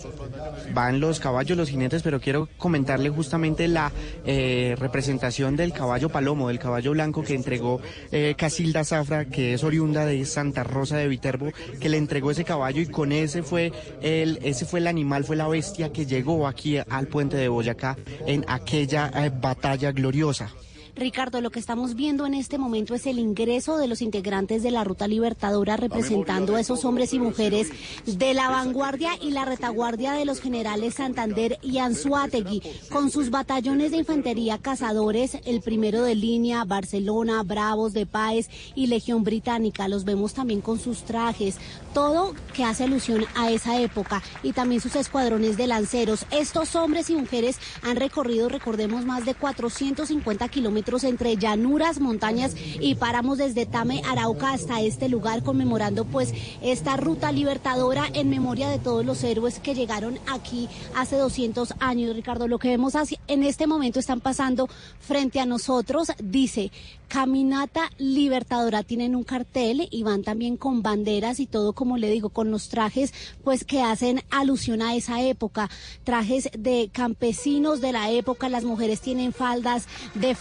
Van los caballos, los jinetes, pero quiero comentarle justamente la eh, representación del caballo palomo, del caballo blanco que entregó eh, Casilda Zafra, que es oriunda de Santa Rosa de Viterbo, que le entregó ese caballo y con ese fue el, ese fue el animal, fue la bestia que llegó aquí al puente de Boyacá en aquella eh, batalla gloriosa. Ricardo, lo que estamos viendo en este momento es el ingreso de los integrantes de la Ruta Libertadora representando a esos hombres y mujeres de la vanguardia y la retaguardia de los generales Santander y Anzuategui, con sus batallones de infantería cazadores, el primero de línea, Barcelona, Bravos de Páez y Legión Británica. Los vemos también con sus trajes, todo que hace alusión a esa época y también sus escuadrones de lanceros. Estos hombres y mujeres han recorrido, recordemos, más de 450 kilómetros entre llanuras, montañas y paramos desde Tame, Arauca hasta este lugar conmemorando pues esta ruta libertadora en memoria de todos los héroes que llegaron aquí hace 200 años. Ricardo, lo que vemos así- en este momento están pasando frente a nosotros, dice Caminata Libertadora. Tienen un cartel y van también con banderas y todo, como le digo, con los trajes pues que hacen alusión a esa época. Trajes de campesinos de la época, las mujeres tienen faldas de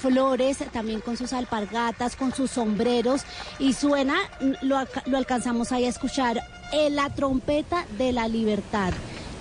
también con sus alpargatas, con sus sombreros y suena, lo, lo alcanzamos ahí a escuchar, eh, la trompeta de la libertad.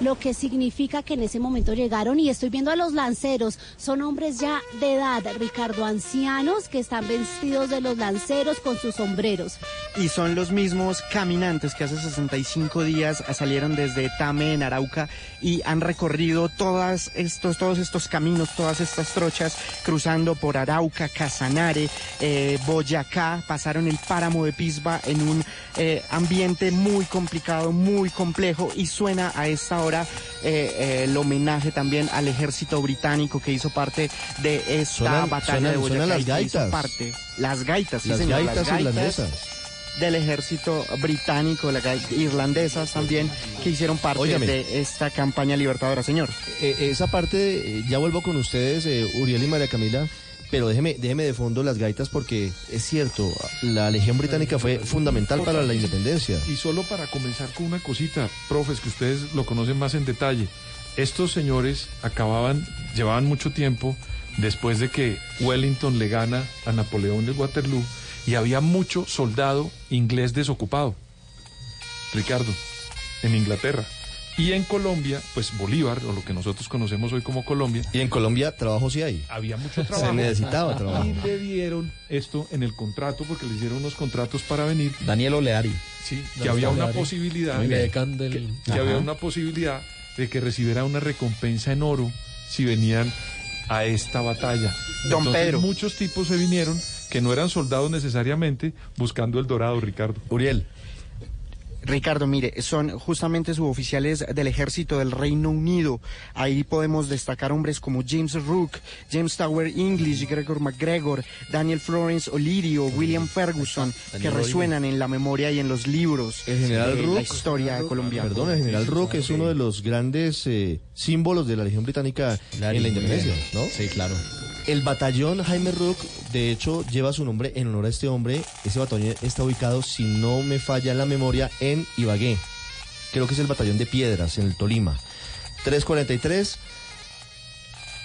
Lo que significa que en ese momento llegaron y estoy viendo a los lanceros, son hombres ya de edad, Ricardo, ancianos que están vestidos de los lanceros con sus sombreros. Y son los mismos caminantes que hace 65 días salieron desde Tame en Arauca y han recorrido todas estos, todos estos caminos, todas estas trochas, cruzando por Arauca, Casanare, eh, Boyacá, pasaron el páramo de Pisba en un eh, ambiente muy complicado, muy complejo y suena a esta hora eh, eh, el homenaje también al ejército británico que hizo parte de esta Suenan- batalla suenan- de Boyacá. las que hizo gaitas. parte, las gaitas, sí, Las señor, gaitas irlandesas. del ejército británico, las gaitas irlandesas también, que hicieron parte de esta campaña libertadora, señor. Eh, esa parte, eh, ya vuelvo con ustedes, eh, Uriel y María Camila, pero déjeme, déjeme de fondo las gaitas porque es cierto, la Legión Británica fue fundamental para la independencia. Y solo para comenzar con una cosita, profes, que ustedes lo conocen más en detalle. Estos señores acababan, llevaban mucho tiempo después de que Wellington le gana a Napoleón de Waterloo y había mucho soldado inglés desocupado. Ricardo, en Inglaterra. Y en Colombia, pues Bolívar, o lo que nosotros conocemos hoy como Colombia. Y en Colombia trabajo sí hay. Había mucho Se trabajo. necesitaba trabajo. Y le dieron esto en el contrato, porque le hicieron unos contratos para venir. Daniel Oleari. Sí, que había una Oleari. posibilidad. Muy de- bien. del- que Ajá. había una posibilidad de que recibiera una recompensa en oro si venían a esta batalla. Don Entonces, Pedro. Muchos tipos se vinieron que no eran soldados necesariamente buscando el dorado, Ricardo. Uriel. Ricardo, mire, son justamente suboficiales del ejército del Reino Unido. Ahí podemos destacar hombres como James Rook, James Tower English, Gregor McGregor, Daniel Florence Olirio, William Ferguson, que resuenan en la memoria y en los libros El general de Rook, la historia colombiana. Perdón, el general Rook es uno de los grandes eh, símbolos de la Legión Británica en la independencia, ¿no? Sí, claro. El batallón Jaime Rook, de hecho, lleva su nombre en honor a este hombre. Ese batallón está ubicado, si no me falla la memoria, en Ibagué. Creo que es el batallón de Piedras, en el Tolima. 343.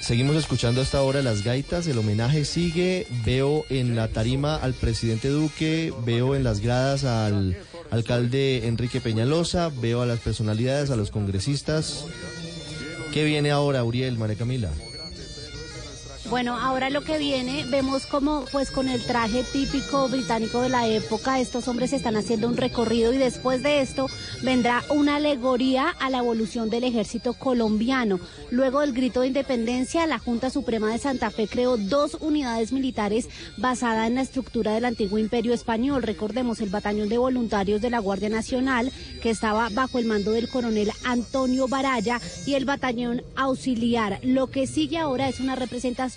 Seguimos escuchando hasta ahora las gaitas, el homenaje sigue, veo en la tarima al presidente Duque, veo en las gradas al alcalde Enrique Peñalosa, veo a las personalidades, a los congresistas. ¿Qué viene ahora, Uriel, María Camila? Bueno, ahora lo que viene, vemos como pues con el traje típico británico de la época, estos hombres están haciendo un recorrido y después de esto vendrá una alegoría a la evolución del ejército colombiano. Luego del grito de independencia, la Junta Suprema de Santa Fe creó dos unidades militares basadas en la estructura del antiguo imperio español. Recordemos el batallón de voluntarios de la Guardia Nacional, que estaba bajo el mando del coronel Antonio Baraya, y el batallón auxiliar. Lo que sigue ahora es una representación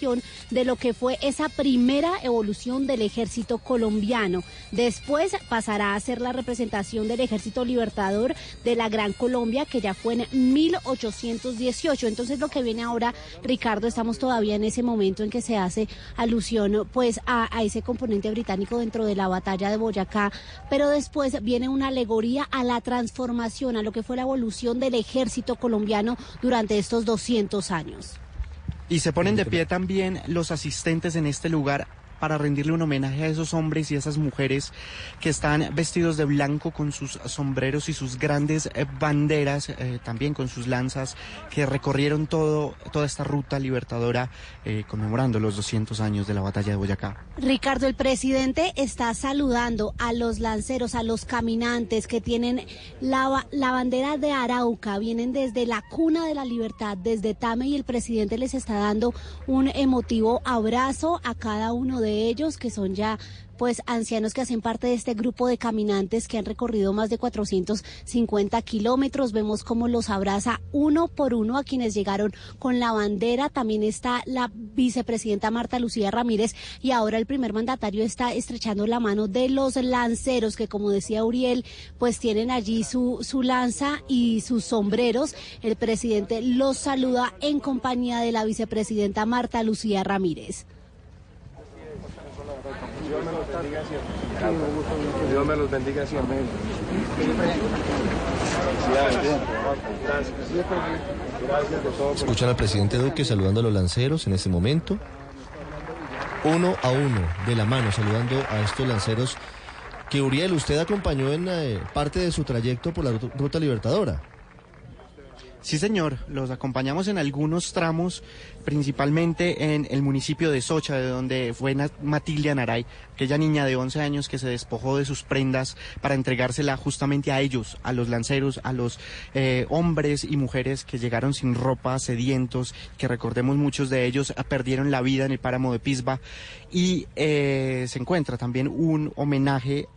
de lo que fue esa primera evolución del ejército colombiano. Después pasará a ser la representación del ejército libertador de la Gran Colombia, que ya fue en 1818. Entonces lo que viene ahora, Ricardo, estamos todavía en ese momento en que se hace alusión pues a, a ese componente británico dentro de la batalla de Boyacá, pero después viene una alegoría a la transformación, a lo que fue la evolución del ejército colombiano durante estos 200 años. Y se ponen de pie también los asistentes en este lugar para rendirle un homenaje a esos hombres y esas mujeres que están vestidos de blanco con sus sombreros y sus grandes eh, banderas, eh, también con sus lanzas, que recorrieron todo, toda esta ruta libertadora eh, conmemorando los 200 años de la batalla de Boyacá. Ricardo, el presidente está saludando a los lanceros, a los caminantes que tienen la, la bandera de Arauca, vienen desde la cuna de la libertad, desde Tame, y el presidente les está dando un emotivo abrazo a cada uno de ellos, que son ya pues ancianos que hacen parte de este grupo de caminantes que han recorrido más de 450 kilómetros. Vemos cómo los abraza uno por uno a quienes llegaron con la bandera. También está la vicepresidenta Marta Lucía Ramírez y ahora el primer mandatario está estrechando la mano de los lanceros que como decía Uriel, pues tienen allí su, su lanza y sus sombreros. El presidente los saluda en compañía de la vicepresidenta Marta Lucía Ramírez. Dios me los bendiga siempre. Gracias de todo. Escuchan al presidente Duque saludando a los lanceros en este momento. Uno a uno, de la mano, saludando a estos lanceros que Uriel, usted acompañó en eh, parte de su trayecto por la ruta libertadora. Sí, señor, los acompañamos en algunos tramos, principalmente en el municipio de Socha, de donde fue Matilde Anaray, aquella niña de 11 años que se despojó de sus prendas para entregársela justamente a ellos, a los lanceros, a los eh, hombres y mujeres que llegaron sin ropa, sedientos, que recordemos muchos de ellos perdieron la vida en el páramo de Pisba. Y eh, se encuentra también un homenaje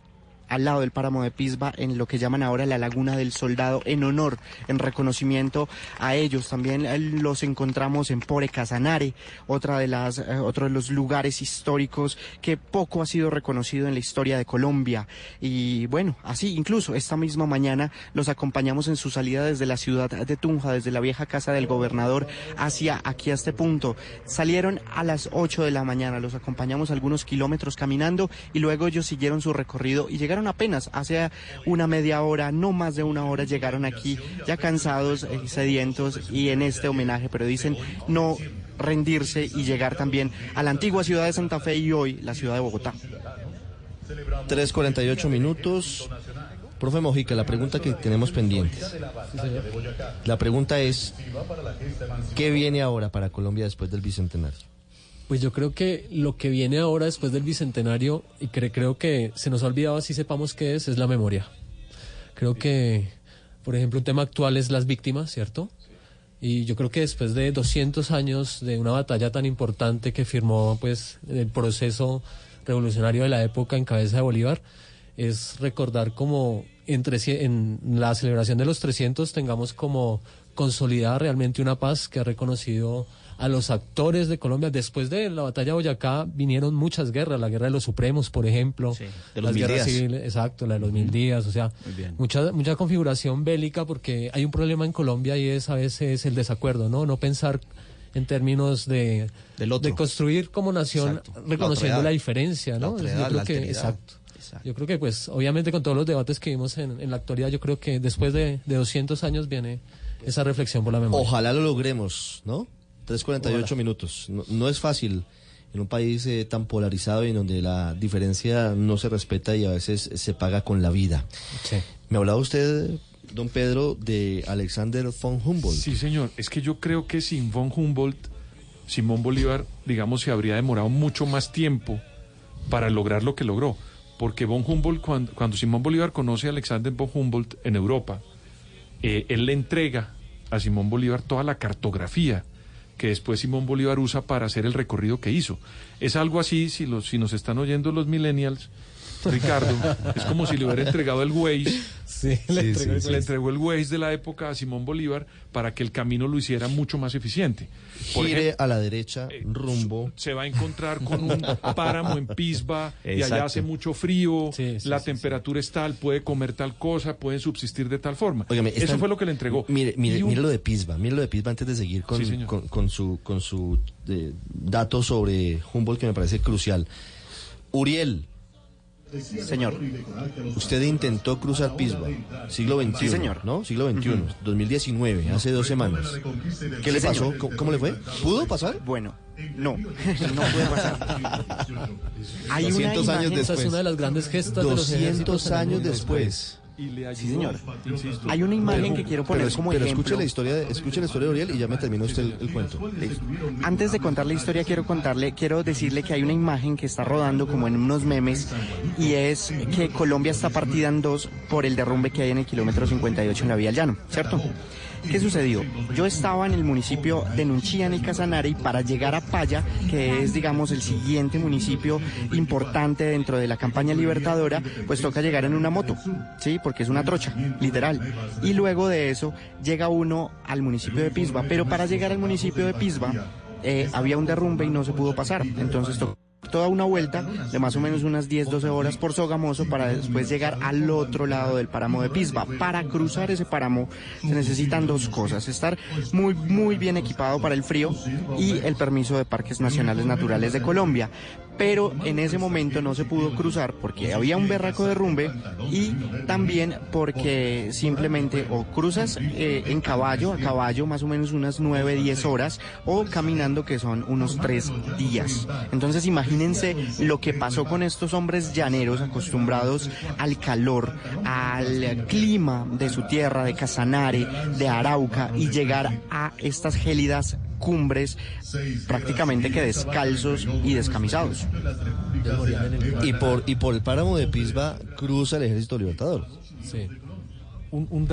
al lado del páramo de Pisba, en lo que llaman ahora la Laguna del Soldado, en honor, en reconocimiento a ellos. También eh, los encontramos en Pore Casanare, otra de las, eh, otro de los lugares históricos que poco ha sido reconocido en la historia de Colombia. Y bueno, así incluso esta misma mañana los acompañamos en su salida desde la ciudad de Tunja, desde la vieja casa del gobernador, hacia aquí a este punto. Salieron a las 8 de la mañana, los acompañamos algunos kilómetros caminando y luego ellos siguieron su recorrido y llegaron apenas hace una media hora, no más de una hora, llegaron aquí ya cansados, eh, sedientos y en este homenaje, pero dicen no rendirse y llegar también a la antigua ciudad de Santa Fe y hoy la ciudad de Bogotá. 3.48 minutos. Profe Mojica, la pregunta que tenemos pendiente. La pregunta es, ¿qué viene ahora para Colombia después del Bicentenario? Pues yo creo que lo que viene ahora después del bicentenario, y creo que se nos ha olvidado así sepamos qué es, es la memoria. Creo que, por ejemplo, un tema actual es las víctimas, ¿cierto? Y yo creo que después de 200 años de una batalla tan importante que firmó pues el proceso revolucionario de la época en cabeza de Bolívar, es recordar como entre, en la celebración de los 300 tengamos como consolidada realmente una paz que ha reconocido a los actores de Colombia. Después de la batalla de Boyacá vinieron muchas guerras, la guerra de los Supremos, por ejemplo, de los mil días. exacto, la de los mil días, o sea, mucha mucha configuración bélica porque hay un problema en Colombia y es a veces el desacuerdo, ¿no? No pensar en términos de, de construir como nación reconociendo la, diferencia, ¿no? yo creo que, exacto. Yo creo que, pues, obviamente con todos los debates que vimos en, en la actualidad, yo creo que después de, de 200 años viene esa reflexión por la memoria. Ojalá lo logremos, ¿no? 3.48 minutos. No, es fácil en un país eh, tan polarizado y en donde la diferencia no se respeta y a veces se paga con la vida. Me hablaba usted, don Pedro, de Alexander von Humboldt. Sí, señor. Es que yo creo que sin von Humboldt, Simón Bolívar, digamos, se habría demorado mucho más tiempo para lograr lo que logró. Porque von Humboldt, cuando, Simón Bolívar conoce a Alexander von Humboldt en Europa, eh, él le entrega a Simón Bolívar toda la cartografía que después Simón Bolívar usa para hacer el recorrido que hizo. Es algo así, si, los, si nos están oyendo los millennials, Ricardo, es como si le hubiera entregado el Waze. Sí, le, entregó, el Waze de la época a Simón Bolívar para que el camino lo hiciera mucho más eficiente. Gire a la derecha, eh, rumbo. Se va a encontrar con un páramo en Pisba y allá hace mucho frío, la temperatura es tal, puede comer tal cosa, pueden subsistir de tal forma. Eso fue lo que le entregó. Mire, mire, lo de Pisba, mire lo de Pisba antes de seguir con, con, su, con su eh, dato sobre Humboldt que me parece crucial. Uriel, Señor. Usted intentó cruzar Pisba, siglo XXI. Sí, señor. ¿No? Siglo XXI, 2019, hace dos semanas. ¿Qué le pasó? ¿Cómo, le fue? ¿Pudo pasar? Bueno, no, no puede pasar. Hay 200 años después. es una de las grandes gestas 200 años después sí, señor. Hay una imagen que quiero poner como ejemplo. Escuche la historia, escuche la historia de Uriel y ya me terminó usted el, cuento. Antes de contar la historia quiero contarle, quiero decirle que hay una imagen que está rodando como en unos memes y es que Colombia está partida en dos por el derrumbe que hay en el kilómetro 58 en la vía al llano, ¿cierto? ¿Qué sucedió? Yo estaba en el municipio de Nunchía, en el Casanare, y para llegar a Paya, que es, digamos, el siguiente municipio importante dentro de la campaña libertadora, pues toca llegar en una moto, ¿sí? Porque es una trocha, literal. Y luego de eso llega uno al municipio de Pisba, pero para llegar al municipio de Pisba eh, había un derrumbe y no se pudo pasar. Entonces tocó toda una vuelta de más o menos unas 10, 12 horas por Sogamoso para después llegar al otro lado del páramo de Pisba. Para cruzar ese páramo se necesitan dos cosas, estar muy, muy bien equipado para el frío y el permiso de Parques Nacionales Naturales de Colombia. Pero en ese momento no se pudo cruzar porque había un berraco derrumbe y también porque simplemente o cruzas eh, en caballo, a caballo más o menos unas 9, 10 horas o caminando que son unos 3 días. Entonces imagínense lo que pasó con estos hombres llaneros acostumbrados al calor, al clima de su tierra, de Casanare, de Arauca y llegar a estas gélidas cumbres prácticamente que descalzos y descamisados. Y por, y por el páramo de Pisba cruza el ejército libertador. Sí.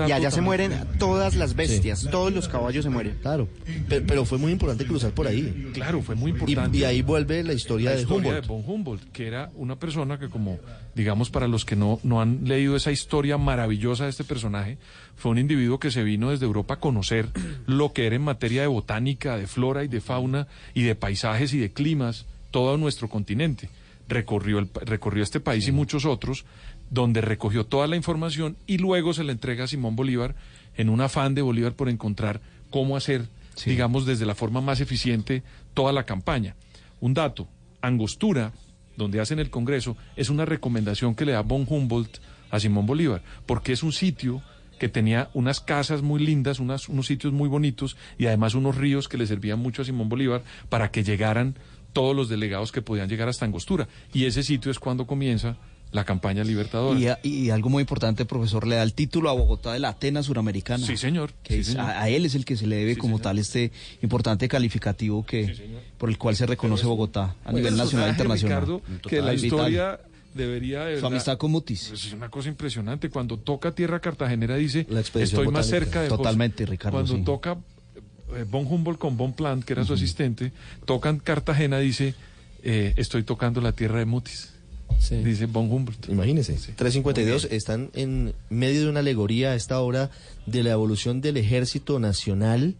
Y allá se mueren todas las bestias, todos los caballos se mueren. Claro, pero, pero, fue muy importante cruzar por ahí. Claro, fue muy importante. Y, y ahí vuelve la historia, la de historia Humboldt. de von Humboldt, que era una persona que como, digamos, para los que no, no han leído esa historia maravillosa de este personaje, fue un individuo que se vino desde Europa a conocer lo que era en materia de botánica, de flora y de fauna y de paisajes y de climas, todo nuestro continente. Recorrió, el, recorrió este país y muchos otros, donde recogió toda la información y luego se la entrega a Simón Bolívar en un afán de Bolívar por encontrar cómo hacer, digamos, desde la forma más eficiente toda la campaña. Un dato, Angostura, donde hacen el Congreso, es una recomendación que le da von Humboldt a Simón Bolívar, porque es un sitio que tenía unas casas muy lindas, unas, unos sitios muy bonitos y además unos ríos que le servían mucho a Simón Bolívar para que llegaran todos los delegados que podían llegar hasta Angostura. Y ese sitio es cuando comienza la campaña libertadora. Y, a- y algo muy importante, profesor, le da el título a Bogotá de la Atenas Suramericana. Sí, señor. Que Sí, es- señor. A, a él es el que se le debe como tal este importante calificativo que por el cual se reconoce Bogotá a Pues, nivel nacional e internacional. Ricardo, que la Vital. historia debería de Su amistad con Mutis. Pues es una cosa impresionante. Cuando toca tierra cartagenera dice, expedición estoy más cerca de José". Totalmente, Ricardo, Cuando sí. toca eh, von Humboldt con von Plant, que era su asistente, tocan Cartagena, dice, eh, estoy tocando la tierra de Mutis. Dice von Humboldt. Imagínense. 352 están en medio de una alegoría a esta hora de la evolución del ejército nacional.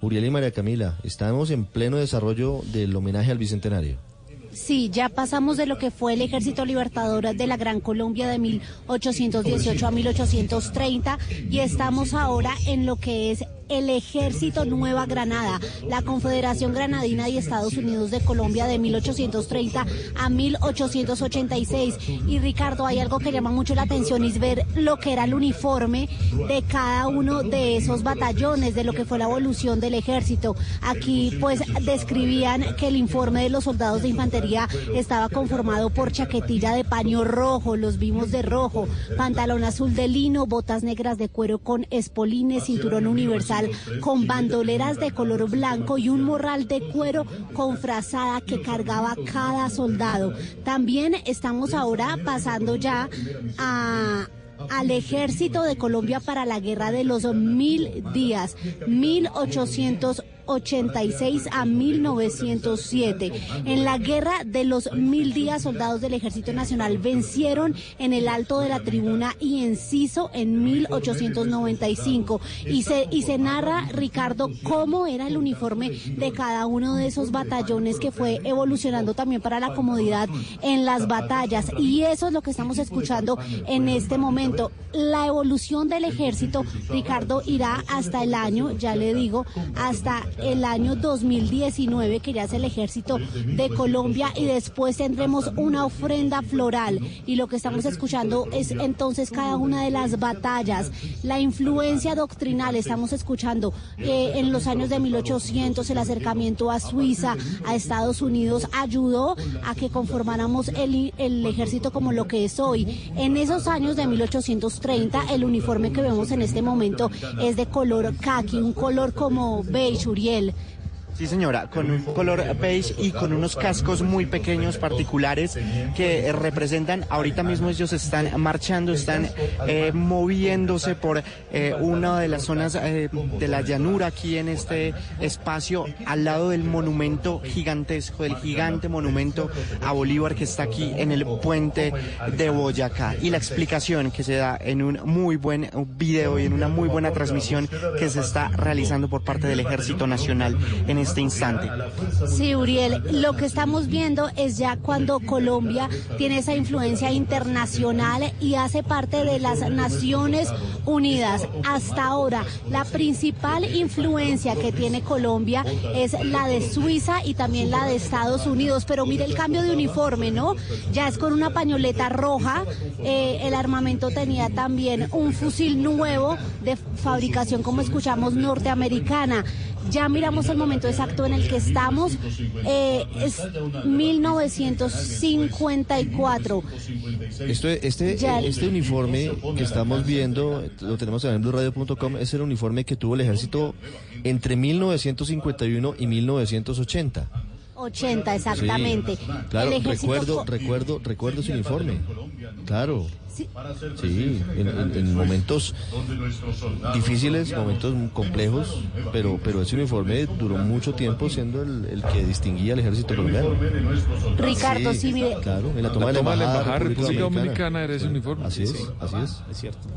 Uriel y María Camila, estamos en pleno desarrollo del homenaje al bicentenario. Sí, ya pasamos de lo que fue el Ejército Libertador de la Gran Colombia de 1818 a 1830 y estamos ahora en lo que es el Ejército Nueva Granada, la Confederación Granadina y Estados Unidos de Colombia de 1830 a 1886. Y Ricardo, hay algo que llama mucho la atención es ver lo que era el uniforme de cada uno de esos batallones, de lo que fue la evolución del ejército. Aquí pues describían que el informe de los soldados de infantería estaba conformado por chaquetilla de paño rojo, los vimos de rojo, pantalón azul de lino, botas negras de cuero con espolines, cinturón universal con bandoleras de color blanco y un morral de cuero con frazada que cargaba cada soldado. También estamos ahora pasando ya a al ejército de Colombia para la guerra de los mil días, 1886 a 1907. En la guerra de los mil días, soldados del Ejército Nacional vencieron en el Alto de la Tribuna y Enciso en 1895. Y se, y se narra, Ricardo, cómo era el uniforme de cada uno de esos batallones que fue evolucionando también para la comodidad en las batallas. Y eso es lo que estamos escuchando en este momento. La evolución del ejército, Ricardo, irá hasta el año, ya le digo, hasta el año 2019, que ya es el ejército de Colombia, y después tendremos una ofrenda floral. Y lo que estamos escuchando es entonces cada una de las batallas, la influencia doctrinal, estamos escuchando eh, en los años de 1800 el acercamiento a Suiza, a Estados Unidos, ayudó a que conformáramos el, el ejército como lo que es hoy. En esos años de 1830, el uniforme que vemos en este momento es de color khaki, un color como beige, Uriel. Sí, señora, con un color beige y con unos cascos muy pequeños, particulares, que representan, ahorita mismo ellos están marchando, están eh, moviéndose por eh, una de las zonas eh, de la llanura aquí en este espacio, al lado del monumento gigantesco, del gigante monumento a Bolívar que está aquí en el puente de Boyacá. Y la explicación que se da en un muy buen video y en una muy buena transmisión que se está realizando por parte del Ejército Nacional este instante. Sí, Uriel, lo que estamos viendo es ya cuando Colombia tiene esa influencia internacional y hace parte de las Naciones Unidas. Hasta ahora, la principal influencia que tiene Colombia es la de Suiza y también la de Estados Unidos. Pero mire el cambio de uniforme, ¿no? Ya es con una pañoleta roja. Eh, el armamento tenía también un fusil nuevo de fabricación, como escuchamos, norteamericana. Ya miramos el momento exacto en el que estamos. Eh, es 1954. Esto, este, Ya- este uniforme que estamos viendo, lo tenemos en blueradio.com, es el uniforme que tuvo el ejército entre 1951 y 1980. 80, exactamente. Sí, claro, El ejército recuerdo, recuerdo, recuerdo ese uniforme. Claro. Sí. Sí, en, en- en momentos difíciles, momentos complejos, pero, pero ese uniforme duró mucho tiempo siendo el, el que distinguía al ejército colombiano. Ricardo, sí, mire. Claro, en la toma La de la toma de la embajada, embajada República República Dominicana. Dominicana era ese uniforme. Así es, así es. Es cierto.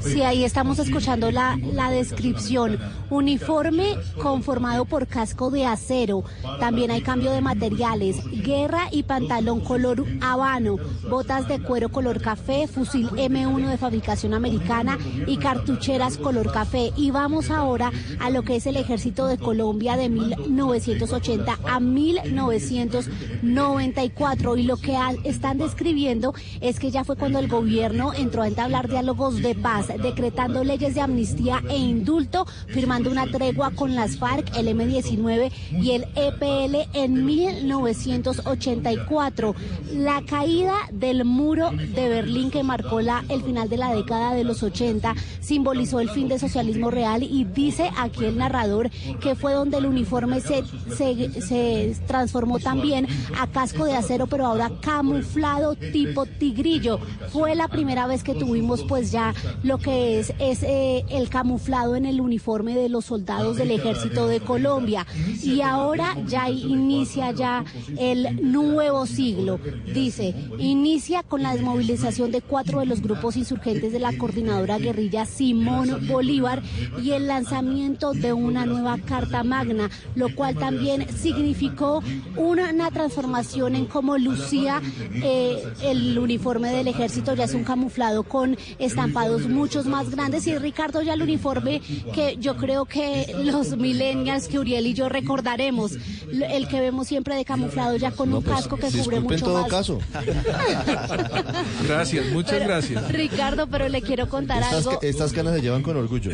Sí, ahí estamos escuchando la, la descripción. Uniforme conformado por casco de acero. También hay cambio de materiales. Guerra y pantalón color habano. Botas de cuero color café. Fusil M1 de fabricación americana y cartucheras color café. Y vamos ahora a lo que es el ejército de Colombia de 1980 a 1994. Y lo que están describiendo es que ya fue cuando el gobierno entró a entablar diálogos de paz, decretando leyes de amnistía e indulto, firmando una tregua con las FARC, el M-19 y el EPL en 1984. La caída del muro de Berlín que marcó la, el final de la década de los 80 simbolizó el fin del socialismo real y dice aquí el narrador que fue donde el uniforme se, se, se transformó también a casco de acero, pero ahora camuflado tipo tigrillo. Fue la primera vez que tuvimos pues ya lo que es, es eh, el camuflado en el uniforme de los soldados del ejército de Colombia. Y ahora ya inicia ya el nuevo siglo. Dice, inicia con la desmovilización de cuatro de los grupos insurgentes de la coordinadora guerrilla Simón Bolívar y el lanzamiento de una nueva Carta Magna, lo cual también significó una, una transformación en cómo lucía eh, el uniforme del ejército, ya es un camuflado con estampados muchos más grandes y Ricardo ya el uniforme que yo creo que los millennials que Uriel y yo recordaremos, el que vemos siempre de camuflado ya con un casco que cubre en mucho todo más. caso. Gracias, muchas Pero, gracias. Ricardo, pero le quiero contar Estas, algo. estas canas se llevan con orgullo.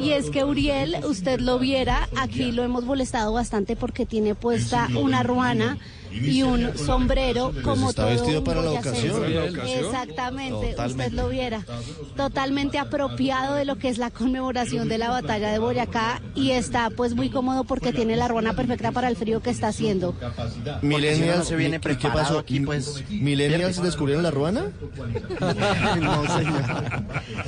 Y es que Uriel, usted lo viera, aquí lo hemos molestado bastante porque tiene puesta una ruana y un sombrero como Pues está todo vestido para la ocasión. Exactamente, Totalmente. usted lo viera. Totalmente apropiado de lo que es la conmemoración de la batalla de Boyacá y está pues muy cómodo porque tiene la ruana perfecta para el frío que está haciendo. Millennials, no se viene ¿y qué pasó? aquí, pues, ¿Millennials descubrieron la ruana? no, señor.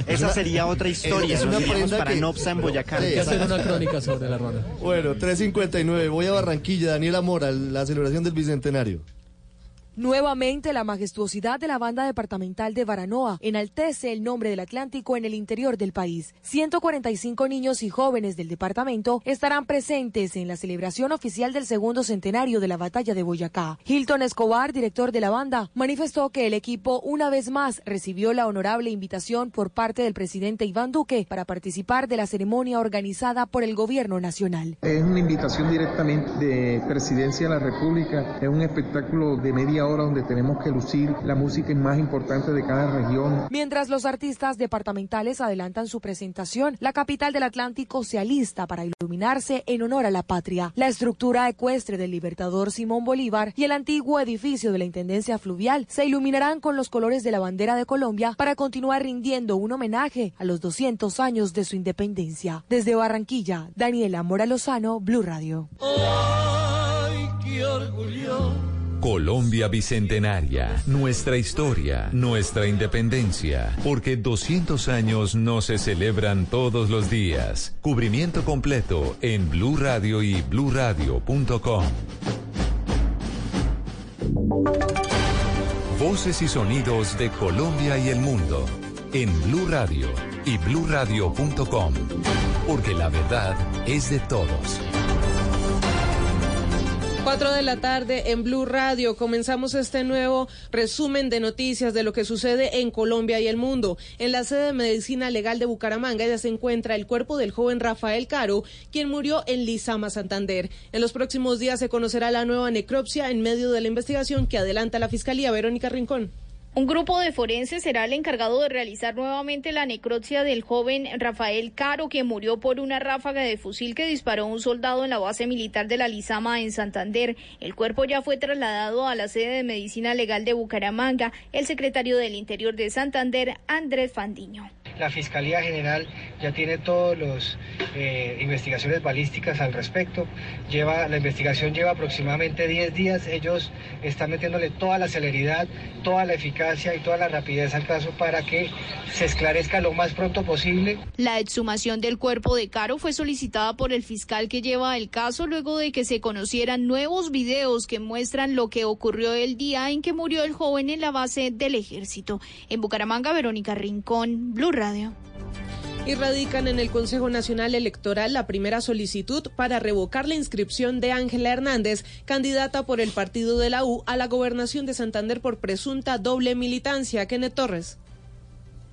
Esa sería otra historia. Es una prenda para que- Nopsa en Boyacá. Sí, hacer una crónica sobre la ruana. Bueno, 3.59, voy a Barranquilla, Daniela Mora, la celebración del Bicentenario. Nuevamente, la majestuosidad de la banda departamental de Baranoa enaltece el nombre del Atlántico en el interior del país. 145 niños y jóvenes del departamento estarán presentes en la celebración oficial del segundo centenario de la batalla de Boyacá. Hilton Escobar, director de la banda, manifestó que el equipo una vez más recibió la honorable invitación por parte del presidente Iván Duque para participar de la ceremonia organizada por el gobierno nacional. Es una invitación directamente de Presidencia de la República. Es un espectáculo de media hora donde tenemos que lucir la música más importante de cada región. Mientras los artistas departamentales adelantan su presentación, la capital del Atlántico se alista para iluminarse en honor a la patria. La estructura ecuestre del Libertador Simón Bolívar y el antiguo edificio de la Intendencia Fluvial se iluminarán con los colores de la bandera de Colombia para continuar rindiendo un homenaje a los 200 años de su independencia. Desde Barranquilla, Daniela Mora Lozano, Blue Radio. Colombia Bicentenaria, nuestra historia, nuestra independencia, porque 200 años no se celebran todos los días. Cubrimiento completo en Blue Radio y bluradio.com. Voces y sonidos de Colombia y el mundo en Blue Radio y bluradio.com, porque la verdad es de todos. Cuatro de la tarde en Blue Radio comenzamos este nuevo resumen de noticias de lo que sucede en Colombia y el mundo. En la sede de Medicina Legal de Bucaramanga ya se encuentra el cuerpo del joven Rafael Caro, quien murió en Lizama, Santander. En los próximos días se conocerá la nueva necropsia en medio de la investigación que adelanta la Fiscalía. Verónica Rincón. Un grupo de forenses será el encargado de realizar nuevamente la necropsia del joven Rafael Caro, que murió por una ráfaga de fusil que disparó un soldado en la base militar de la Lizama en Santander. El cuerpo ya fue trasladado a la sede de Medicina Legal de Bucaramanga. El secretario del Interior de Santander, Andrés Fandiño. La Fiscalía General ya tiene todas las eh, investigaciones balísticas al respecto. Lleva, la investigación lleva aproximadamente 10 días. Ellos están metiéndole toda la celeridad, toda la eficacia y toda la rapidez al caso para que se esclarezca lo más pronto posible. La exhumación del cuerpo de Caro fue solicitada por el fiscal que lleva el caso luego de que se conocieran nuevos videos que muestran lo que ocurrió el día en que murió el joven en la base del ejército. En Bucaramanga, Verónica Rincón, Blue Radio. Y radican en el Consejo Nacional Electoral la primera solicitud para revocar la inscripción de Ángela Hernández, candidata por el partido de la U a la gobernación de Santander por presunta doble militancia. Kenneth Torres.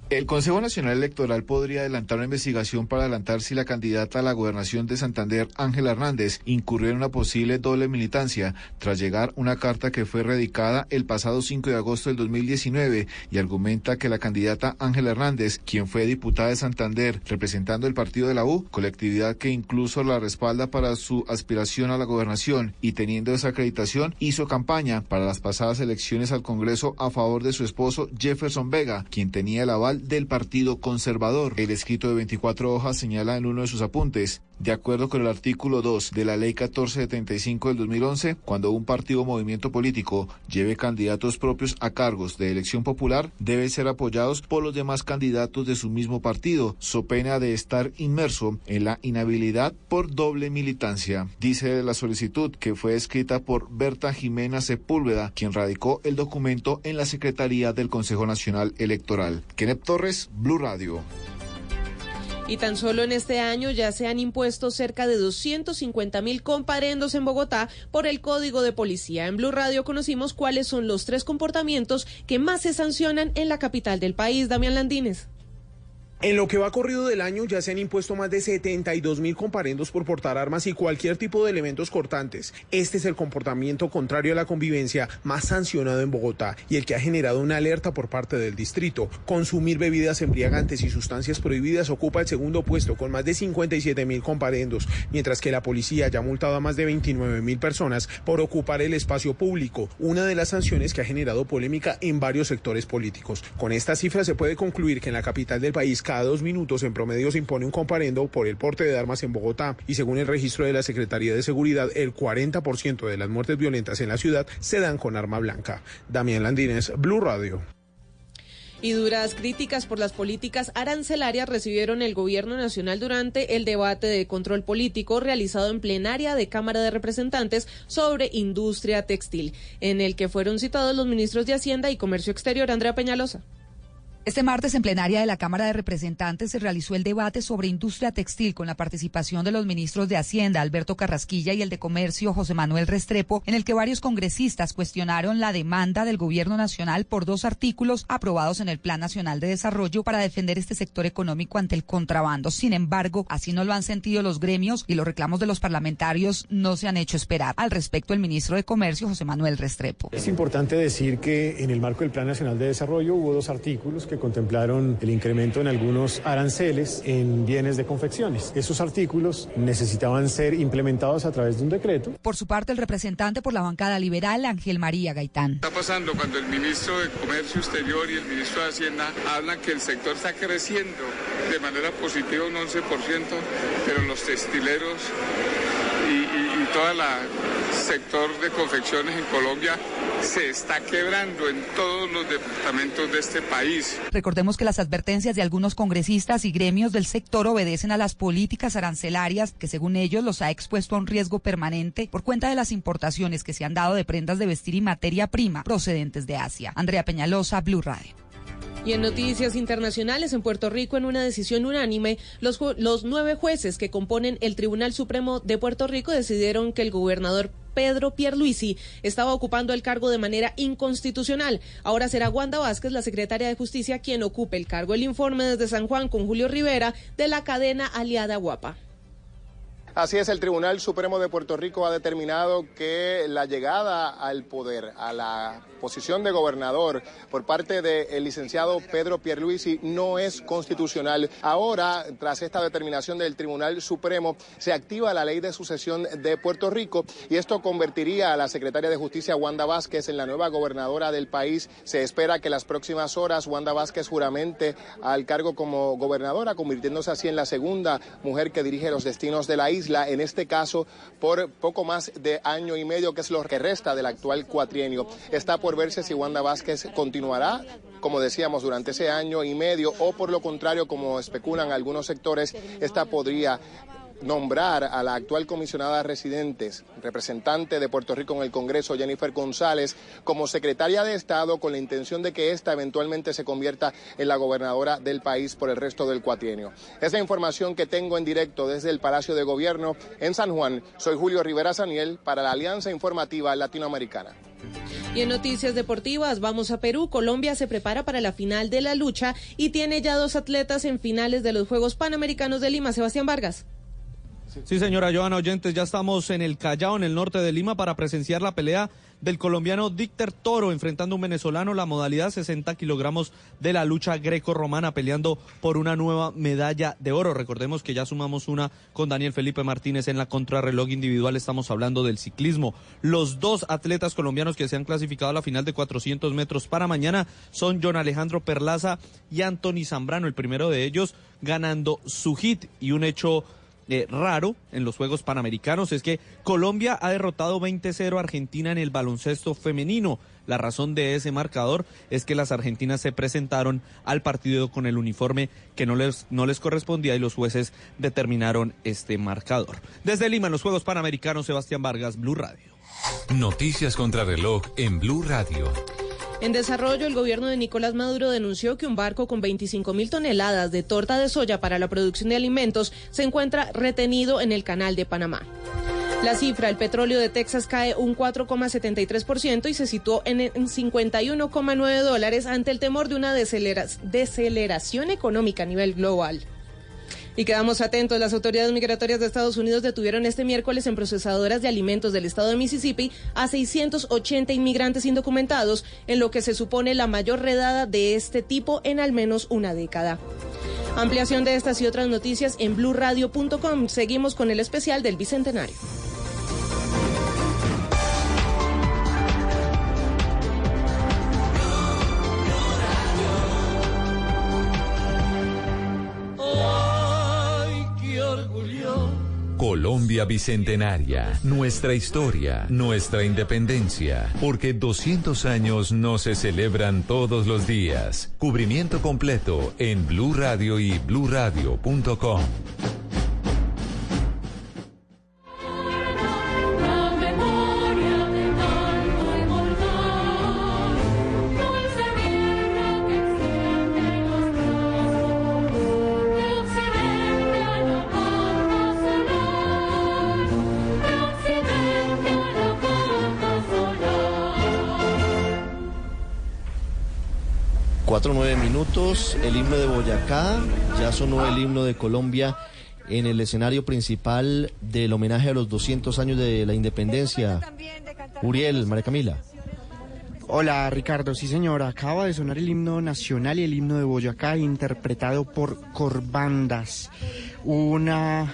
El Consejo Nacional Electoral podría adelantar una investigación para adelantar si la candidata a la gobernación de Santander, Ángela Hernández, incurrió en una posible doble militancia tras llegar una carta que fue redicada el pasado 5 de agosto del 2019 y argumenta que la candidata Ángela Hernández, quien fue diputada de Santander representando el partido de la U, colectividad que incluso la respalda para su aspiración a la gobernación y teniendo esa acreditación, hizo campaña para las pasadas elecciones al Congreso a favor de su esposo Jefferson Vega, quien tenía el aval del Partido Conservador. El escrito de 24 hojas señala en uno de sus apuntes, de acuerdo con el artículo 2 de la Ley 1475 del 2011, cuando un partido o movimiento político lleve candidatos propios a cargos de elección popular, debe ser apoyados por los demás candidatos de su mismo partido, so pena de estar inmerso en la inhabilidad por doble militancia. Dice la solicitud que fue escrita por Berta Jimena Sepúlveda, quien radicó el documento en la Secretaría del Consejo Nacional Electoral. Torres, Blue Radio. Y tan solo en este año ya se han impuesto cerca de 250 mil comparendos en Bogotá por el Código de Policía. En Blue Radio conocimos cuáles son los tres comportamientos que más se sancionan en la capital del país. Damián Landines. En lo que va corrido del año ya se han impuesto más de 72 mil comparendos por portar armas y cualquier tipo de elementos cortantes. Este es el comportamiento contrario a la convivencia más sancionado en Bogotá y el que ha generado una alerta por parte del distrito. Consumir bebidas embriagantes y sustancias prohibidas ocupa el segundo puesto con más de 57 mil comparendos, mientras que la policía ya ha multado a más de 29 mil personas por ocupar el espacio público, una de las sanciones que ha generado polémica en varios sectores políticos. Con esta cifra se puede concluir que en la capital del país cada dos minutos en promedio se impone un comparendo por el porte de armas en Bogotá y según el registro de la Secretaría de Seguridad, el 40% de las muertes violentas en la ciudad se dan con arma blanca. Damián Landines, Blue Radio. Y duras críticas por las políticas arancelarias recibieron el Gobierno Nacional durante el debate de control político realizado en plenaria de Cámara de Representantes sobre industria textil, en el que fueron citados los ministros de Hacienda y Comercio Exterior, Andrea Peñalosa. Este martes en plenaria de la Cámara de Representantes se realizó el debate sobre industria textil con la participación de los ministros de Hacienda, Alberto Carrasquilla, y el de Comercio, José Manuel Restrepo, en el que varios congresistas cuestionaron la demanda del Gobierno Nacional por dos artículos aprobados en el Plan Nacional de Desarrollo para defender este sector económico ante el contrabando. Sin embargo, así no lo han sentido los gremios y los reclamos de los parlamentarios no se han hecho esperar. Al respecto, el ministro de Comercio, José Manuel Restrepo. Es importante decir que en el marco del Plan Nacional de Desarrollo hubo dos artículos que contemplaron el incremento en algunos aranceles en bienes de confecciones. Esos artículos necesitaban ser implementados a través de un decreto. Por su parte, el representante por la bancada liberal, Ángel María Gaitán. Está pasando cuando el ministro de Comercio Exterior y el ministro de Hacienda hablan que el sector está creciendo de manera positiva un 11%, pero los textileros y, todo el sector de confecciones en Colombia se está quebrando en todos los departamentos de este país. Recordemos que las advertencias de algunos congresistas y gremios del sector obedecen a las políticas arancelarias que según ellos los ha expuesto a un riesgo permanente por cuenta de las importaciones que se han dado de prendas de vestir y materia prima procedentes de Asia. Andrea Peñalosa, Blue Radio. Y en noticias internacionales, en Puerto Rico, en una decisión unánime, los, los nueve jueces que componen el Tribunal Supremo de Puerto Rico decidieron que el gobernador Pedro Pierluisi estaba ocupando el cargo de manera inconstitucional. Ahora será Wanda Vázquez, la secretaria de Justicia, quien ocupe el cargo. El informe desde San Juan con Julio Rivera de la cadena Aliada Guapa. Así es, el Tribunal Supremo de Puerto Rico ha determinado que la llegada al poder, a la posición de gobernador por parte del licenciado Pedro Pierluisi no es constitucional. Ahora, tras esta determinación del Tribunal Supremo, se activa la ley de sucesión de Puerto Rico y esto convertiría a la secretaria de Justicia Wanda Vázquez en la nueva gobernadora del país. Se espera que las próximas horas Wanda Vázquez juramente al cargo como gobernadora, convirtiéndose así en la segunda mujer que dirige los destinos de la isla en este caso por poco más de año y medio, que es lo que resta del actual cuatrienio. Está por verse si Wanda Vázquez continuará como decíamos, durante ese año y medio, o por lo contrario, como especulan algunos sectores, esta podría nombrar a la actual comisionada residentes, representante de Puerto Rico en el Congreso, Jennifer González, como secretaria de Estado con la intención de que ésta eventualmente se convierta en la gobernadora del país por el resto del cuatrienio. Esa información que tengo en directo desde el Palacio de Gobierno en San Juan. Soy Julio Rivera Saniel para la Alianza Informativa Latinoamericana. Y en noticias deportivas, vamos a Perú. Colombia se prepara para la final de la lucha y tiene ya dos atletas en finales de los Juegos Panamericanos de Lima. Sebastián Vargas. Sí, señora Joana Oyentes, ya estamos en el Callao, en el norte de Lima, para presenciar la pelea del colombiano Dicter Toro enfrentando a un venezolano, la modalidad 60 kilogramos de la lucha greco-romana, peleando por una nueva medalla de oro. Recordemos que ya sumamos una con Daniel Felipe Martínez en la contrarreloj individual, estamos hablando del ciclismo. Los dos atletas colombianos que se han clasificado a la final de 400 metros para mañana son John Alejandro Perlaza y Anthony Zambrano, el primero de ellos ganando su hit y un hecho eh, raro en los Juegos Panamericanos es que Colombia ha derrotado 20-0 a Argentina en el baloncesto femenino. La razón de ese marcador es que las argentinas se presentaron al partido con el uniforme que no les, no les correspondía y los jueces determinaron este marcador. Desde Lima, en los Juegos Panamericanos, Sebastián Vargas, Blue Radio. Noticias contra reloj en Blue Radio. En desarrollo, el gobierno de Nicolás Maduro denunció que un barco con 25 mil toneladas de torta de soya para la producción de alimentos se encuentra retenido en el canal de Panamá. La cifra, el petróleo de Texas cae un 4,73% y se situó en 51,9 dólares ante el temor de una deceleración económica a nivel global. Y quedamos atentos. Las autoridades migratorias de Estados Unidos detuvieron este miércoles en procesadoras de alimentos del estado de Mississippi a 680 inmigrantes indocumentados, en lo que se supone la mayor redada de este tipo en al menos una década. Ampliación de estas y otras noticias en blurradio.com. Seguimos con el especial del Bicentenario. Colombia Bicentenaria, nuestra historia, nuestra independencia, porque 200 años no se celebran todos los días. Cubrimiento completo en Blue Radio y bluradio.com. Cuatro nueve minutos, el himno de Boyacá, ya sonó el himno de Colombia en el escenario principal del homenaje a los 200 años de la independencia. Uriel, María Camila. Hola Ricardo, sí señora, acaba de sonar el himno nacional y el himno de Boyacá interpretado por Corbandas. Una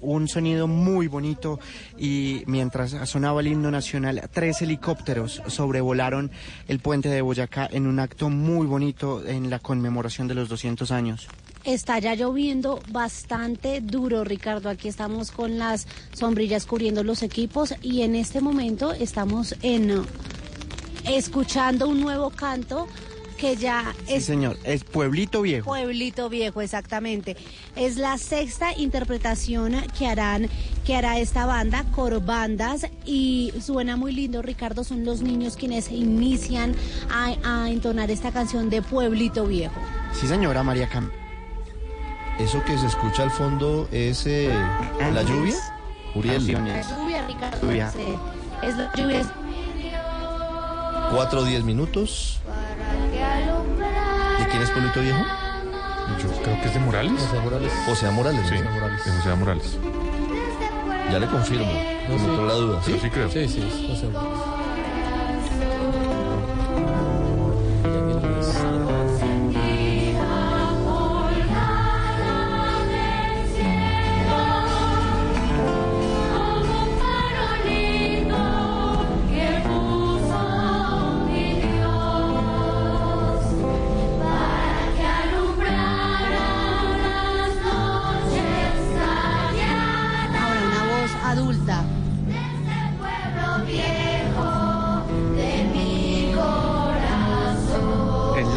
un sonido muy bonito y mientras sonaba el himno nacional, tres helicópteros sobrevolaron el puente de Boyacá en un acto muy bonito en la conmemoración de los 200 años. Está ya lloviendo bastante duro, Ricardo. Aquí estamos con las sombrillas cubriendo los equipos y en este momento estamos en escuchando un nuevo canto que ya es... Sí, señor, es Pueblito Viejo. Pueblito Viejo, exactamente. Es la sexta interpretación que harán, que hará esta banda, Corbandas, y suena muy lindo, Ricardo, son los niños quienes inician a, a entonar esta canción de Pueblito Viejo. Sí, señora María Cam. Eso que se escucha al fondo es eh, la lluvia. Uriel. Es lluvia, Ricardo. Lluvia. sí. Es la lluvia. Es- Cuatro o diez minutos. ¿De quién es Pueblito Viejo? Yo creo que es de Morales. José Morales. José Morales. Sí, ¿no? de José Morales. Ya le confirmo. No, sí. entró la duda. ¿sí? Sí creo. Sí, sí, es José Morales.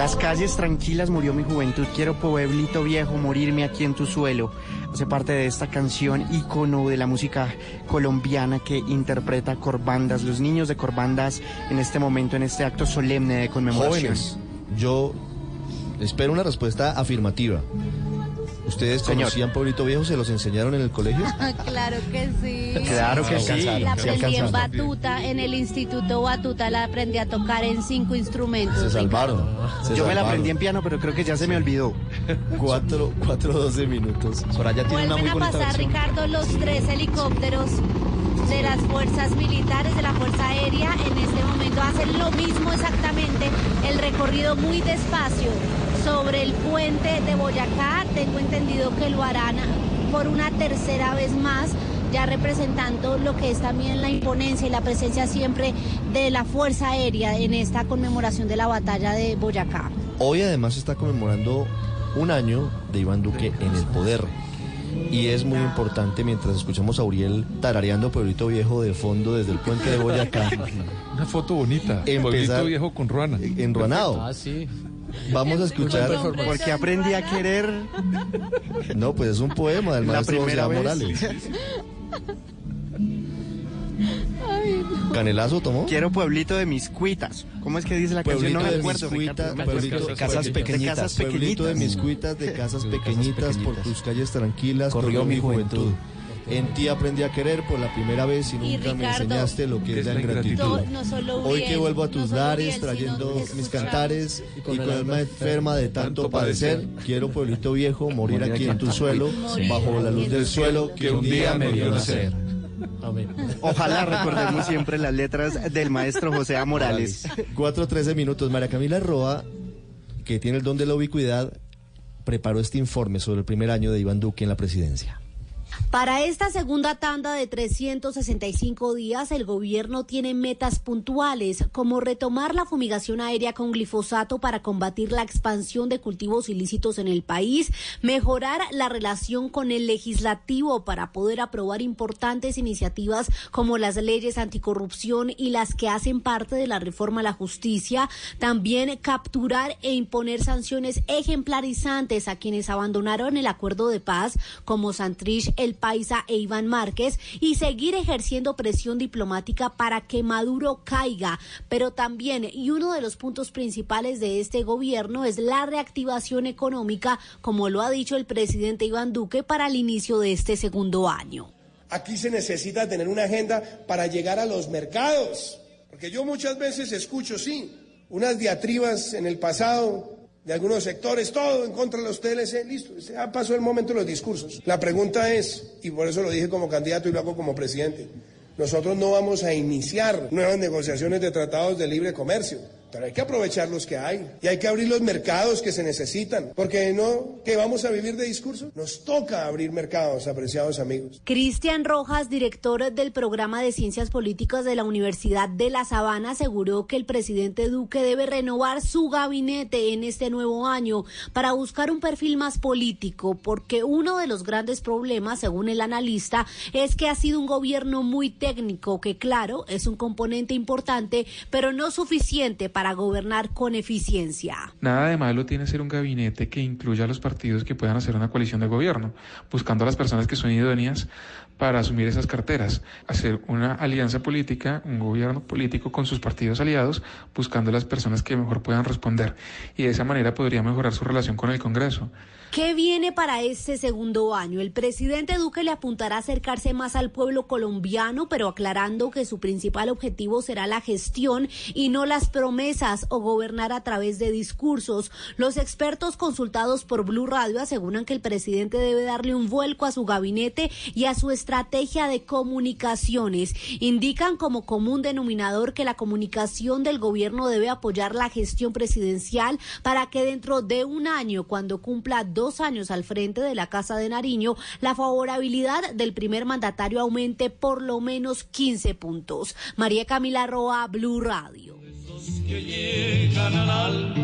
Las calles tranquilas murió mi juventud. Quiero pueblito viejo morirme aquí en tu suelo. Hace parte de esta canción ícono de la música colombiana que interpreta Corbandas. Los niños de Corbandas en este momento, en este acto solemne de conmemoración. Yo espero una respuesta afirmativa. ¿Ustedes Señor. conocían Pueblito Viejo? ¿Se los enseñaron en el colegio? claro que sí. Claro que sí. alcanzaron, La sí aprendí en batuta, en el instituto batuta la aprendí a tocar en cinco instrumentos. Se salvaron. se Yo me la aprendí en piano, pero creo que ya se me olvidó. Cuatro, cuatro, doce minutos. Soraya tiene una Vuelven muy a bonita pasar, versión. Ricardo, los tres helicópteros de las fuerzas militares, de la Fuerza Aérea. En este momento hacen lo mismo exactamente, el recorrido muy despacio sobre el puente de Boyacá. Tengo entendido que lo harán por una tercera vez más ya representando lo que es también la imponencia y la presencia siempre de la Fuerza Aérea en esta conmemoración de la batalla de Boyacá. Hoy además se está conmemorando un año de Iván Duque en el poder. Y es muy importante mientras escuchamos a Uriel tarareando Pueblito Viejo de fondo desde el puente de Boyacá. Una foto bonita. Empezar- Pueblito viejo con Ruana. Enruanado. Ah, sí. Vamos a escuchar. Porque aprendí a querer No, pues es un poema del maestro José primera A. vez. Morales. ¿Canelazo tomó? Quiero pueblito de mis cuitas. ¿Cómo es que dice la canción? Pueblito No me de acuerdo, Ricardo. pueblito de casas De pequeñitas, casas pueblito de pequeñitas. miscuitas, de casas pequeñitas, por pequeñitas. tus calles tranquilas, Corrió mi juventud. En ti aprendí a querer por la primera vez y Y nunca me enseñaste lo que es la No, ingratitud. no solo Hoy que vuelvo a no tus solo lares Uriel, trayendo mis escuchar. cantares y con, con el alma enferma de tanto tanto padecer, padecer. quiero pueblito viejo morir aquí en tu suelo, Morir bajo la luz del suelo que un día me vio nacer. Amén. Ojalá recordemos siempre las letras del maestro José A. Morales. 4.13 minutos. María Camila Roa, que tiene el don de la ubicuidad, preparó este informe sobre el primer año de Iván Duque en la presidencia. Para esta segunda tanda de 365 días, el gobierno tiene metas puntuales, como retomar la fumigación aérea con glifosato para combatir la expansión de cultivos ilícitos en el país, mejorar la relación con el legislativo para poder aprobar importantes iniciativas como las leyes anticorrupción y las que hacen parte de la reforma a la justicia, también capturar e imponer sanciones ejemplarizantes a quienes abandonaron el acuerdo de paz, como Santrich, El Paisa e Iván Márquez, y seguir ejerciendo presión diplomática para que Maduro caiga. Pero también, y uno de los puntos principales de este gobierno es la reactivación económica, como lo ha dicho el presidente Iván Duque para el inicio de este segundo año. Aquí se necesita tener una agenda para llegar a los mercados, porque yo muchas veces escucho, sí, unas diatribas en el pasado de algunos sectores, todo en contra de los TLC, listo, ya pasó el momento de los discursos. La pregunta es, y por eso lo dije como candidato y lo hago como presidente, nosotros no vamos a iniciar nuevas negociaciones de tratados de libre comercio. Pero hay que aprovechar los que hay y hay que abrir los mercados que se necesitan, porque no que vamos a vivir de discurso. Nos toca abrir mercados, apreciados amigos. Cristian Rojas, director del programa de Ciencias Políticas de la Universidad de La Sabana, aseguró que el presidente Duque debe renovar su gabinete en este nuevo año para buscar un perfil más político, porque uno de los grandes problemas, según el analista, es que ha sido un gobierno muy técnico, que claro, es un componente importante, pero no suficiente para para gobernar con eficiencia. Nada de malo tiene ser un gabinete que incluya a los partidos que puedan hacer una coalición de gobierno, buscando a las personas que son idóneas para asumir esas carteras, hacer una alianza política, un gobierno político con sus partidos aliados, buscando a las personas que mejor puedan responder. Y de esa manera podría mejorar su relación con el Congreso. ¿Qué viene para este segundo año? El presidente Duque le apuntará a acercarse más al pueblo colombiano, pero aclarando que su principal objetivo será la gestión y no las promesas o gobernar a través de discursos. Los expertos consultados por Blue Radio aseguran que el presidente debe darle un vuelco a su gabinete y a su estrategia de comunicaciones. Indican como común denominador que la comunicación del gobierno debe apoyar la gestión presidencial para que dentro de un año, cuando cumpla dos años al frente de la Casa de Nariño, la favorabilidad del primer mandatario aumente por lo menos 15 puntos. María Camila Roa, Blue Radio. que llegan al alma,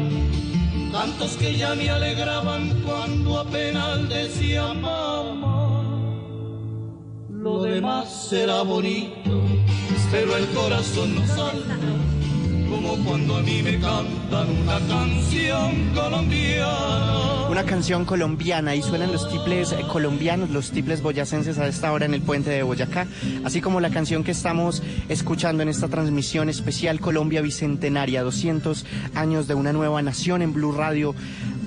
tantos que ya me alegraban cuando apenas decía mamá. Lo demás será bonito, pero el corazón no salta, como cuando a mí me cantan una canción colombiana. Una canción colombiana y suenan los tiples eh, colombianos, los tiples boyacenses a esta hora en el puente de Boyacá, así como la canción que estamos escuchando en esta transmisión especial Colombia Bicentenaria, 200 años de una nueva nación en Blue Radio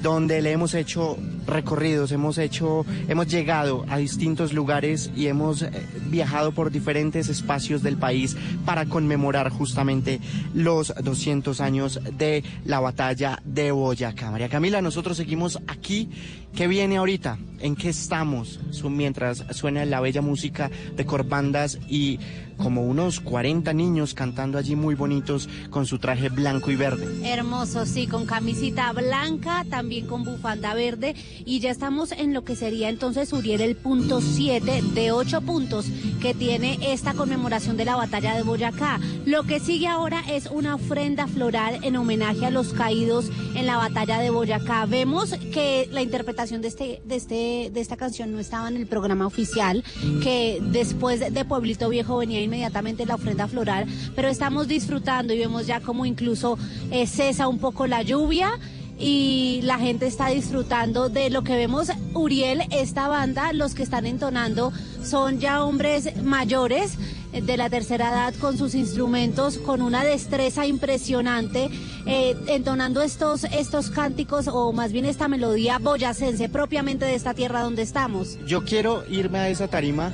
donde le hemos hecho recorridos, hemos hecho, hemos llegado a distintos lugares y hemos eh, viajado por diferentes espacios del país para conmemorar justamente los 200 años de la batalla de Boyacá. María Camila, nosotros seguimos aquí. ¿Qué viene ahorita? ¿En qué estamos? Mientras suena la bella música de corbandas y como unos 40 niños cantando allí muy bonitos con su traje blanco y verde. Hermoso, sí, con camisita blanca, también con bufanda verde. Y ya estamos en lo que sería entonces, Uriel, el punto 7 de 8 puntos que tiene esta conmemoración de la batalla de Boyacá. Lo que sigue ahora es una ofrenda floral en homenaje a los caídos en la batalla de Boyacá. Vemos que la interpretación de, este, de, este, de esta canción no estaba en el programa oficial, que después de Pueblito Viejo venía inmediatamente la ofrenda floral, pero estamos disfrutando y vemos ya como incluso eh, cesa un poco la lluvia y la gente está disfrutando de lo que vemos. Uriel, esta banda, los que están entonando son ya hombres mayores eh, de la tercera edad con sus instrumentos, con una destreza impresionante, eh, entonando estos, estos cánticos o más bien esta melodía boyacense propiamente de esta tierra donde estamos. Yo quiero irme a esa tarima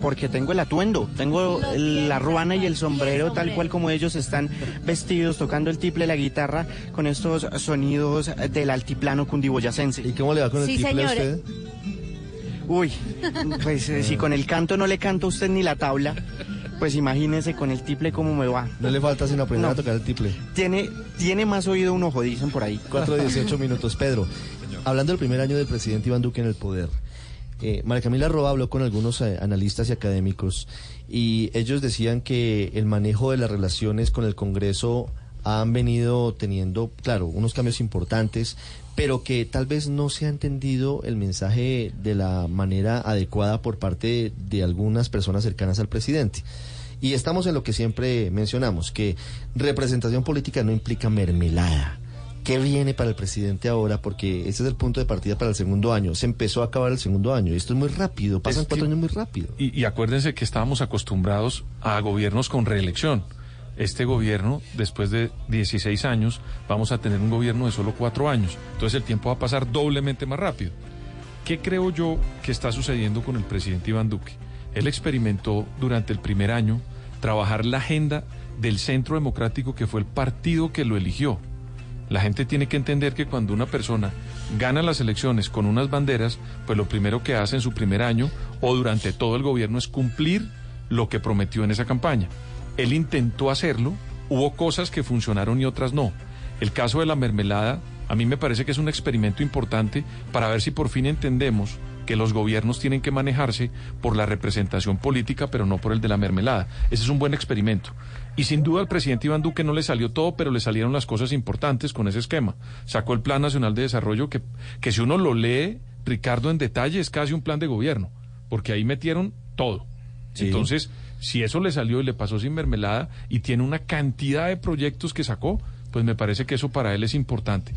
porque tengo el atuendo, tengo la ruana y el sombrero tal cual como ellos están vestidos tocando el tiple, la guitarra con estos sonidos del altiplano cundiboyacense. ¿Y cómo le va con el Sí, tiple a usted? Uy, pues eh, si con el canto no le canto a usted ni la tabla, pues imagínese con el tiple cómo me va. No le falta sino aprender No. a tocar el tiple. Tiene, tiene más oído un ojo, dicen por ahí. 4 de 18 minutos. Pedro, hablando del primer año del presidente Iván Duque en el poder, eh, María Camila Roa habló con algunos eh, analistas y académicos y ellos decían que el manejo de las relaciones con el Congreso han venido teniendo, claro, unos cambios importantes, pero que tal vez no se ha entendido el mensaje de la manera adecuada por parte de algunas personas cercanas al presidente. Y estamos en lo que siempre mencionamos, que representación política no implica mermelada. ¿Qué viene para el presidente ahora? Porque ese es el punto de partida para el segundo año. Se empezó a acabar el segundo año y esto es muy rápido, pasan Es que- cuatro años muy rápido. Y, y acuérdense que estábamos acostumbrados a gobiernos con reelección. Este gobierno, después de 16 años, vamos a tener un gobierno de solo cuatro años. Entonces el tiempo va a pasar doblemente más rápido. ¿Qué creo yo que está sucediendo con el presidente Iván Duque? Él experimentó durante el primer año trabajar la agenda del centro democrático que fue el partido que lo eligió. La gente tiene que entender que cuando una persona gana las elecciones con unas banderas, pues lo primero que hace en su primer año o durante todo el gobierno es cumplir lo que prometió en esa campaña. Él intentó hacerlo, hubo cosas que funcionaron y otras no. El caso de la mermelada, a mí me parece que es un experimento importante para ver si por fin entendemos que los gobiernos tienen que manejarse por la representación política, pero no por el de la mermelada. Ese es un buen experimento. Y sin duda al presidente Iván Duque no le salió todo, pero le salieron las cosas importantes con ese esquema. Sacó el Plan Nacional de Desarrollo que, que si uno lo lee, Ricardo, en detalle, es casi un plan de gobierno, porque ahí metieron todo. Sí. Entonces, si eso le salió y le pasó sin mermelada y tiene una cantidad de proyectos que sacó, pues me parece que eso para él es importante.